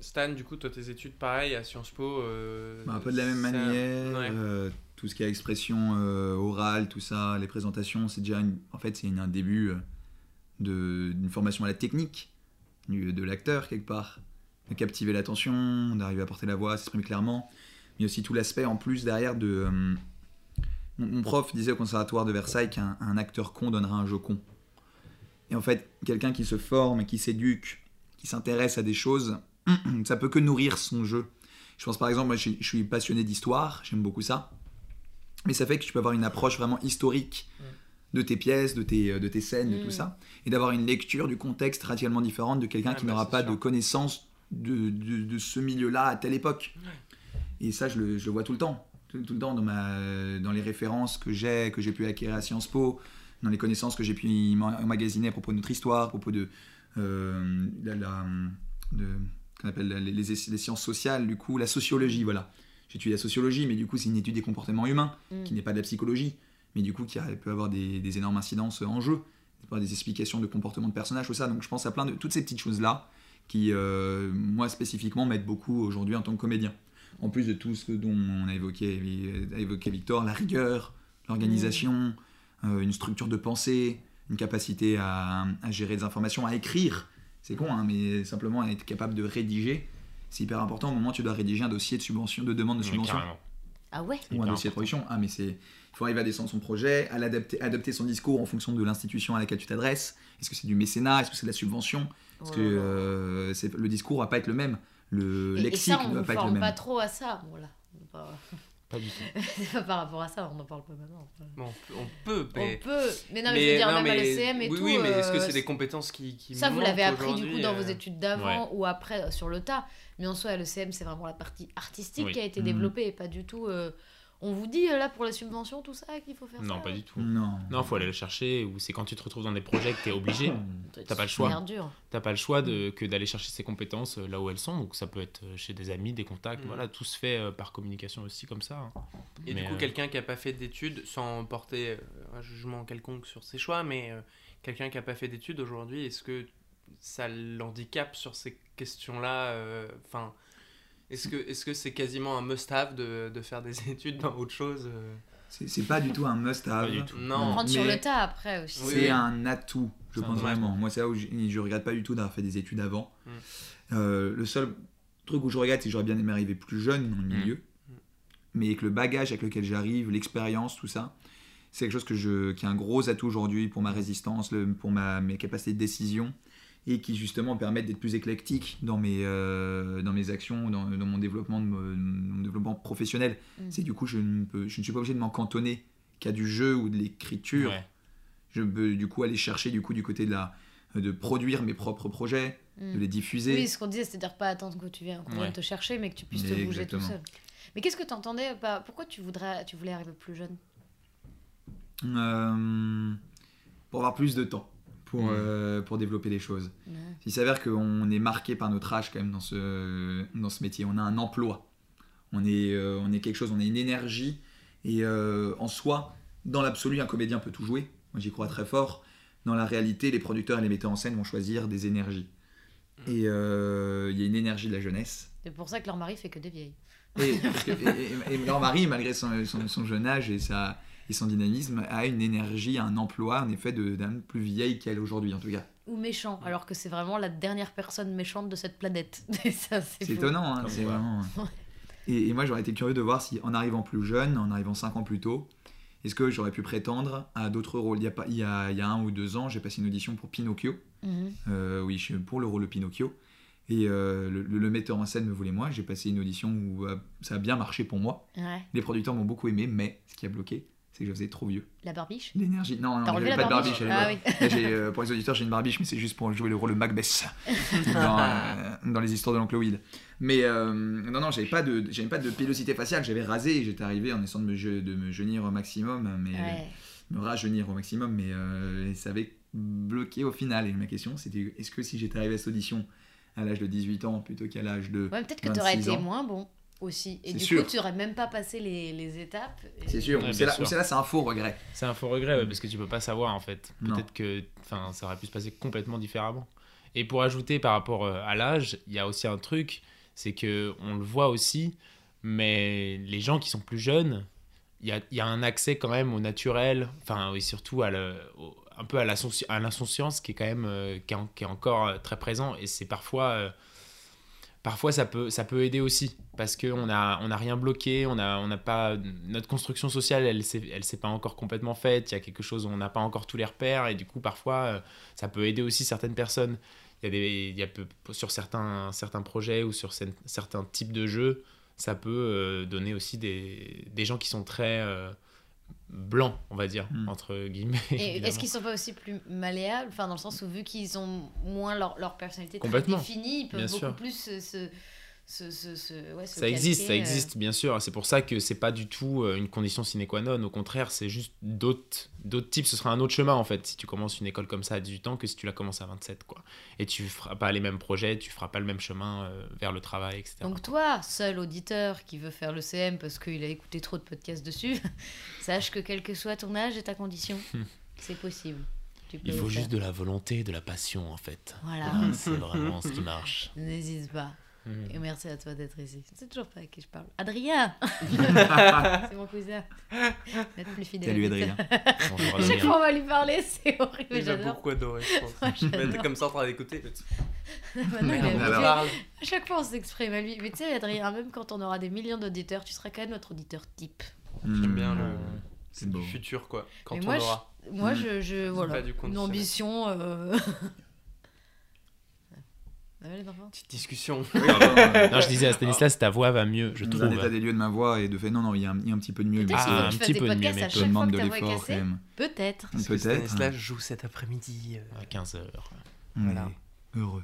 B: Stan, du coup, toi, tes études, pareil, à Sciences Po. euh,
D: Bah, un peu de la même
B: ça-
D: manière.
B: Ouais.
D: Tout ce qui est expression euh, orale, tout ça, les présentations, c'est déjà en fait c'est un début euh, d'une formation à la technique de l'acteur quelque part, de captiver l'attention, d'arriver à porter la voix, s'exprimer clairement, mais aussi tout l'aspect en plus derrière de. euh, mon, prof disait au conservatoire de Versailles qu'un un acteur con donnera un jeu con. Et en fait, quelqu'un qui se forme, qui s'éduque, qui s'intéresse à des choses, ça peut que nourrir son jeu. Je pense par exemple, moi je suis passionné d'histoire, j'aime beaucoup ça. Mais ça fait que tu peux avoir une approche vraiment historique de tes pièces, de tes, de tes scènes, de
C: Mm.
D: tout ça. Et d'avoir une lecture du contexte radicalement différente de quelqu'un
B: Ouais,
D: qui
B: bah,
D: n'aura pas
B: sûr.
D: de connaissance de, de, de ce milieu-là à telle époque. Et ça, je le, je le vois tout le temps. Tout, tout le temps dans, ma, dans les références que j'ai, que j'ai pu acquérir à Sciences Po, dans les connaissances que j'ai pu emma- emmagasiner à propos de notre histoire, à propos de, euh, la, la- de qu'on appelle les, les- les sciences sociales, du coup, la sociologie, voilà. J'étudie la sociologie, mais du coup, c'est une étude des comportements humains,
C: Mm.
D: qui n'est pas de la psychologie, mais du coup, qui peut avoir des, des énormes incidences en jeu, des explications de comportement de personnages, tout ça. Donc, je pense à plein de toutes ces petites choses-là qui, euh, moi, spécifiquement, m'aident beaucoup aujourd'hui en tant que comédien. En plus de tout ce dont on a évoqué, a évoqué Victor, la rigueur, l'organisation, euh, une structure de pensée, une capacité à, à gérer des informations, à écrire. C'est con, hein, mais simplement être capable de rédiger, c'est hyper important au moment où tu dois rédiger un dossier de subvention, de demande de
E: Ouais,
D: subvention.
C: Ah ouais
D: ou un dossier de production. Ah, mais c'est. Il faut arriver à descendre son projet, à l'adapter, adapter son discours en fonction de l'institution à laquelle tu t'adresses. Est-ce que c'est du mécénat? Est-ce que c'est de la subvention? Parce que
C: là là.
D: euh, c'est- le discours va pas être le même. Le
C: Et- et,
D: lexique
C: ça, on
D: ne va
C: ne
D: pas être le
C: forme
D: même.
C: pas trop à ça. Bon, là, on va
E: Pas du tout.
C: pas- par rapport à ça, on n'en parle pas maintenant.
B: Bon, on peut, mais.
C: On peut, mais non, mais, je veux dire,
B: non,
C: même à l'ECM et
B: oui,
C: tout.
B: Oui, mais est-ce que
C: euh,
B: c'est des compétences qui. qui
C: Ça, vous l'avez appris du coup dans vos
B: euh,
C: études d'avant ou après euh, sur le tas. Mais en soi, à l'ECM, c'est vraiment la partie artistique
E: Oui.
C: qui a été
D: Mhm.
C: développée et pas du tout. euh, On vous dit euh, là pour la subvention, tout ça, qu'il faut faire ça
E: Non, pas du tout.
D: Non.
E: Non, faut aller le chercher ou c'est quand tu te retrouves dans des projets que t'es obligé. T'as pas le choix. T'as pas le choix de, que d'aller chercher ces compétences euh, là où elles sont. Donc ça peut être euh, chez des amis, des contacts.
B: Mm.
E: Voilà, tout se fait par communication aussi comme ça. hein.
B: Et
E: Mais,
B: du coup,
E: euh,
B: quelqu'un qui n'a pas fait d'études, sans porter un jugement quelconque sur ses choix, mais euh, quelqu'un qui n'a pas fait d'études aujourd'hui, est-ce que ça l'handicape sur ces questions-là euh, Enfin, est-ce que est-ce que c'est quasiment un must-have de, de faire des études dans autre chose euh
D: C'est c'est pas du tout un must-have.
E: Pas du tout.
B: Non.
C: Prendre sur le tas après aussi.
B: Oui,
D: C'est
B: oui.
D: un atout, je
E: C'est
D: pense vraiment. Moi, c'est là où je, je regrette pas du tout d'avoir fait des études avant.
B: Mm.
D: Euh, le seul truc où je regrette, c'est que j'aurais bien aimé arriver plus jeune dans le
E: Mm.
D: milieu. mais avec le bagage avec lequel j'arrive, l'expérience, tout ça, c'est quelque chose que je, qui est un gros atout aujourd'hui pour ma résistance, le- pour ma, mes capacités de décision, et qui justement permettent d'être plus éclectique dans mes, euh, dans mes actions, dans, dans mon, développement de, mo- mon développement professionnel.
C: Mm.
D: C'est du coup, je ne, peux, je ne suis pas obligé de m'en cantonner qu'à du jeu ou de l'écriture.
E: Ouais.
D: Je peux du coup aller chercher du coup du côté de la de produire mes propres projets,
C: Mm.
D: de les diffuser.
C: Oui, ce qu'on disait, c'est-à-dire pas attendre que tu viennes, qu'on vienne
E: Ouais.
C: te chercher, mais que tu puisses te bouger tout seul. Mais qu'est-ce que tu entendais Pourquoi tu, voudrais, tu voulais arriver plus jeune?
D: Euh, pour avoir plus de temps pour,
E: Mm.
D: euh, pour développer les choses. Il s'avère qu'on est marqué par notre âge quand même dans ce, dans ce métier. On a un emploi. On est, euh, on est quelque chose, on a une énergie. Et euh, en soi, dans l'absolu, un comédien peut tout jouer. Moi, j'y crois très fort. Dans la réalité, les producteurs et les metteurs en scène vont choisir des énergies. Et euh, il y a une énergie de la jeunesse.
C: C'est pour ça que leur mari fait que des vieilles.
D: Et, que- et- et- et leur mari, malgré son, son- son jeune âge et, sa, et son dynamisme, a une énergie, un emploi, en effet, de- d'un plus vieille qu'elle aujourd'hui, en tout cas.
C: Ou méchant, alors que c'est vraiment la dernière personne méchante de cette planète. C'est
D: étonnant, hein, c'est vraiment. Et, et moi, j'aurais été curieux de voir si, en arrivant plus jeune, en arrivant 5 ans plus tôt, est-ce que j'aurais pu prétendre à d'autres rôles? Il y, a pas, il, y a, il y a un ou deux ans, j'ai passé une audition pour Pinocchio.
C: Mhm.
D: Euh, oui, pour le rôle de Pinocchio. Et euh, le, le- le metteur en scène me voulait moi. J'ai passé une audition où euh, ça a bien marché pour moi.
C: Ouais.
D: Les producteurs m'ont beaucoup aimé, mais ce qui a bloqué, c'est que je faisais trop vieux.
C: La barbiche
D: L'énergie. Non, non, j'avais pas de
C: barbiche. Ah oui.
D: Là, euh, pour les auditeurs, j'ai une barbiche, mais c'est juste pour jouer le rôle de Macbeth dans, euh, dans les histoires de l'oncle Will. Mais euh, non, non, j'avais pas de, pas de pilosité faciale. J'avais rasé et j'étais arrivé en essayant de me, je- de me jeunir au maximum, mais
C: Ouais.
D: me rajeunir au maximum, mais ça avait bloqué au final. Et ma question, c'était est-ce que si j'étais arrivé à cette audition à l'âge de 18 ans plutôt qu'à l'âge de
C: Ouais, peut-être que tu aurais
D: 26
C: été moins bon aussi. Et du
D: sûr.
C: coup, tu aurais même pas passé les, les étapes. Et-
D: C'est sûr,
E: Ouais,
D: c'est là, c'est là, c'est un faux regret.
E: C'est un faux regret ouais, parce que tu peux pas savoir en fait. Peut-être que enfin, ça aurait pu se passer complètement différemment. Et pour ajouter par rapport euh, à l'âge, il y a aussi un truc, c'est que on le voit aussi, mais les gens qui sont plus jeunes, il y a, il y a un accès quand même au naturel, enfin oui, surtout à le, au- un peu à l'insouci- à l'insouciance qui est quand même euh, qui est, en- qui est encore euh, très présent et c'est parfois euh, parfois ça peut ça peut aider aussi parce que on a on a rien bloqué on a on n'a pas notre construction sociale elle elle s'est pas encore complètement faite il y a quelque chose où on n'a pas encore tous les repères et du coup parfois euh, ça peut aider aussi certaines personnes. Il y a des il y a sur certains certains projets ou sur cer- certains types de jeux ça peut euh, donner aussi des, des gens qui sont très euh, blancs on va dire
D: Mm.
E: entre guillemets
C: Et est-ce qu'ils sont pas aussi plus malléables Enfin, dans le sens où, vu qu'ils ont moins leur, leur personnalité définie, ils peuvent
E: Bien
C: beaucoup
E: sûr.
C: plus se. se, ouais,
E: Ça existe, ça
C: euh.
E: existe, bien sûr. C'est pour ça que c'est pas du tout euh, une condition sine qua non. Au contraire, c'est juste d'autres, d'autres types. Ce sera un autre chemin, en fait, si tu commences une école comme ça à 18 ans que si tu la commences à 27, quoi. Et tu feras pas les mêmes projets, tu feras pas le même chemin euh, vers le travail, etc.
C: Donc toi, seul auditeur qui veut faire le CM parce qu'il a écouté trop de podcasts dessus, sache que quel que soit ton âge et ta condition, c'est possible.
E: Il faut juste de la volonté et de la passion, en fait.
C: Voilà,
E: C'est vraiment ce qui marche.
C: n'hésite pas.
E: Mhm.
C: Et merci à toi d'être ici. C'est toujours pas à qui je parle. Adrien C'est mon cousin. Être plus fidèle.
D: Salut. Adrien.
E: Bonjour,
C: À chaque
E: Adrien.
C: fois, on va lui parler, c'est horrible.
B: Il
C: J'adore.
B: beaucoup adorer, je pense.
C: Moi,
B: Je comme ça en train d'écouter.
C: Maintenant, il
B: parle.
C: À chaque fois, on s'exprime à lui. Mais tu sais, Adrien, même quand on aura des millions d'auditeurs, tu seras quand même notre auditeur type.
B: J'aime bien le.
D: C'est
B: du
D: beau.
B: futur, quoi. Quand
C: Mais
B: on
C: moi, je-
B: aura.
C: Moi,
D: Mm.
C: je, je voilà, une ambition. Euh... Les enfants
B: Petite discussion.
E: Non, je disais à Stanislas, ta voix va mieux, je trouve.
D: un état des lieux de ma voix et de fait non non il y a un, il y a un petit peu de mieux
C: Peut-être
E: Ah, un petit peu de mieux, mais
C: à
E: peu.
D: demande de l'effort quand même
C: Peut-être.
B: Stanislas joue cet après-midi. euh,
E: À 15h.
D: on
B: Voilà.
D: heureux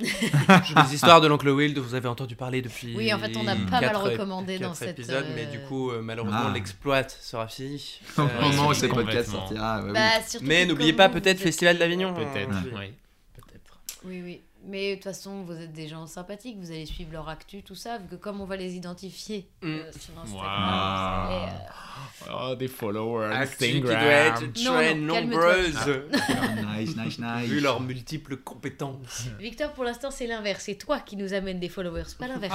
B: Les histoires de l'oncle Wild, vous avez entendu parler depuis.
C: Oui, en fait, on a pas mal recommandé dans
B: épisodes,
C: euh,
B: mais du coup, euh, malheureusement,
D: Ah.
B: l'exploit sera fini.
D: au
B: Euh,
D: moment où
E: c'est
D: ce podcast sortira
C: bah,
B: Mais n'oubliez pas peut-être Festival d'Avignon.
E: Peut-être, oui. Peut-être.
C: Oui, oui. Mais de toute façon, vous êtes des gens sympathiques, vous allez suivre leur actu, tout ça, vu que comme on va les identifier
B: Mm.
C: euh, sur Instagram,
E: Wow.
C: vous allez, euh,
E: Oh, des followers.
B: Actu qui doit être très
C: non, calme-toi.
B: nombreuse,
D: nice nice nice
B: vu leurs multiples compétences.
C: Victor, pour l'instant, c'est l'inverse. C'est toi qui nous amène des followers, pas l'inverse.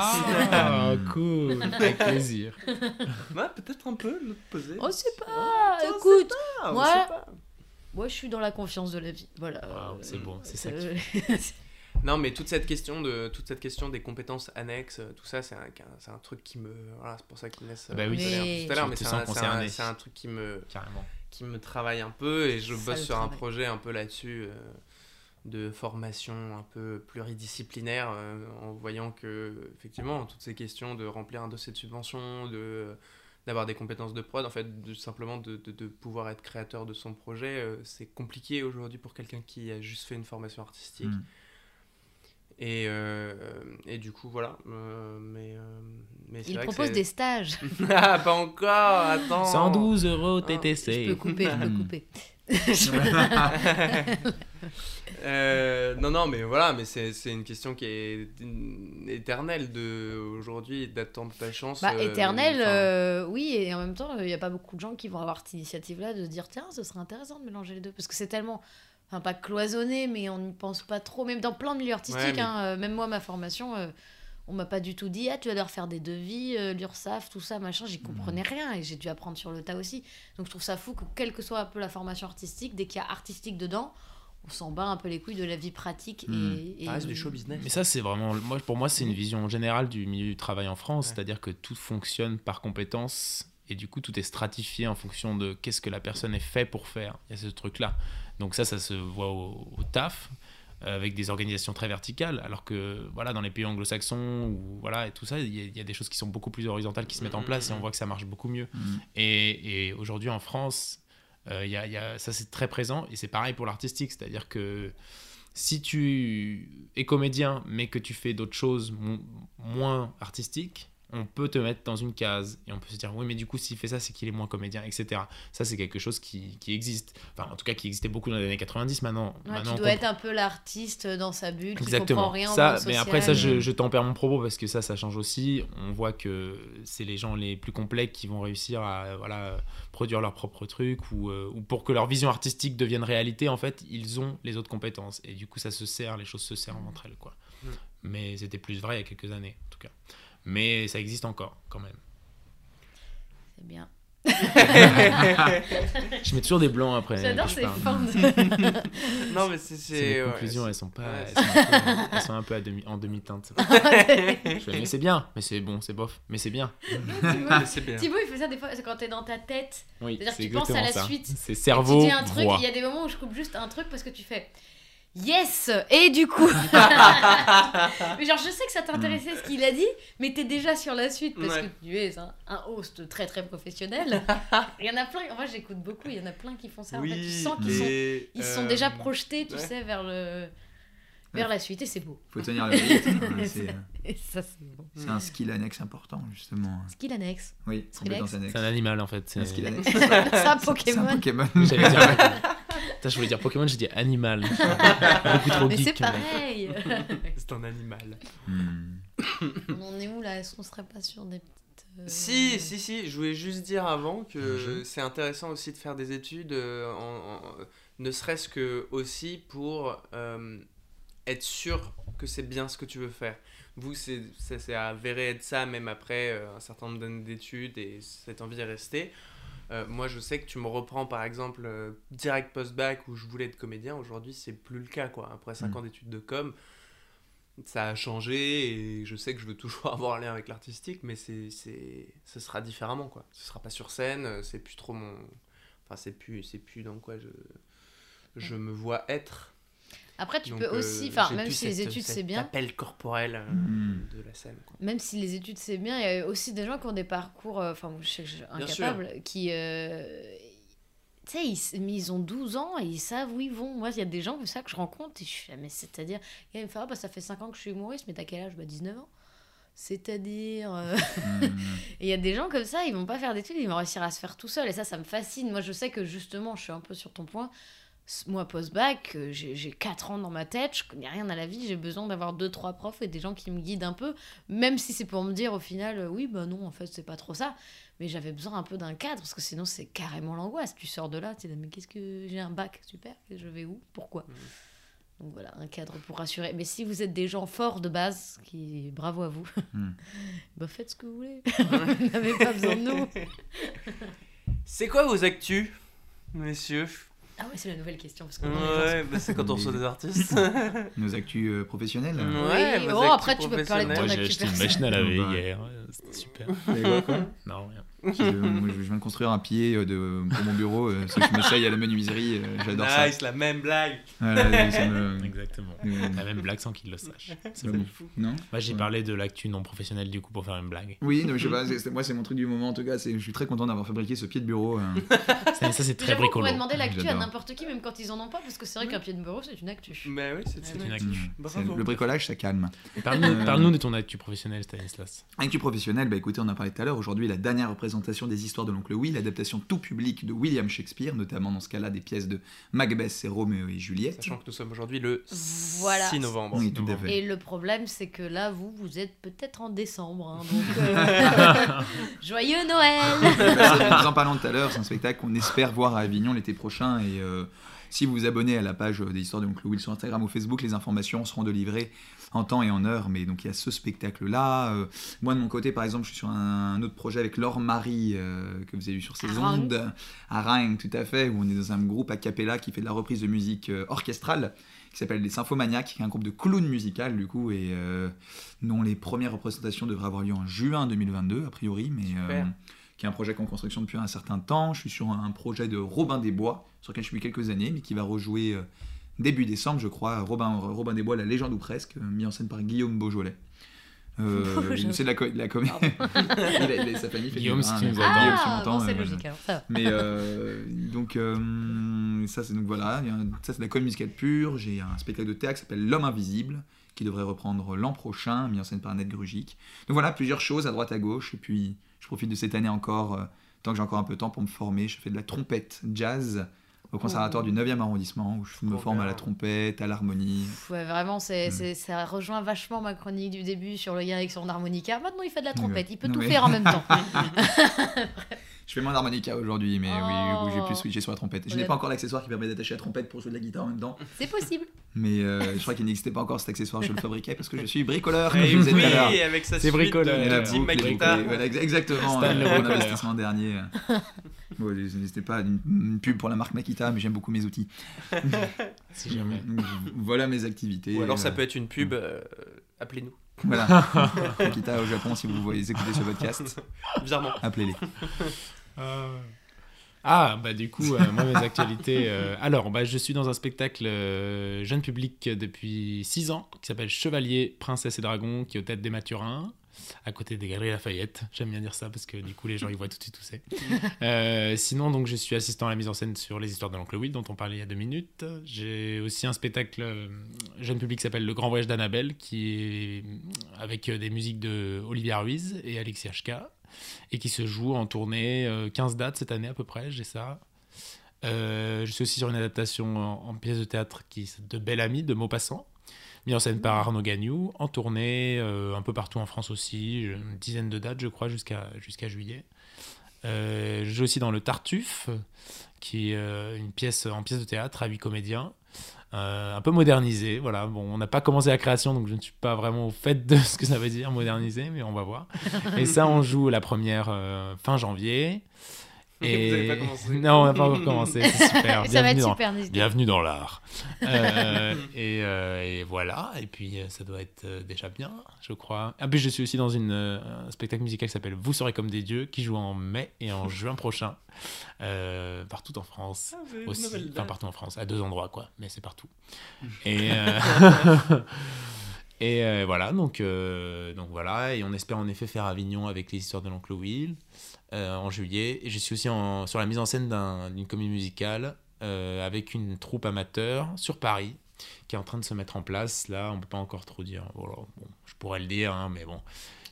E: Ah, cool. Avec plaisir.
B: Ouais, peut-être un peu l'opposé.
C: On sait pas.
B: on
C: Écoute,
B: Ah, on
C: moi-
B: sait pas.
C: moi, je suis dans la confiance de la vie. Voilà.
E: Waouh, c'est bon, c'est ça
C: Euh,
B: Non, mais toute cette question de toute cette question des compétences annexes, euh, tout ça, c'est un, c'est un truc qui me. Voilà, c'est pour ça qu'il me laisse.
E: Bah oui.
B: tout à l'heure-
C: Mais-
B: tout à l'heure,
E: Tu
B: mais
E: te
B: c'est un, c'est un- truc qui me
E: Carrément.
B: qui me travaille un peu et je
C: Ça,
B: bosse sur un projet un peu là-dessus euh, de formation un peu pluridisciplinaire euh, en voyant que effectivement toutes ces questions de remplir un dossier de subvention de d'avoir des compétences de prod en fait de simplement de, de, de pouvoir être créateur de son projet euh, c'est compliqué aujourd'hui pour quelqu'un qui a juste fait une formation artistique
D: Mm.
B: Et, euh, et du coup voilà euh, mais euh, mais
C: Il propose des stages.
B: ah pas encore attends
E: 112 euros
B: Ah,
C: Je
E: TTC.
C: peux couper, je peux couper.
B: Euh, non, non, mais voilà, mais c'est c'est une question qui est éternelle de aujourd'hui d'attendre ta chance.
C: Bah,
B: euh,
C: éternel,
B: enfin,
C: euh, oui, et en même temps, il n'y a pas beaucoup de gens qui vont avoir cette initiative-là de se dire tiens, ce serait intéressant de mélanger les deux. Parce que c'est tellement, enfin, pas cloisonné, mais on n'y pense pas trop. Même dans plein de milieux artistiques,
B: Ouais, mais-
C: hein, euh, même moi, ma formation, euh, on m'a pas du tout dit ah, tu vas devoir faire des devis, euh, l'URSAF, tout ça, machin. J'y comprenais rien et j'ai dû apprendre sur le tas aussi. Donc je trouve ça fou que, quelle que soit un peu la formation artistique, dès qu'il y a artistique dedans, on s'en bat un peu les couilles de la vie pratique.
D: Mm.
C: Et,
B: reste du show business.
E: Mais ça, c'est vraiment, moi, pour moi, c'est une vision générale du milieu du travail en France,
B: Ouais.
E: c'est-à-dire que tout fonctionne par compétence et du coup, tout est stratifié en fonction de qu'est-ce que la personne est fait pour faire. Il y a ce truc-là. Donc ça, ça se voit au, au taf euh, avec des organisations très verticales, alors que voilà, dans les pays anglo-saxons ou voilà et tout ça, il y, a- il y a des choses qui sont beaucoup plus horizontales qui se mettent en
B: Mhm,
E: place et on
B: mhm.
E: voit que ça marche beaucoup mieux. Et, et aujourd'hui en France, euh, y a, il y a- ça c'est très présent et c'est pareil pour l'artistique, c'est-à-dire que si tu es comédien mais que tu fais d'autres choses mo- moins artistiques, on peut te mettre dans une case et on peut se dire oui mais du coup s'il fait ça c'est qu'il est moins comédien etc. Ça c'est quelque chose qui, qui existe, enfin en tout cas qui existait beaucoup dans les années 90 maintenant.
C: Ouais,
E: maintenant
C: tu dois être un peu l'artiste dans sa bulle, qui
E: Exactement.
C: comprend rien
E: ça, mais après ça, je, je tempère mon propos parce que ça, ça change aussi. On voit que c'est les gens les plus complexes qui vont réussir à voilà produire leur propre truc ou, euh, ou pour que leur vision artistique devienne réalité. En fait, ils ont les autres compétences et du coup, ça se sert, les choses se serrent entre elles, quoi.
B: Mm.
E: Mais c'était plus vrai il y a quelques années, en tout cas. Mais ça existe encore, quand même.
C: C'est bien.
E: Je mets toujours des blancs après.
C: J'adore ces fins de...
B: Non, mais c'est.
E: Les
B: ouais,
E: conclusions, elles sont pas,
B: ouais,
E: elles sont un peu, elles sont un peu à demi, en demi-teinte. fais, mais c'est bien, mais c'est bon, c'est bof, mais c'est bien.
B: bien.
C: Thibaut, il fait ça des fois, c'est quand t'es dans ta tête.
E: Oui,
C: C'est-à-dire
E: c'est
C: que tu penses à la
E: ça.
C: suite.
E: C'est cerveau,
C: tu dis un truc, il y a des moments où je coupe juste un truc parce que tu fais Yes Et du coup Mais genre, je sais que ça t'intéressait ce qu'il a dit, mais t'es déjà sur la suite parce
B: Ouais.
C: que tu es un, un host très très professionnel. Il y en a plein, moi j'écoute beaucoup, il y en a plein qui font ça. en fait, tu sens qu'ils sont, ils sont
B: euh,
C: déjà projetés, tu
B: ouais.
C: sais, vers le. Vers la suite et c'est beau.
D: Faut tenir le rythme. hein, c'est,
C: bon.
D: un skill annexe important, justement.
C: Skill annexe.
D: Oui.
E: C'est un animal en fait.
D: C'est un skill annexe.
C: C'est un
D: C'est un
C: Pokémon.
E: Putain, je voulais dire Pokémon, j'ai dit animal. Beaucoup trop
C: Mais
E: geek.
C: c'est pareil.
B: C'est un animal.
D: Hmm.
C: On est où là? Est-ce qu'on serait pas sur des petites. euh,
B: Si, si, si, je voulais juste dire avant que c'est intéressant aussi de faire des études, euh, en- en- ne serait-ce que aussi pour euh, être sûr que c'est bien ce que tu veux faire. Vous, c'est ça c'est avéré être ça même après euh, un certain nombre d'années d'études et cette envie est restée. Euh, moi, je sais que tu me reprends par exemple euh, direct post-bac où je voulais être comédien. Aujourd'hui, c'est plus le cas quoi. Après 5
D: Mm.
B: ans d'études de com, ça a changé et je sais que je veux toujours avoir un lien avec l'artistique, mais c'est, c'est, ce sera différemment quoi. Ce sera pas sur scène, c'est plus trop mon, enfin c'est plus, c'est plus dans quoi je, je me vois être.
C: Après, tu
B: Donc,
C: peux
B: euh,
C: aussi, enfin, même si les études c'est bien,
B: appel corporel euh,
D: Mm.
B: de la scène. Quoi.
C: même si les études c'est bien, il y a aussi des gens qui ont des parcours, euh, enfin, je sais que je suis incapable, qui. euh, Tu sais, ils, ils ont 12 ans et ils savent où ils vont. Moi, il y a des gens comme ça que je rencontre et je suis là, mais c'est-à-dire, il me fait, ah, bah, ça fait 5 ans que je suis humoriste, mais t'as quel âge? Bah, 19 ans. C'est-à-dire.
D: Hmm.
C: Et il y a des gens comme ça, ils vont pas faire d'études, ils vont réussir à se faire tout seul. Et ça, ça me fascine. Moi, je sais que justement, je suis un peu sur ton point. Moi, post-bac, euh, j'ai j'ai 4 ans dans ma tête, je connais rien à la vie, j'ai besoin d'avoir 2-3 profs et des gens qui me guident un peu, même si c'est pour me dire au final, euh, oui, bah non, en fait, c'est pas trop ça. Mais j'avais besoin un peu d'un cadre, parce que sinon, c'est carrément l'angoisse. Tu sors de là, tu es là, mais qu'est-ce que j'ai un bac, super, et je vais où Pourquoi?
B: Mhm.
C: Donc voilà, un cadre pour rassurer. Mais si vous êtes des gens forts de base, qui bravo à vous,
D: Mhm.
C: bah faites ce que vous voulez. vous n'avez pas besoin de nous.
B: C'est quoi vos actus, messieurs?
C: Ah ouais, c'est la nouvelle question. Parce que
B: Ouais, bah, c'est quand on reçoit des artistes.
D: Nos actus euh, professionnels.
B: Ouais,
C: Oui,
B: vos
C: oh, après, tu peux parler de ton
E: j'ai acheté une machine à laver hier. C'était super.
D: Quoi?
E: Non, rien.
D: Je, moi, je viens de construire un pied euh, de, pour mon bureau, euh, parce que je m'essaye à la menuiserie, euh, j'adore ça.
B: Nice, la même blague.
D: Voilà, ça me-
E: Exactement.
D: euh,
E: La même blague sans qu'il le sache. C'est fou.
D: Non?
E: Moi, j'ai parlé de l'actu non professionnelle du coup pour faire une blague.
D: Oui, non, mais je sais pas, moi c'est mon truc du moment en tout cas, c'est- je suis très content d'avoir fabriqué ce pied de bureau. euh.
E: Ça, ça, c'est très
C: Déjà, on
E: bricolo.
C: pourrait demander l'actu à n'importe qui, même quand ils en ont pas, parce que c'est vrai qu'un pied de bureau, c'est une actu.
B: Bah oui, c'est
E: C'est
B: une
E: une
B: actu.
E: actu.
D: Mm. Le bricolage ça calme.
E: Parle-nous
D: Euh,
E: parle-nous de ton actu professionnel, Stanislas.
D: Actu professionnel, bah écoutez, on en a parlé tout à l'heure. Aujourd'hui, la dernière représentation des histoires de l'oncle Will, l'adaptation tout public de William Shakespeare, notamment dans ce cas-là des pièces de Macbeth et Roméo et Juliette.
B: Sachant que nous sommes aujourd'hui le
C: Voilà.
B: 6 novembre.
D: Oui, tout à fait.
C: Et le problème, c'est que là, vous, vous êtes peut-être en décembre. hein, donc, euh, Joyeux Noël
D: nous en parlons tout à l'heure, c'est un spectacle qu'on espère voir à Avignon l'été prochain. Et euh, si vous vous abonnez à la page euh, des histoires de l'oncle Will sur Instagram ou Facebook, les informations seront délivrées en temps et en heure. Mais donc il y a ce spectacle-là. Euh, moi de mon côté, par exemple, je suis sur un, un autre projet avec Laure Marie euh, que vous avez vu sur ces
C: À Rennes.
D: ondes à Rennes, tout à fait, où on est dans un groupe a cappella qui fait de la reprise de musique euh, orchestrale qui s'appelle les Symphomaniacs, qui est un groupe de clowns musical du coup, et dont les premières représentations devraient avoir lieu en juin 2022 a priori, mais qui est un projet en construction depuis un certain temps. Je suis sur un projet de Robin des Bois, sur lequel je suis depuis quelques années, mais qui va rejouer début décembre, je crois. Robin, Robin des Bois, la légende ou presque, euh, mis en scène par Guillaume Beaujolais. Euh,
C: Beaujolais.
D: c'est de la, co- de la comédie. sa famille fait du
E: Guillaume, si tu nous
D: Guillaume,
E: entends.
D: si tu
C: Ah,
D: m'entends,
C: bon, c'est
D: euh,
C: logique, alors ça va.
D: mais euh, donc, euh, ça, c'est donc voilà, un- ça c'est de la comédie musicale pure. J'ai un spectacle de théâtre qui s'appelle L'homme invisible, qui devrait reprendre l'an prochain, mis en scène par Annette Grugic. Donc voilà, plusieurs choses à droite à gauche. Et puis, je profite de cette année encore, euh, tant que j'ai encore un peu de temps pour me former. Je fais de la trompette jazz au conservatoire du 9e arrondissement, où je me forme à la trompette, à l'harmonie.
C: Ouais, vraiment, c'est,
D: Mm.
C: c'est- ça rejoint vachement ma chronique du début sur le lien avec son harmonica. Maintenant, il fait de la trompette, il peut
D: Non,
C: tout
D: mais-
C: faire en même temps.
D: Je fais moins d'harmonica aujourd'hui, mais oui, du coup, j'ai
C: Oh.
D: plus switché sur la trompette. Je n'ai pas encore l'accessoire qui permet d'attacher la trompette pour jouer de la guitare en même temps.
C: C'est possible.
D: Mais euh, je crois qu'il n'existait pas encore cet accessoire, je le fabriquais parce que je suis bricoleur,
B: Et
D: vous l'heure.
B: oui, avec sa
E: C'est
B: suite
E: bricoleur.
B: de,
D: Et la
B: de Team
D: boucle. Voilà, exactement. Euh, mon investissement dernier. euh. Bon, n'hésitez pas, une, une pub pour la marque Makita, mais j'aime beaucoup mes outils.
E: Si jamais.
D: Donc, voilà mes activités.
B: Ou alors ça
D: euh,
B: peut être une pub, euh, appelez-nous.
D: Voilà. Makita au Japon, si vous voyez écouter ce podcast,
B: Bizarrement.
D: appelez-les.
E: Ah, bah du coup, euh, moi, mes actualités. euh, alors, bah, je suis dans un spectacle euh, jeune public depuis 6 ans qui s'appelle Chevalier, Princesse et Dragon, qui est au tête des Mathurins, à côté des Galeries Lafayette. J'aime bien dire ça parce que du coup, les gens ils voient tout de suite où c'est. Euh, sinon, donc, je suis assistant à la mise en scène sur les histoires de l'Oncle Will, dont on parlait il y a deux minutes. J'ai aussi un spectacle euh, jeune public qui s'appelle Le Grand Voyage d'Annabelle, qui est avec euh, des musiques de Olivier Ruiz et Alexis HK et qui se joue en tournée euh, 15 dates cette année à peu près, j'ai ça. Euh, je suis aussi sur une adaptation en, en pièce de théâtre qui de Belle Amie de Maupassant, mis en scène par Arnaud Gagnou, en tournée euh, un peu partout en France aussi, une dizaine de dates je crois jusqu'à jusqu'à juillet. Euh, je joue aussi dans Le Tartuffe, qui est euh, une pièce en pièce de théâtre à huit comédiens. euh, un peu modernisé, voilà. Bon, on n'a pas commencé la création, donc je ne suis pas vraiment au fait de ce que ça veut dire modernisé, mais on va voir. Et ça, on joue la première euh, fin janvier. Et...
B: Vous avez pas commencé.
E: Non, on n'a pas encore commencé. C'est super.
C: ça va
E: Bienvenue
C: être
E: dans-
C: super, n'hésitez
E: Bienvenue dans l'art. Euh, et, euh, et voilà. Et puis, euh, ça doit être déjà bien, je crois. Ah, puis, je suis aussi dans une, un spectacle musical qui s'appelle Vous serez comme des dieux, qui joue en mai et en juin prochain, euh, partout en France.
B: Ah,
E: Aussi. Enfin, partout en France, à deux endroits, quoi. Mais c'est partout. Et. euh, Et euh, voilà, donc, euh, donc voilà, et on espère en effet faire Avignon avec les histoires de l'oncle Will euh, en juillet. Et je suis aussi en- sur la mise en scène d'un- d'une comédie musicale euh, avec une troupe amateur sur Paris qui est en train de se mettre en place. Là, on peut pas encore trop dire. Voilà, bon, je pourrais le dire, hein, mais bon,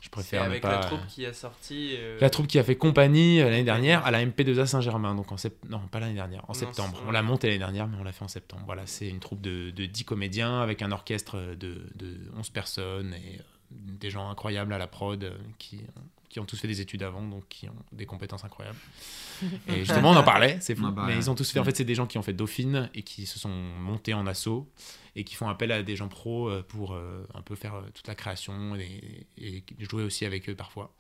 E: je préfère ne
B: avec
E: pas.
B: la troupe qui a sorti. euh,
E: La troupe qui a fait compagnie l'année dernière à la MP2A Saint-Germain, donc en sept... non pas l'année dernière, en
B: Non,
E: septembre. On l'a montée l'année dernière, mais on l'a fait en septembre. Voilà, c'est une troupe de, de 10 comédiens avec un orchestre de, de 11 personnes et des gens incroyables à la prod qui, qui ont tous fait des études avant, donc qui ont des compétences incroyables. Et justement, on en parlait, c'est fou.
D: Ah bah
E: mais ils ont tous fait, en fait, c'est des gens qui ont fait Dauphine et qui se sont montés en assaut et qui font appel à des gens pros euh, pour euh, un peu faire euh, toute la création et, et jouer aussi avec eux parfois.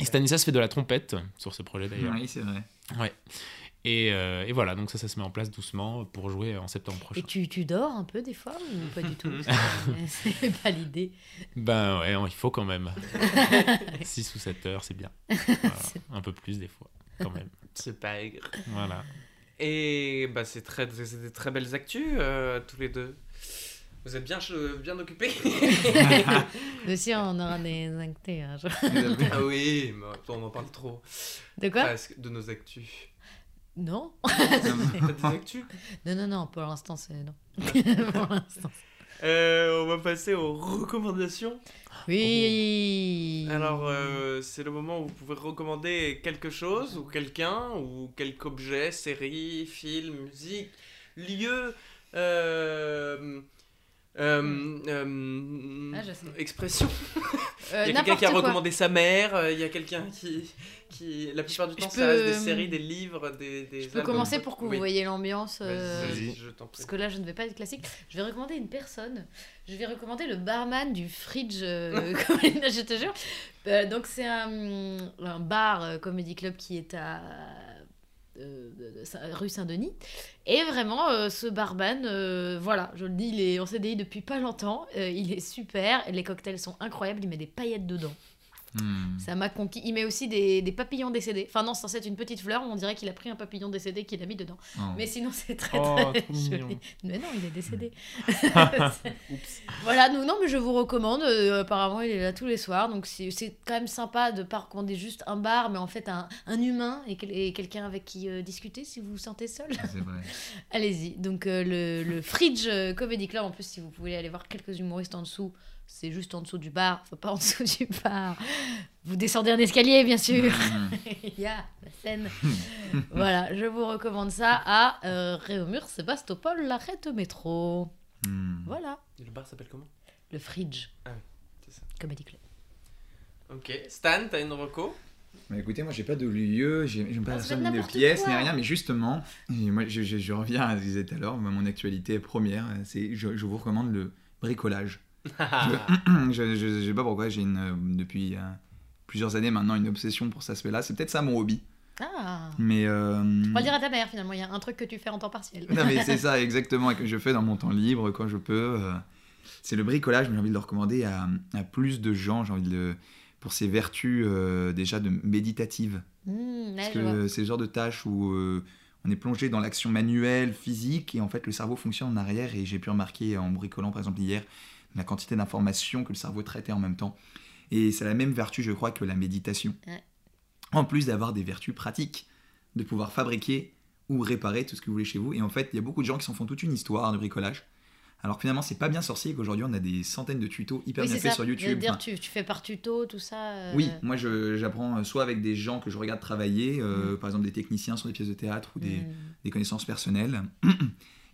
E: Et Stanislas fait de la trompette sur ce projet d'ailleurs.
D: Oui, c'est vrai.
E: Ouais. Et, euh, et voilà, donc ça, ça se met en place doucement pour jouer en septembre prochain.
C: Et tu, tu dors un peu des fois ou pas du tout? C'est pas l'idée.
E: Ben ouais, il faut quand même. 6 ou 7 heures, c'est bien. Voilà. Un peu plus des fois, quand même.
B: C'est pas aigre.
E: Voilà.
B: Et bah, c'est très, c'est des très belles actus, euh, tous les deux. Vous êtes bien, bien occupés
C: Nous aussi, on aura des actés. hein, je-
B: Ah oui, mais on en parle trop.
C: De quoi?
B: Presque, de nos actus.
C: Non
B: T'as des actus
C: Non, non, non, pour l'instant, c'est non. pour l'instant.
B: Euh, On va passer aux recommandations.
C: Oui
B: Alors, euh, c'est le moment où vous pouvez recommander quelque chose, ou quelqu'un, ou quelque objet, série, film, musique, lieu, euh, euh, euh,
C: Ah, je sais.
B: expression.
C: Euh,
B: Il y a quelqu'un qui a
C: quoi.
B: recommandé sa mère, euh, il y a quelqu'un qui, qui, la plupart du
C: Je
B: temps,
C: peux,
B: ça reste des séries, des livres, des, des
C: Je peux
B: albums.
C: commencer pour que vous
B: Oui.
C: voyez l'ambiance. euh,
B: Vas-y, je t'en prie.
C: Parce que là, je ne vais pas être classique. Je vais recommander une personne. Je vais recommander le barman du Fridge. euh, Comedy- je te jure. Euh, donc, c'est un, un bar euh, comedy club qui est à. euh, de- de Saint- rue Saint-Denis. Et vraiment, euh, ce barman, euh, voilà, je le dis, il est en CDI depuis pas longtemps. Euh, il est super. Les cocktails sont incroyables. Il met des paillettes dedans.
D: Hmm.
C: Ça m'a conquis. Il met aussi des, des papillons décédés. Enfin, non, c'est censé être une petite fleur. On dirait qu'il a pris un papillon décédé qu'il a mis dedans.
D: Oh.
C: Mais sinon, c'est très
E: Oh,
C: très joli.
E: mignon.
C: Mais non, il est décédé.
E: Oups.
C: voilà, nous, non, mais je vous recommande. euh, apparemment, il est là tous les soirs. Donc, c'est quand même sympa de pas recommander juste un bar, mais en fait, un, un humain et, quel- et quelqu'un avec qui euh, discuter si vous vous sentez seul.
D: C'est vrai.
C: Allez-y. Donc, euh, le, le Fridge Comedy Club, en plus, si vous pouvez aller voir quelques humoristes en dessous, c'est juste en dessous du bar. Faut pas en dessous du bar. Vous descendez un escalier, bien sûr.
D: Hmm.
C: Il y a la scène. voilà, je vous recommande ça à euh, Réaumur, Sébastopol, l'arrêt au métro.
D: Hmm.
C: Voilà,
B: Et Le bar s'appelle comment?
C: Le Fridge.
B: Ah oui, c'est ça.
C: Comedy Club.
B: Ok. Stan, t'as une reco?
D: Bah écoutez, moi j'ai pas de lieu, j'ai j'ai pas
C: Ah,
D: la somme de pièces ni rien, mais justement, moi je, je- je reviens à ce que je disais tout à l'heure, mon actualité première, c'est je, je vous recommande le bricolage. Je, je sais pas pourquoi, j'ai une, euh, depuis euh, plusieurs années maintenant une obsession pour cet aspect-là, c'est peut-être ça mon hobby,
C: Ah
D: mais... euh,
C: On va le dire à ta mère finalement, il y a un truc que tu fais en temps partiel.
D: non mais c'est ça exactement et que je fais dans mon temps libre quand je peux. euh, c'est le bricolage, mais j'ai envie de le recommander à, à plus de gens. J'ai envie de le, pour ses vertus euh, déjà de méditatives.
C: Mmh,
D: Parce que c'est le genre de tâche où on est plongé dans l'action manuelle, physique, et en fait le cerveau fonctionne en arrière. Et j'ai pu remarquer en bricolant par exemple hier la quantité d'informations que le cerveau traitait en même temps. Et c'est la même vertu, je crois, que la méditation.
C: Ouais.
D: En plus d'avoir des vertus pratiques, de pouvoir fabriquer ou réparer tout ce que vous voulez chez vous. Et en fait, il y a beaucoup de gens qui s'en font toute une histoire de bricolage. Alors finalement, c'est pas bien sorcier qu'aujourd'hui on a des centaines de tutos hyper
C: Oui,
D: bien faits sur YouTube.
C: dire,
D: Enfin,
C: tu, tu fais par tuto, tout ça. euh,
D: oui, moi j'apprends soit avec des gens que je regarde travailler, euh, par exemple des techniciens sur des pièces de théâtre ou des,
C: mmh.
D: des connaissances personnelles.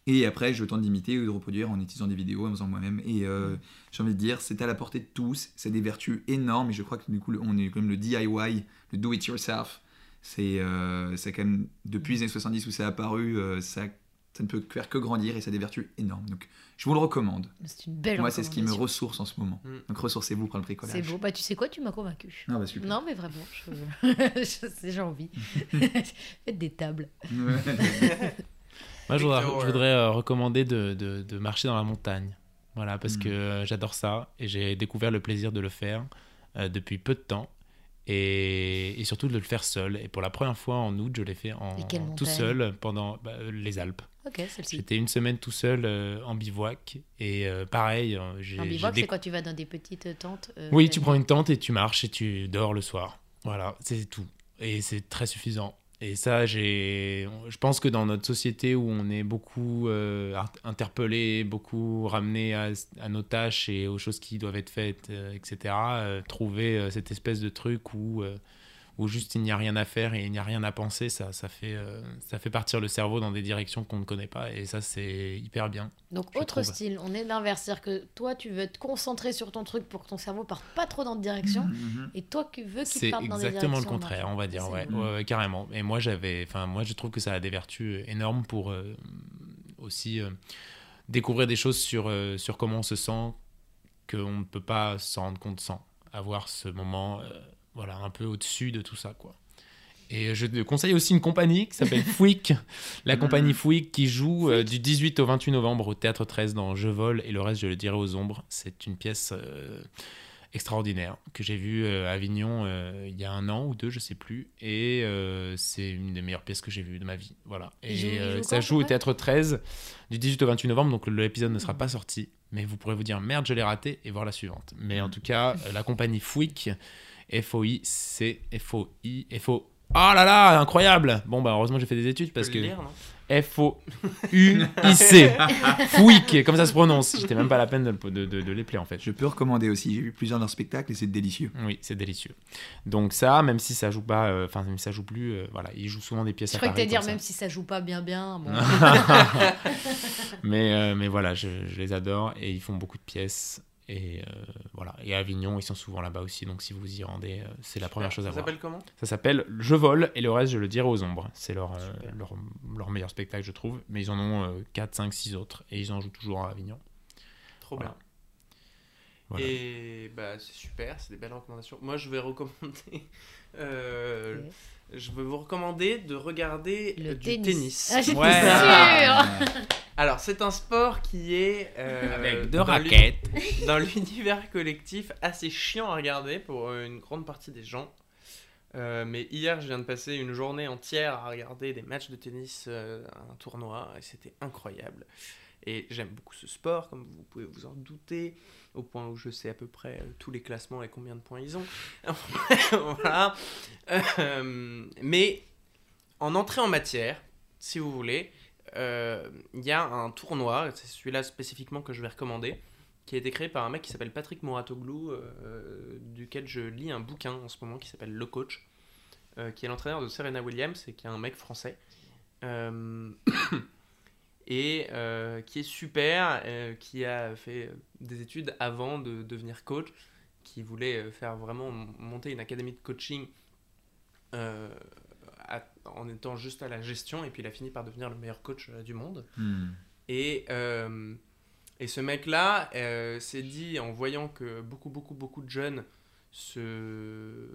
D: Et après, je tente d'imiter ou de reproduire en utilisant des vidéos, en faisant moi-même. Et euh, j'ai envie de dire, c'est à la portée de tous. C'est des vertus énormes. Et je crois que du coup, on est quand même le DIY, le do it yourself. C'est euh, c'est quand même depuis les années 70 où c'est apparu, euh, ça, ça ne peut faire que grandir et ça a des vertus énormes. Donc, je vous le recommande.
C: C'est une belle
D: Moi, c'est ce qui me ressource en ce moment.
B: Mm.
D: Donc, ressourcez-vous pour le bricolage.
C: C'est beau. Bah, tu sais quoi, tu m'as convaincu.
D: Non, bah, super.
C: Non, mais vraiment, je- j'ai envie. Faites des tables.
D: Ouais.
E: Moi, je voudrais, je
B: euh,
E: voudrais, euh, recommander de, de- de marcher dans la montagne. Voilà, parce
D: Mm.
E: que euh, j'adore ça et j'ai découvert le plaisir de le faire euh, depuis peu de temps et, et surtout de le faire seul. Et pour la première fois en août, je l'ai fait en, tout seul pendant bah, les Alpes.
C: Ok, celle-ci.
E: J'étais une semaine tout seul euh, en bivouac et euh, pareil, j'ai. J'ai
C: bivouac, c'est quand tu vas dans des petites tentes. euh,
E: Oui, tu prends une tente et tu marches et tu dors le soir. Voilà, c'est tout. Et c'est très suffisant. Et ça, j'ai. Je pense que dans notre société où on est beaucoup euh, interpellé, beaucoup ramené à, nos tâches et aux choses qui doivent être faites, euh, etc., euh, trouver cette espèce de truc où, où juste il n'y a rien à faire et il n'y a rien à penser, ça, ça, fait, euh, ça fait partir le cerveau dans des directions qu'on ne connaît pas. Et ça, c'est hyper bien.
C: Donc, autre
E: trouve.
C: style, on est l'inverse. C'est-à-dire que toi, tu veux te concentrer sur ton truc pour que ton cerveau parte pas trop dans de direction.
D: Mhm.
C: Et toi, tu veux qu'il
E: C'est
C: parte dans des directions.
E: exactement le contraire, on va dire,
C: C'est
E: ouais,
C: beau.
E: ouais, ouais, carrément. Et moi, j'avais, enfin, moi, je trouve que ça a des vertus énormes pour euh, aussi euh, découvrir des choses sur, euh, sur comment on se sent qu'on ne peut pas s'en rendre compte sans avoir ce moment euh, voilà, un peu au-dessus de tout ça, quoi. Et je te conseille aussi une compagnie qui s'appelle Fouic, la compagnie Fouic qui joue euh, du 18 au 28 novembre au Théâtre 13 dans Je vole et le reste je le dirai aux ombres. C'est une pièce euh, extraordinaire que j'ai vue euh, à Avignon euh, il y a un an ou deux, je sais plus. Et c'est une des meilleures pièces que j'ai vues de ma vie. Voilà. Et ça joue au Théâtre 13 du 18 au 28 novembre, donc l'épisode ne sera pas sorti. Mais vous pourrez vous dire merde, je l'ai raté et voir la suivante. Mais en tout cas, la compagnie Fouic, F-O-I-C, F-O-I, F-O. Oh là là, incroyable Bon, bah heureusement j'ai fait des études parce que.
B: lire,
E: F-O-U-I-C. Fouic, comme ça se prononce. J'étais même pas la peine de, de, de, de l'épeler en fait.
D: Je peux recommander aussi. J'ai vu plusieurs de leurs spectacles et c'est délicieux.
E: Oui, c'est délicieux. Donc ça, même si ça joue pas, euh, enfin même si ça joue plus, euh, voilà, ils jouent souvent des pièces
C: Je
E: à
C: crois que t'allais dire
E: ça.
C: même si ça joue pas bien bien. Bon.
E: mais, euh, mais voilà, je, je les adore et ils font beaucoup de pièces. Et euh, voilà. Et à Avignon, ils sont souvent là-bas aussi. Donc si vous y rendez, euh, c'est la première chose à
B: Ça
E: voir.
B: s'appelle comment?
E: Ça s'appelle Je vole et le reste, je le dirai aux ombres. C'est leur, euh, leur, leur meilleur spectacle, je trouve. Mais ils en ont 4, 5, 6 autres. Et ils en jouent toujours à Avignon.
B: Trop
E: Voilà.
B: bien.
E: Voilà.
B: Et bah c'est super, c'est des belles recommandations. Moi je vais recommander. euh. Je vais vous recommander de regarder
C: Le
B: euh, du
C: tennis.
B: tennis.
C: Ah, j'étais
E: Ouais.
B: Alors c'est un sport qui est euh,
E: Avec
B: l'uni-
E: raquettes.
B: dans l'univers collectif assez chiant à regarder pour euh, une grande partie des gens. Euh, mais hier, je viens de passer une journée entière à regarder des matchs de tennis, euh, un tournoi, et c'était incroyable. Et j'aime beaucoup ce sport, comme vous pouvez vous en douter, au point où je sais à peu près tous les classements et combien de points ils ont. voilà. Mais en entrée en matière, si vous voulez, il y a un tournoi, c'est celui-là spécifiquement que je vais recommander, qui a été créé par un mec qui s'appelle Patrick Moratoglou, euh, duquel je lis un bouquin en ce moment qui s'appelle Le Coach, euh, qui est l'entraîneur de Serena Williams et qui est un mec français. Euh, et euh, qui est super, euh, qui a fait des études avant de devenir coach, qui voulait euh, faire vraiment monter une académie de coaching euh, à- en étant juste à la gestion, et puis il a fini par devenir le meilleur coach euh, du monde.
D: Hmm.
B: Et, euh, et ce mec-là euh, s'est dit, en voyant que beaucoup, beaucoup, beaucoup de jeunes se,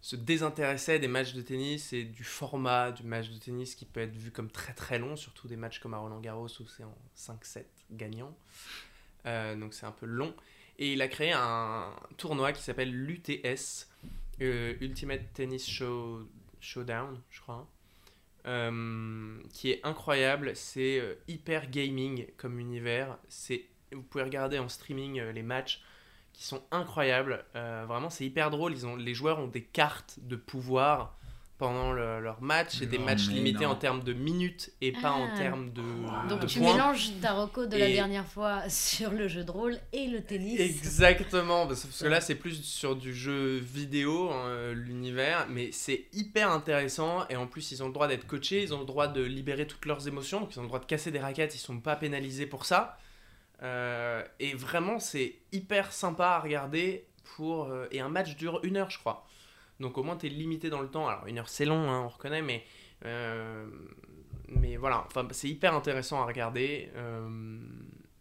B: se désintéressaient des matchs de tennis et du format du match de tennis qui peut être vu comme très très long, surtout des matchs comme à Roland Garros où c'est en 5-7 gagnant. Euh, donc c'est un peu long. Et il a créé un tournoi qui s'appelle l'UTS, Ultimate Tennis Show, Showdown, je crois. Euh, qui est incroyable. C'est euh, hyper gaming comme univers. C'est, vous pouvez regarder en streaming euh, les matchs qui sont incroyables. Vraiment, c'est hyper drôle. Ils ont, les joueurs ont des cartes de pouvoir pendant le- leur match et des
D: Non,
B: matchs limités
D: non.
B: en termes de minutes et pas en
C: Ah.
B: termes de,
C: Donc
B: de
C: tu
B: points.
C: mélanges ta reco de la dernière fois sur le jeu de rôle et le tennis.
B: Exactement, parce que là c'est plus sur du jeu vidéo, hein, l'univers, mais c'est hyper intéressant et en plus ils ont le droit d'être coachés, ils ont le droit de libérer toutes leurs émotions, donc ils ont le droit de casser des raquettes, ils sont pas pénalisés pour ça. Euh, et vraiment c'est hyper sympa à regarder pour... euh, et un match dure une heure je crois. Donc au moins tu es limité dans le temps, alors une heure c'est long, hein, on reconnaît, mais... euh, mais voilà, enfin, c'est hyper intéressant à regarder euh,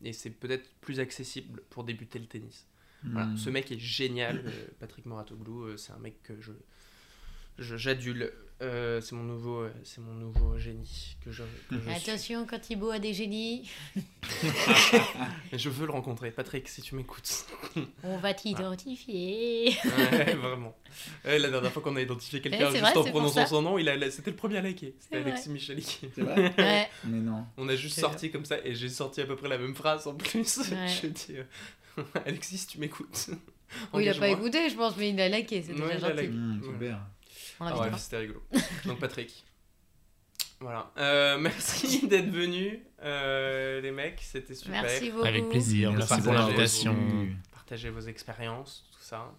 B: et c'est peut-être plus accessible pour débuter le tennis. Voilà,
D: Hmm.
B: ce mec est génial, euh, Patrick Moratoglou, c'est un mec que je je- j'adule. Euh, c'est mon nouveau euh, c'est mon nouveau génie que je, que je suis.
C: Attention quand Thibaut a des génies,
B: je veux le rencontrer, Patrick, si tu m'écoutes.
C: on va t'identifier.
B: Ouais, vraiment. Ouais, la dernière fois qu'on a identifié quelqu'un juste
C: vrai,
B: en prononçant
C: ça.
B: son nom, il a, c'était le premier à liker. C'était. Alexis Michalik.
D: C'est vrai
C: Ouais.
D: Mais non.
B: On a juste sorti comme ça et j'ai sorti à peu près la même phrase en plus.
C: Ouais.
B: je dis euh, Alexis, si tu m'écoutes.
C: Oui, il a pas écouté, je pense, mais il a liké, c'est
B: Ouais,
C: déjà
B: il a
C: gentil.
D: super.
C: On
B: Ah ouais, c'était rigolo. Donc Patrick. Voilà. Euh, merci d'être venus, euh, les mecs. C'était super.
C: Merci beaucoup.
E: Avec plaisir.
D: Merci
E: Merci pour
B: partager
E: l'invitation.
D: vos-
B: Partagez vos expériences, tout ça.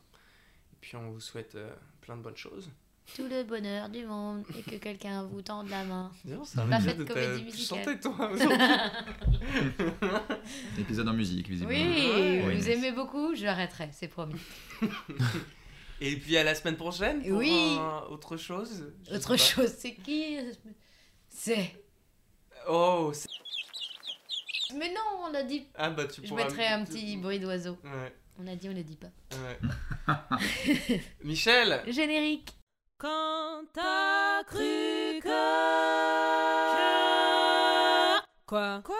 B: Et puis on vous souhaite euh, plein de bonnes choses.
C: Tout le bonheur du monde et que quelqu'un vous tende la main.
B: Un
C: Parfaite
B: épisode de
C: comédie musicale.
B: Toi
D: Épisode en musique, visiblement.
C: Oui,
B: Ouais.
C: vous aimez beaucoup, j'arrêterai, c'est promis.
B: Et puis à la semaine prochaine pour
C: Oui.
B: un- autre chose. je
C: Autre chose, c'est qui C'est.
B: Oh, c'est-
C: Mais non, on a dit.
B: ah bah tu
C: Je mettrai un petit bruit d'oiseau.
B: Ouais.
C: On a dit, on le dit pas.
B: Ouais. Michel
C: Générique.
A: Quand t'as cru que... Quoi Quoi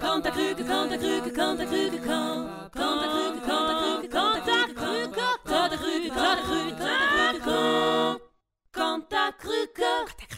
A: Quand t'as cru que, quand t'as cru que, quand t'as cru que, quand Quand t'as cru t'as cru Quand t'as cru que